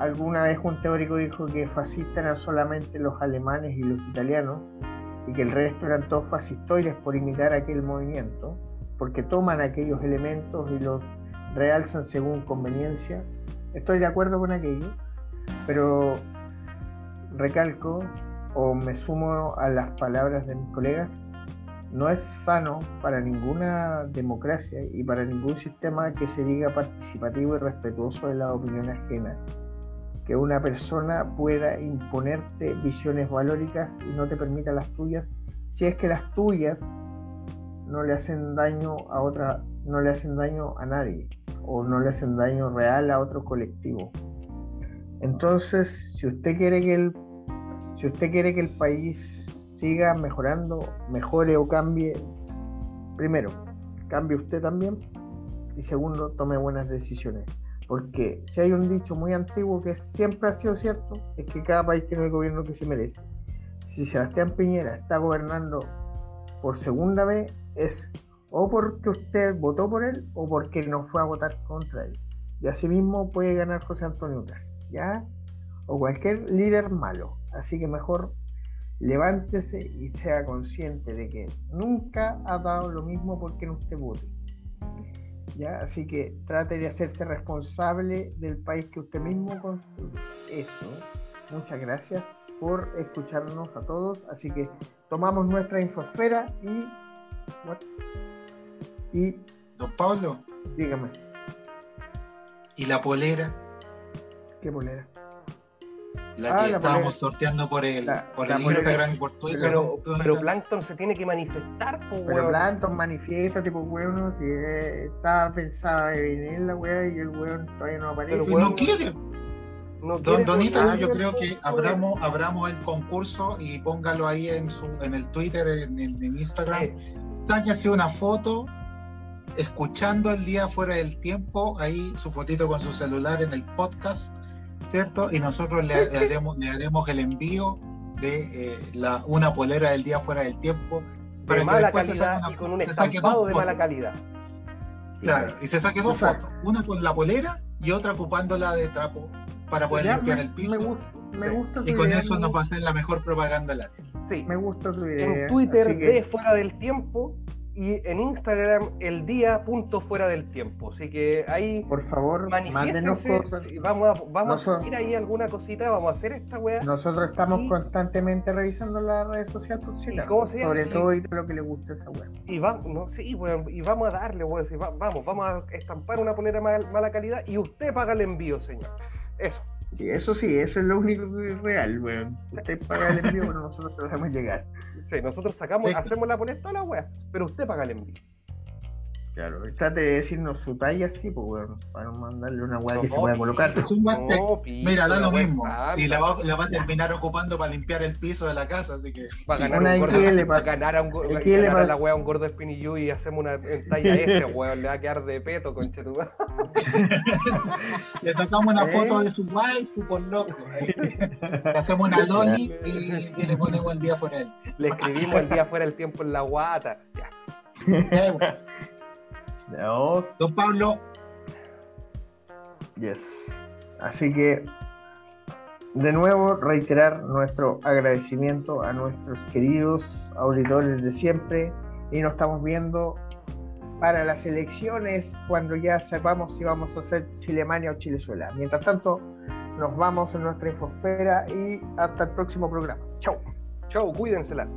alguna vez un teórico dijo que fascistas eran solamente los alemanes y los italianos, y que el resto eran todos fascistoides por imitar aquel movimiento, porque toman aquellos elementos y los realzan según conveniencia. Estoy de acuerdo con aquello, pero recalco o me sumo a las palabras de mis colegas, no es sano para ninguna democracia y para ningún sistema que se diga participativo y respetuoso de las opiniones ajenas que una persona pueda imponerte visiones valóricas y no te permita las tuyas, si es que las tuyas no le hacen daño a otra, no le hacen daño a nadie o no le hacen daño real a otro colectivo. Entonces, si usted quiere que el si usted quiere que el país siga mejorando, mejore o cambie, primero, cambie usted también y segundo, tome buenas decisiones. Porque si hay un dicho muy antiguo que siempre ha sido cierto, es que cada país tiene el gobierno que se merece. Si Sebastián Piñera está gobernando por segunda vez, es o porque usted votó por él o porque no fue a votar contra él. Y asimismo puede ganar José Antonio Cast, ¿ya? O cualquier líder malo. Así que mejor levántese y sea consciente de que nunca ha dado lo mismo porque no usted vote. ¿Ya? Así que trate de hacerse responsable del país que usted mismo construye. Eso. Muchas gracias por escucharnos a todos. Así que tomamos nuestra infosfera y. Y. Don Pablo, Dígame, ¿y la polera? ¿qué polera? La Ah, que la estábamos sorteando por el, La- por la el. Instagram y por Twitter. Pero, ¿no? pero Plankton se tiene que manifestar, pues, Pero weón. Planton manifiesta, tipo, weón, que eh, estaba pensada en venir la weá y el weón todavía no aparece. Pero, Si weón, no quiere. No Don Donita, yo creo que abramos, abramos el concurso y póngalo ahí en su en el Twitter, en, en- en Instagram. Sí. Sáquese una foto escuchando el día fuera del tiempo, ahí su fotito con su celular en el podcast, ¿cierto? Y nosotros le, le haremos, le haremos el envío de eh, la, una polera del día fuera del tiempo. de que mala calidad una- y con un estampado de mala calidad. Claro, y se saque dos Exacto. fotos, una con la polera y otra ocupándola de trapo para poder Ya, limpiar me, el piso. me gusta, me Sí. gusta tu Y con idea, eso nos va a ser la mejor propaganda la Sí. Me gusta tu idea. En Twitter que- de fuera del tiempo y en Instagram el día punto fuera del tiempo. Así que ahí Por favor, mándenos cosas. vamos a, vamos a subir ahí alguna cosita, vamos a hacer esta weá. Nosotros estamos Y- constantemente revisando las redes sociales sobre todo y lo que le gusta a esa weá. Y vamos, no, sí, y vamos a darle, weón, sí, va- vamos, vamos a estampar una polera mal- mala calidad y usted paga el envío, señor. Eso. Sí, eso sí, eso es lo único que es real, weón. Usted paga el envío, pero nosotros te lo llegar. Sí, nosotros sacamos, Sí. hacemos la polera toda la weá, pero usted paga el envío. Claro, trate de decirnos su talla así, pues weón, para no mandarle una weá que se pueda colocar. Es un No, Mira, da lo mismo. Y la va, la va a terminar ocupando para limpiar el piso de la casa, así que. Va a ganar, Una un gordo, XL va a pa- ganar a un go- va a XL ganar a la wea un gordo espinillu y hacemos una en talla S, [laughs] weón, le va a quedar de peto, conchetumá. [laughs] Le sacamos una ¿Eh? foto de su waifu por loco. Le hacemos una loli y, y le ponemos el día fuera él. Le escribimos el día fuera el tiempo en la guata. Ya. [laughs] Don Pablo, Yes. Así que, de nuevo, reiterar nuestro agradecimiento a nuestros queridos auditores de siempre y nos estamos viendo para las elecciones cuando ya sepamos si vamos a hacer Chilemania o Chilezuela. Mientras tanto, nos vamos en nuestra infosfera y hasta el próximo programa. Chau. Chau, cuídensela.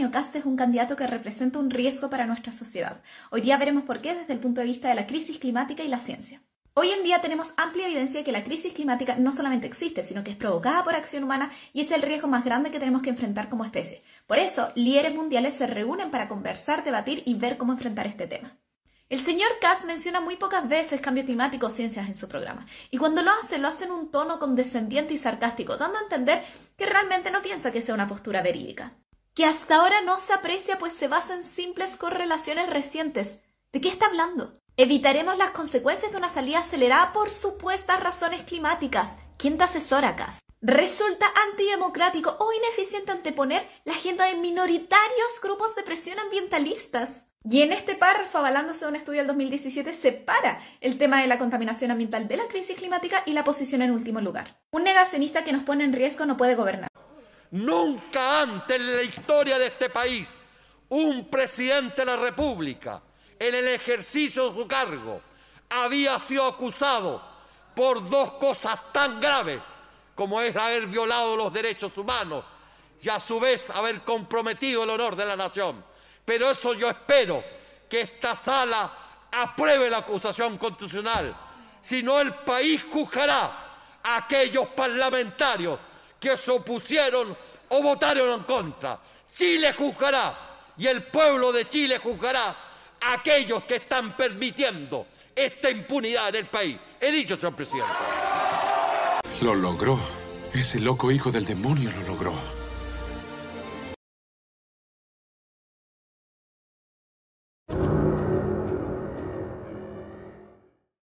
Antonio Cast es un candidato que representa un riesgo para nuestra sociedad. Hoy día veremos por qué desde el punto de vista de la crisis climática y la ciencia. Hoy en día tenemos amplia evidencia de que la crisis climática no solamente existe, sino que es provocada por acción humana y es el riesgo más grande que tenemos que enfrentar como especie. Por eso, líderes mundiales se reúnen para conversar, debatir y ver cómo enfrentar este tema. El señor Kass menciona muy pocas veces cambio climático o ciencias en su programa, y cuando lo hace, lo hace en un tono condescendiente y sarcástico, dando a entender que realmente no piensa que sea una postura verídica. Que hasta ahora no se aprecia pues se basa en simples correlaciones recientes. ¿De qué está hablando? Evitaremos las consecuencias de una salida acelerada por supuestas razones climáticas. ¿Quién te asesora? Resulta antidemocrático o ineficiente anteponer la agenda de minoritarios grupos de presión ambientalistas. Y en este párrafo, avalándose de un estudio del 2017, separa el tema de la contaminación ambiental de la crisis climática y la posición en último lugar. Un negacionista que nos pone en riesgo no puede gobernar. Nunca antes en la historia de este país un presidente de la República, en el ejercicio de su cargo, había sido acusado por dos cosas tan graves como es haber violado los derechos humanos y a su vez haber comprometido el honor de la nación. Pero eso yo espero que esta sala apruebe la acusación constitucional. Si no, el país juzgará a aquellos parlamentarios que se opusieron o votaron en contra. Chile juzgará y el pueblo de Chile juzgará a aquellos que están permitiendo esta impunidad en el país. He dicho, señor presidente. Lo logró. Ese loco hijo del demonio lo logró.